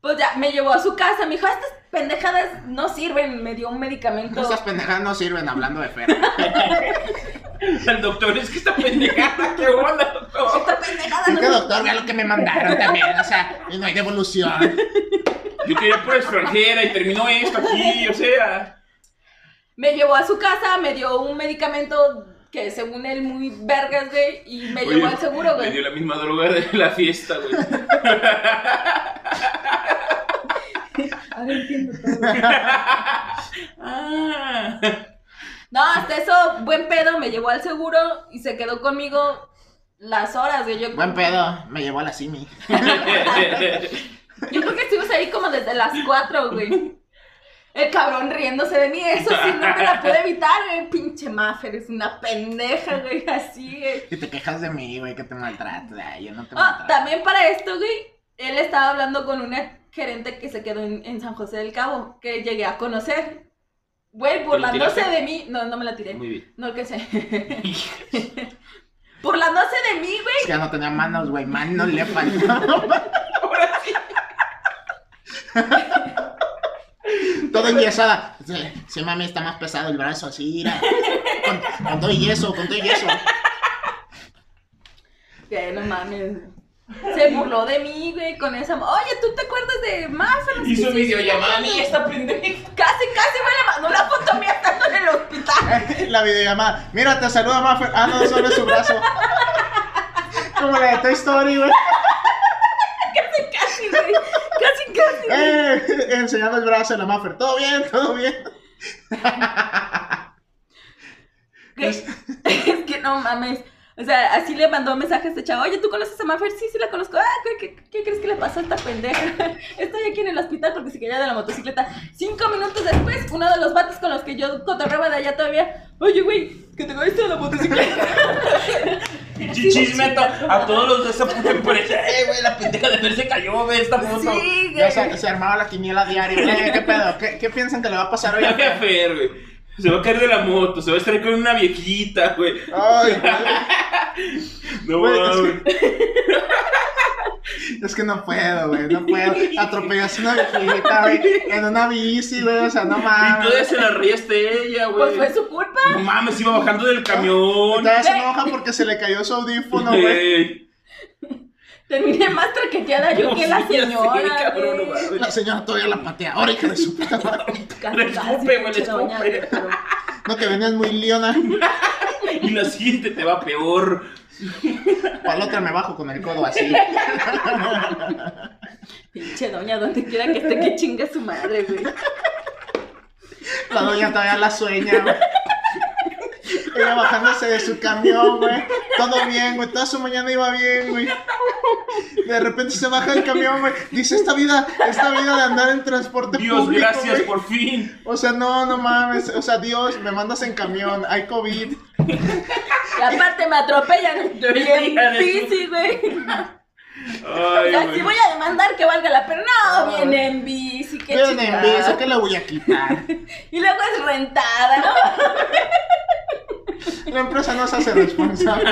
Pues ya, me llevó a su casa, me dijo, estas pendejadas no sirven, me dio un medicamento. Esas pendejadas no sirven hablando de Fer. <laughs> El doctor, es que esta pendejada, <laughs> qué onda, doctor. Esta pendejada Es no que doctor, vea lo que me mandaron también, o sea, y no hay devolución. Yo quería por extranjera y terminó esto aquí, o sea. Me llevó a su casa, me dio un medicamento que según él muy vergas, güey, y me Oye, llevó al seguro, Me dio güey. la misma droga de la fiesta, güey. <laughs> Ahora entiendo todo. Ah. No, hasta eso, buen pedo, me llevó al seguro y se quedó conmigo las horas, güey. Yo, Buen pedo, me llevó a la Simi. <laughs> yo creo que estuvimos ahí como desde las 4, güey. El cabrón riéndose de mí, eso sí, no me la pude evitar, güey. Pinche Maffer, es una pendeja, güey, así, güey. Y te quejas de mí, güey, que te maltrato. Ay, yo no te Ah, maltrato. también para esto, güey, él estaba hablando con una gerente que se quedó en, en San José del Cabo, que llegué a conocer. Güey, burlándose de mí. No, no me la tiré. Muy bien. No, que sé. <laughs> burlándose de mí, güey. Es que ya no tenía manos, güey, manos le faltaban. <laughs> Todo enyesada. Sí, sí, mami, está más pesado el brazo, así, mira. Con, con todo y yeso, con todo y yeso. Que no mames. Se burló de mí, güey, con esa. Oye, ¿tú te acuerdas de Maffer? Hizo Sí, videollamada a sí, mí, esta pendeja. Casi, casi me le mandó una foto mía estando en el hospital. La videollamada. Mira, te saluda Maffer. Ah, no, solo es su brazo. Como la de Toy Story, güey. Casi, güey. Casi, casi. güey. Eh, enseñando el brazo a la Maffer. Todo bien, todo bien. <laughs> Es que no mames. O sea, así le mandó mensajes a este chavo. Oye, ¿tú conoces a Maffer? Sí, sí la conozco. Ah, ¿qué, qué, qué crees que le pasó a esta pendeja? <laughs> Estoy aquí en el hospital porque se quería de la motocicleta. Cinco minutos después, uno de los vatos con los que yo cotorreaba de allá todavía. Oye, güey, que te caíste de la motocicleta. <laughs> Chismeto a todos los de esa puta empresa. Eh, güey, la pendeja de Fer se cayó, ve esta foto. Sí, Ya se, se armaba la quiniela diaria. Eh, ¿Qué pedo? ¿Qué, ¿Qué piensan que le va a pasar hoy a <laughs> Oye, Fer, güey. Se va a caer de la moto, se va a estar con una viejita, güey. Ay, <laughs> güey. No Güey, es mames. Es que no puedo, güey, no puedo. Atropellaste una viejita, güey, en una bici, güey, o sea, no Y mames. todavía se la ríeste ella, güey. Pues fue su culpa. No mames, iba bajando del camión. Todavía se enoja porque se le cayó su audífono, güey. Terminé más traqueteada yo No, que la sí, señora. cabrón, no. La señora todavía la patea. Ahora, hija de su <laughs> puta madre. Casi, Le casi, escupe, güey, le escupe. No, que venías muy leona. <laughs> Y la siguiente te va peor. Para la otra me bajo con el codo así. <laughs> Pinche doña, donde quiera que esté, que chingue su madre, güey. La doña todavía la sueña, güey. Ella bajándose de su camión, güey. Todo bien, güey. Toda su mañana iba bien, güey. De repente se baja el camión, güey. Dice, esta vida, esta vida de andar en transporte Dios, público, gracias güey. por fin. O sea, no, no mames. O sea, Dios, me mandas en camión. Hay COVID. Y aparte me atropellan <laughs> bien bici, güey. O Ay, sea, güey. si voy a demandar que valga la pena. No, Ay. viene en bici, qué Vienen en bici, ¿qué le voy a quitar? <laughs> Y luego es rentada, ¿no? <laughs> La empresa no se hace responsable.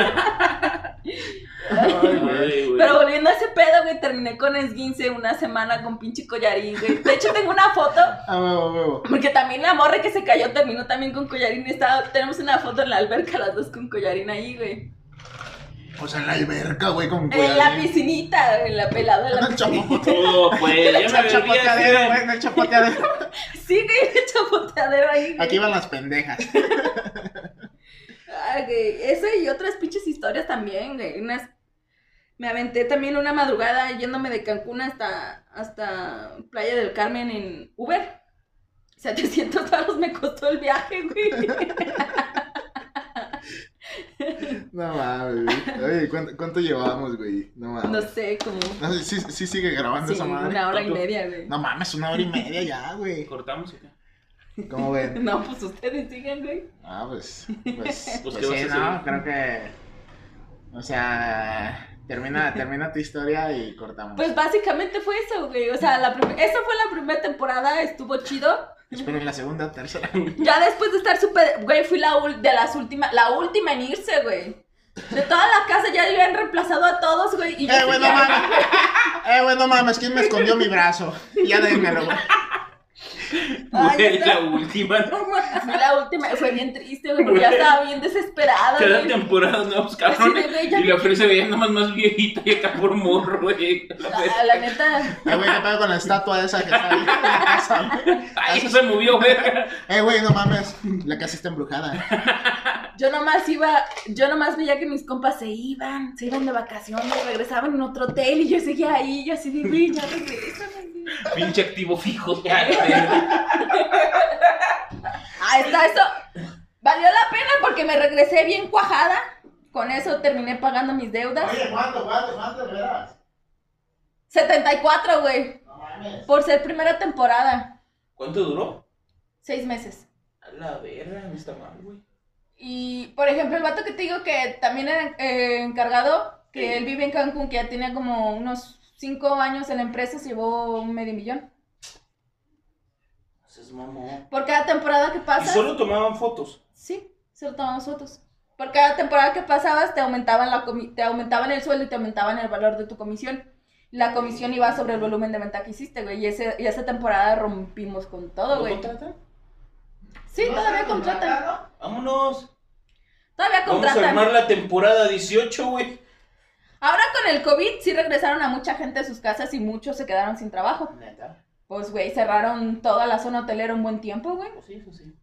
Ay, güey. Pero volviendo a ese pedo, güey, terminé con esguince una semana con pinche collarín, güey. De hecho, tengo una foto, A huevo, huevo. porque también la morra que se cayó terminó también con collarín. Estaba, tenemos una foto en la alberca, las dos con collarín ahí, güey. O sea, en la alberca, güey, con En la piscinita, en la pelada de En la el <laughs> chapoteadero. Todo, pues, El chapoteadero, güey, en el chapoteadero. <laughs> Sí, güey, el chapoteadero ahí, güey. Aquí van las pendejas. <laughs> Güey, esa y otras pinches historias también, güey. Unas... Me aventé también una madrugada yéndome de Cancún hasta, hasta Playa del Carmen en Uber. 700 dólares <laughs> me costó el viaje, güey. <laughs> No mames. Oye, ¿cuánto, cuánto llevamos, güey? No mames. No sé, como No sí, sí sigue grabando sí, esa madre. una hora y media, güey. No mames, una hora y media ya, güey. ¿Cortamos o qué? ¿Cómo ven? <laughs> No, pues ustedes sigan, güey. Ah, pues, pues, <laughs> pues, ¿qué vas sí, ¿no? Creo que, o sea, Termina, termina tu historia y cortamos. Pues básicamente fue eso, güey. O sea, la esa fue la primera temporada, estuvo chido. Esperen la segunda, tercera. <laughs> Ya después de estar súper, güey, fui la ul- de las últimas, la última en irse, güey. De toda la casa ya habían reemplazado a todos, güey. Y Eh, güey, no mames. Eh, güey, no mames, ¿quién me escondió mi brazo? Ya déjenmelo, güey. <laughs> Ay, la está. última, ¿no? Fui <laughs> la última, fue bien triste, güey, porque ya estaba bien desesperada, Cada güey. temporada nuevos cabrones. Y la Fer se veía nomás más viejita y acá por morro, güey. La Fer- La, la neta, Eh, güey, ¿qué pedo con la estatua esa que está ahí en la casa, güey? Ay, eso se movió, verga. <laughs> Eh, güey, no mames. La casa está embrujada. yo nomás iba, yo nomás veía que mis compas se iban, se iban de vacaciones, regresaban en otro hotel y yo seguía ahí, yo así de, güey, ya regresan. Pinche activo fijo. Ya. Ahí está, eso valió la pena porque me regresé bien cuajada. Con eso terminé pagando mis deudas. ¿cuánto, cuánto, cuánto, de veras? 74, güey. No mames. Por ser primera temporada. ¿Cuánto duró? Seis meses. A la verga, no está mal, güey. Y, por ejemplo, el vato que te digo que también era eh, encargado, que él vive en Cancún, que ya tenía como unos cinco años en la empresa, se llevó un medio millón. Eso es mamón. Por cada temporada que Y pasa. solo tomaban fotos. Sí, solo tomamos fotos. Por cada temporada que pasabas te aumentaban, la comi- te aumentaban el sueldo y te aumentaban el valor de tu comisión. La comisión iba sobre el volumen de venta que hiciste, güey. Y, ese, y esa temporada rompimos con todo, ¿Lo güey. contratan? Sí, todavía contratan. Vámonos. Todavía Vamos a contratan. armar la temporada 18, güey. Ahora con el COVID sí regresaron a mucha gente a sus casas y muchos se quedaron sin trabajo. Neta. Pues, güey, cerraron toda la zona hotelera un buen tiempo, güey. Pues sí, eso sí.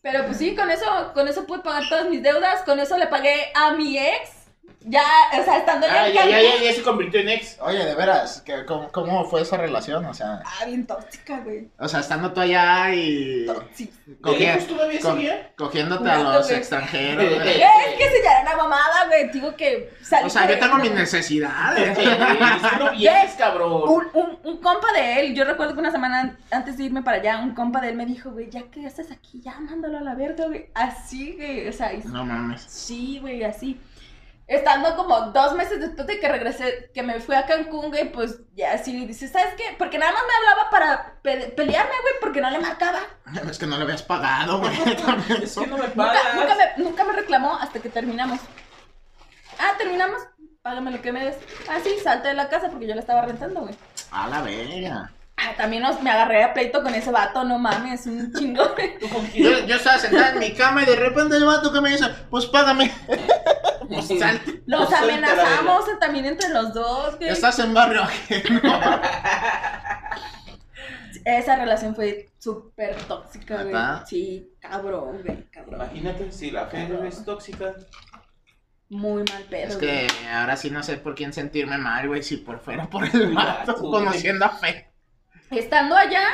Pero pues sí, con eso, con eso pude pagar todas mis deudas. Con eso le pagué a mi ex. Ya, o sea, estando ya Ah, en ya, ya, Cancún. ya, ya se convirtió en ex. Oye, de veras, ¿qué- cómo, ¿cómo fue esa relación? O sea, Ah, bien tóxica, güey. o sea, estando tú allá y Tóxica. cogia- ¿Lejos todavía co- seguía? cogiéndote a los güey. extranjeros, güey. Es que se ya era una mamada, güey. Digo que salí O sea, yo tengo mis necesidades. Es no <laughs> vienes, cabrón. Un, un, un compa de él, yo recuerdo que una semana antes de irme para allá, un compa de él me dijo, güey, ya que haces aquí, ya mándalo a la verga, güey. Así, güey, o sea, y- No mames. sí, güey, así. Estando como dos meses después de que regresé, que me fui a Cancún, güey, pues ya así le dice, ¿sabes qué? Porque nada más me hablaba para pe- pelearme, güey, porque no le marcaba. Es que no lo habías pagado, güey. <laughs> También Es que no me Nunca, pagas. nunca, me, nunca me reclamó hasta que terminamos. Ah, terminamos, págame lo que me des. Ah, sí, salte de la casa porque yo la estaba rentando, güey. A la verga. Ah, también nos, me agarré a pleito con ese vato, no mames, un chingo. Yo, yo estaba sentada en mi cama y de repente el vato que me dice, pues págame. <laughs> <laughs> Los amenazamos también entre los dos. Estás en barrio ajeno. <laughs> Esa relación fue súper tóxica, güey. Sí, cabrón, güey, cabrón. Imagínate si la Fer es tóxica. Muy mal pedo, Es güey. que ahora sí no sé por quién sentirme mal, güey, si por fuera por el vato, conociendo a Fe. Estando allá,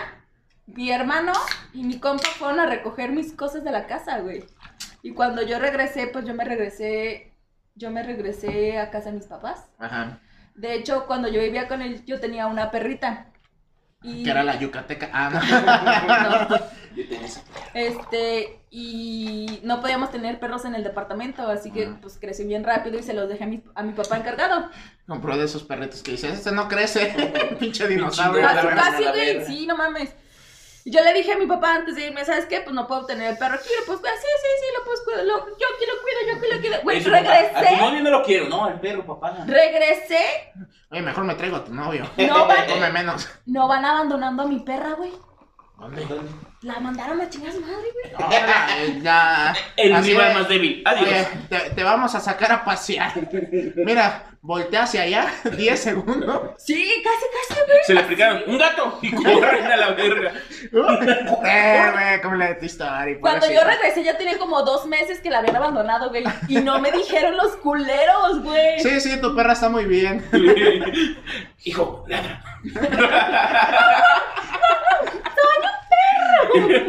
mi hermano y mi compa fueron a recoger mis cosas de la casa, güey. Y cuando yo regresé, pues yo me regresé, yo me regresé a casa de mis papás. Ajá. De hecho, cuando yo vivía con él, yo tenía una perrita. Y, Que era la yucateca. Ah, no. no, <laughs> Yo tenía esa. este, y no podíamos tener perros en el departamento, así que Ah. pues crecí bien rápido y se los dejé a mi, a mi papá encargado. Compró de esos perritos que dices, este no crece. <laughs> Pinche dinosaurio. Casi, güey, sí, no mames. Yo le dije a mi papá antes de irme, ¿sabes qué? Pues no puedo tener el perro aquí, lo puedes cuidar. Sí, sí, sí, lo puedes cuidar. lo- yo aquí lo cuido, yo aquí lo cuido. Güey, regresé, novio no lo quiero, no, el perro, papá. regresé. Oye, mejor me traigo a tu novio. No <laughs> van, Come menos. no van abandonando a mi perra, güey. ¿Dónde? La mandaron a su madre, güey. Ahora, ya. El de- más débil. Adiós. Oye, te, te vamos a sacar a pasear. Mira, voltea hacia allá, <laughs> 10 segundos. Sí, casi, casi, güey. Se le aplicaron un gato y corren <laughs> a la verga. Eh, güey, como la de tu historia. Cuando yo regresé ya tenía como dos meses que la habían abandonado, güey. Y no me dijeron los culeros, güey. Sí, sí, tu perra está muy bien. Hijo, ladra. <laughs>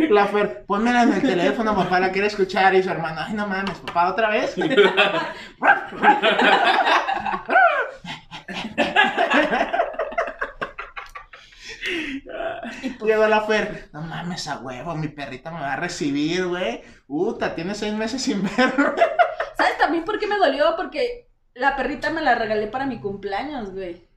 La Fer, ponmela en el teléfono, papá, la quiere escuchar. Y su hermano, ay, no mames, papá, ¿otra vez? Llegó la Fer, no mames, a huevo, mi perrita me va a recibir, güey. Uta, tiene seis meses sin verlo. ¿Sabes también por qué me dolió? Porque La perrita me la regalé para mi cumpleaños, güey.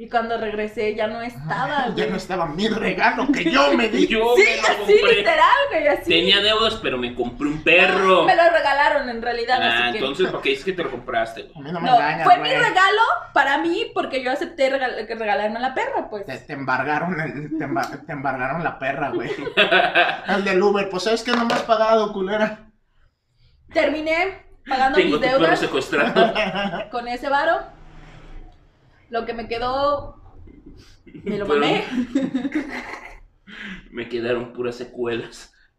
Y cuando regresé ya no estaba, Ya güey. no estaba mi regalo que yo me di. Yo Sí, me lo así compré. literal, güey, así. Tenía deudas, pero me compré un perro. Me lo regalaron en realidad, Ah, así que... entonces, ¿para qué es que te lo compraste? güey? A mí no me No, engañas, fue güey. mi regalo para mí porque yo acepté regal- que regalarme a la perra, pues. Te, te embargaron, el- te, emba- te embargaron la perra, güey. <laughs> El del Uber, pues ¿sabes que no me has pagado, culera? Terminé pagando Tengo mis tu perro deudas secuestrado. <laughs> con ese varo. Lo que me quedó, me lo mamé. <laughs> Me quedaron puras secuelas.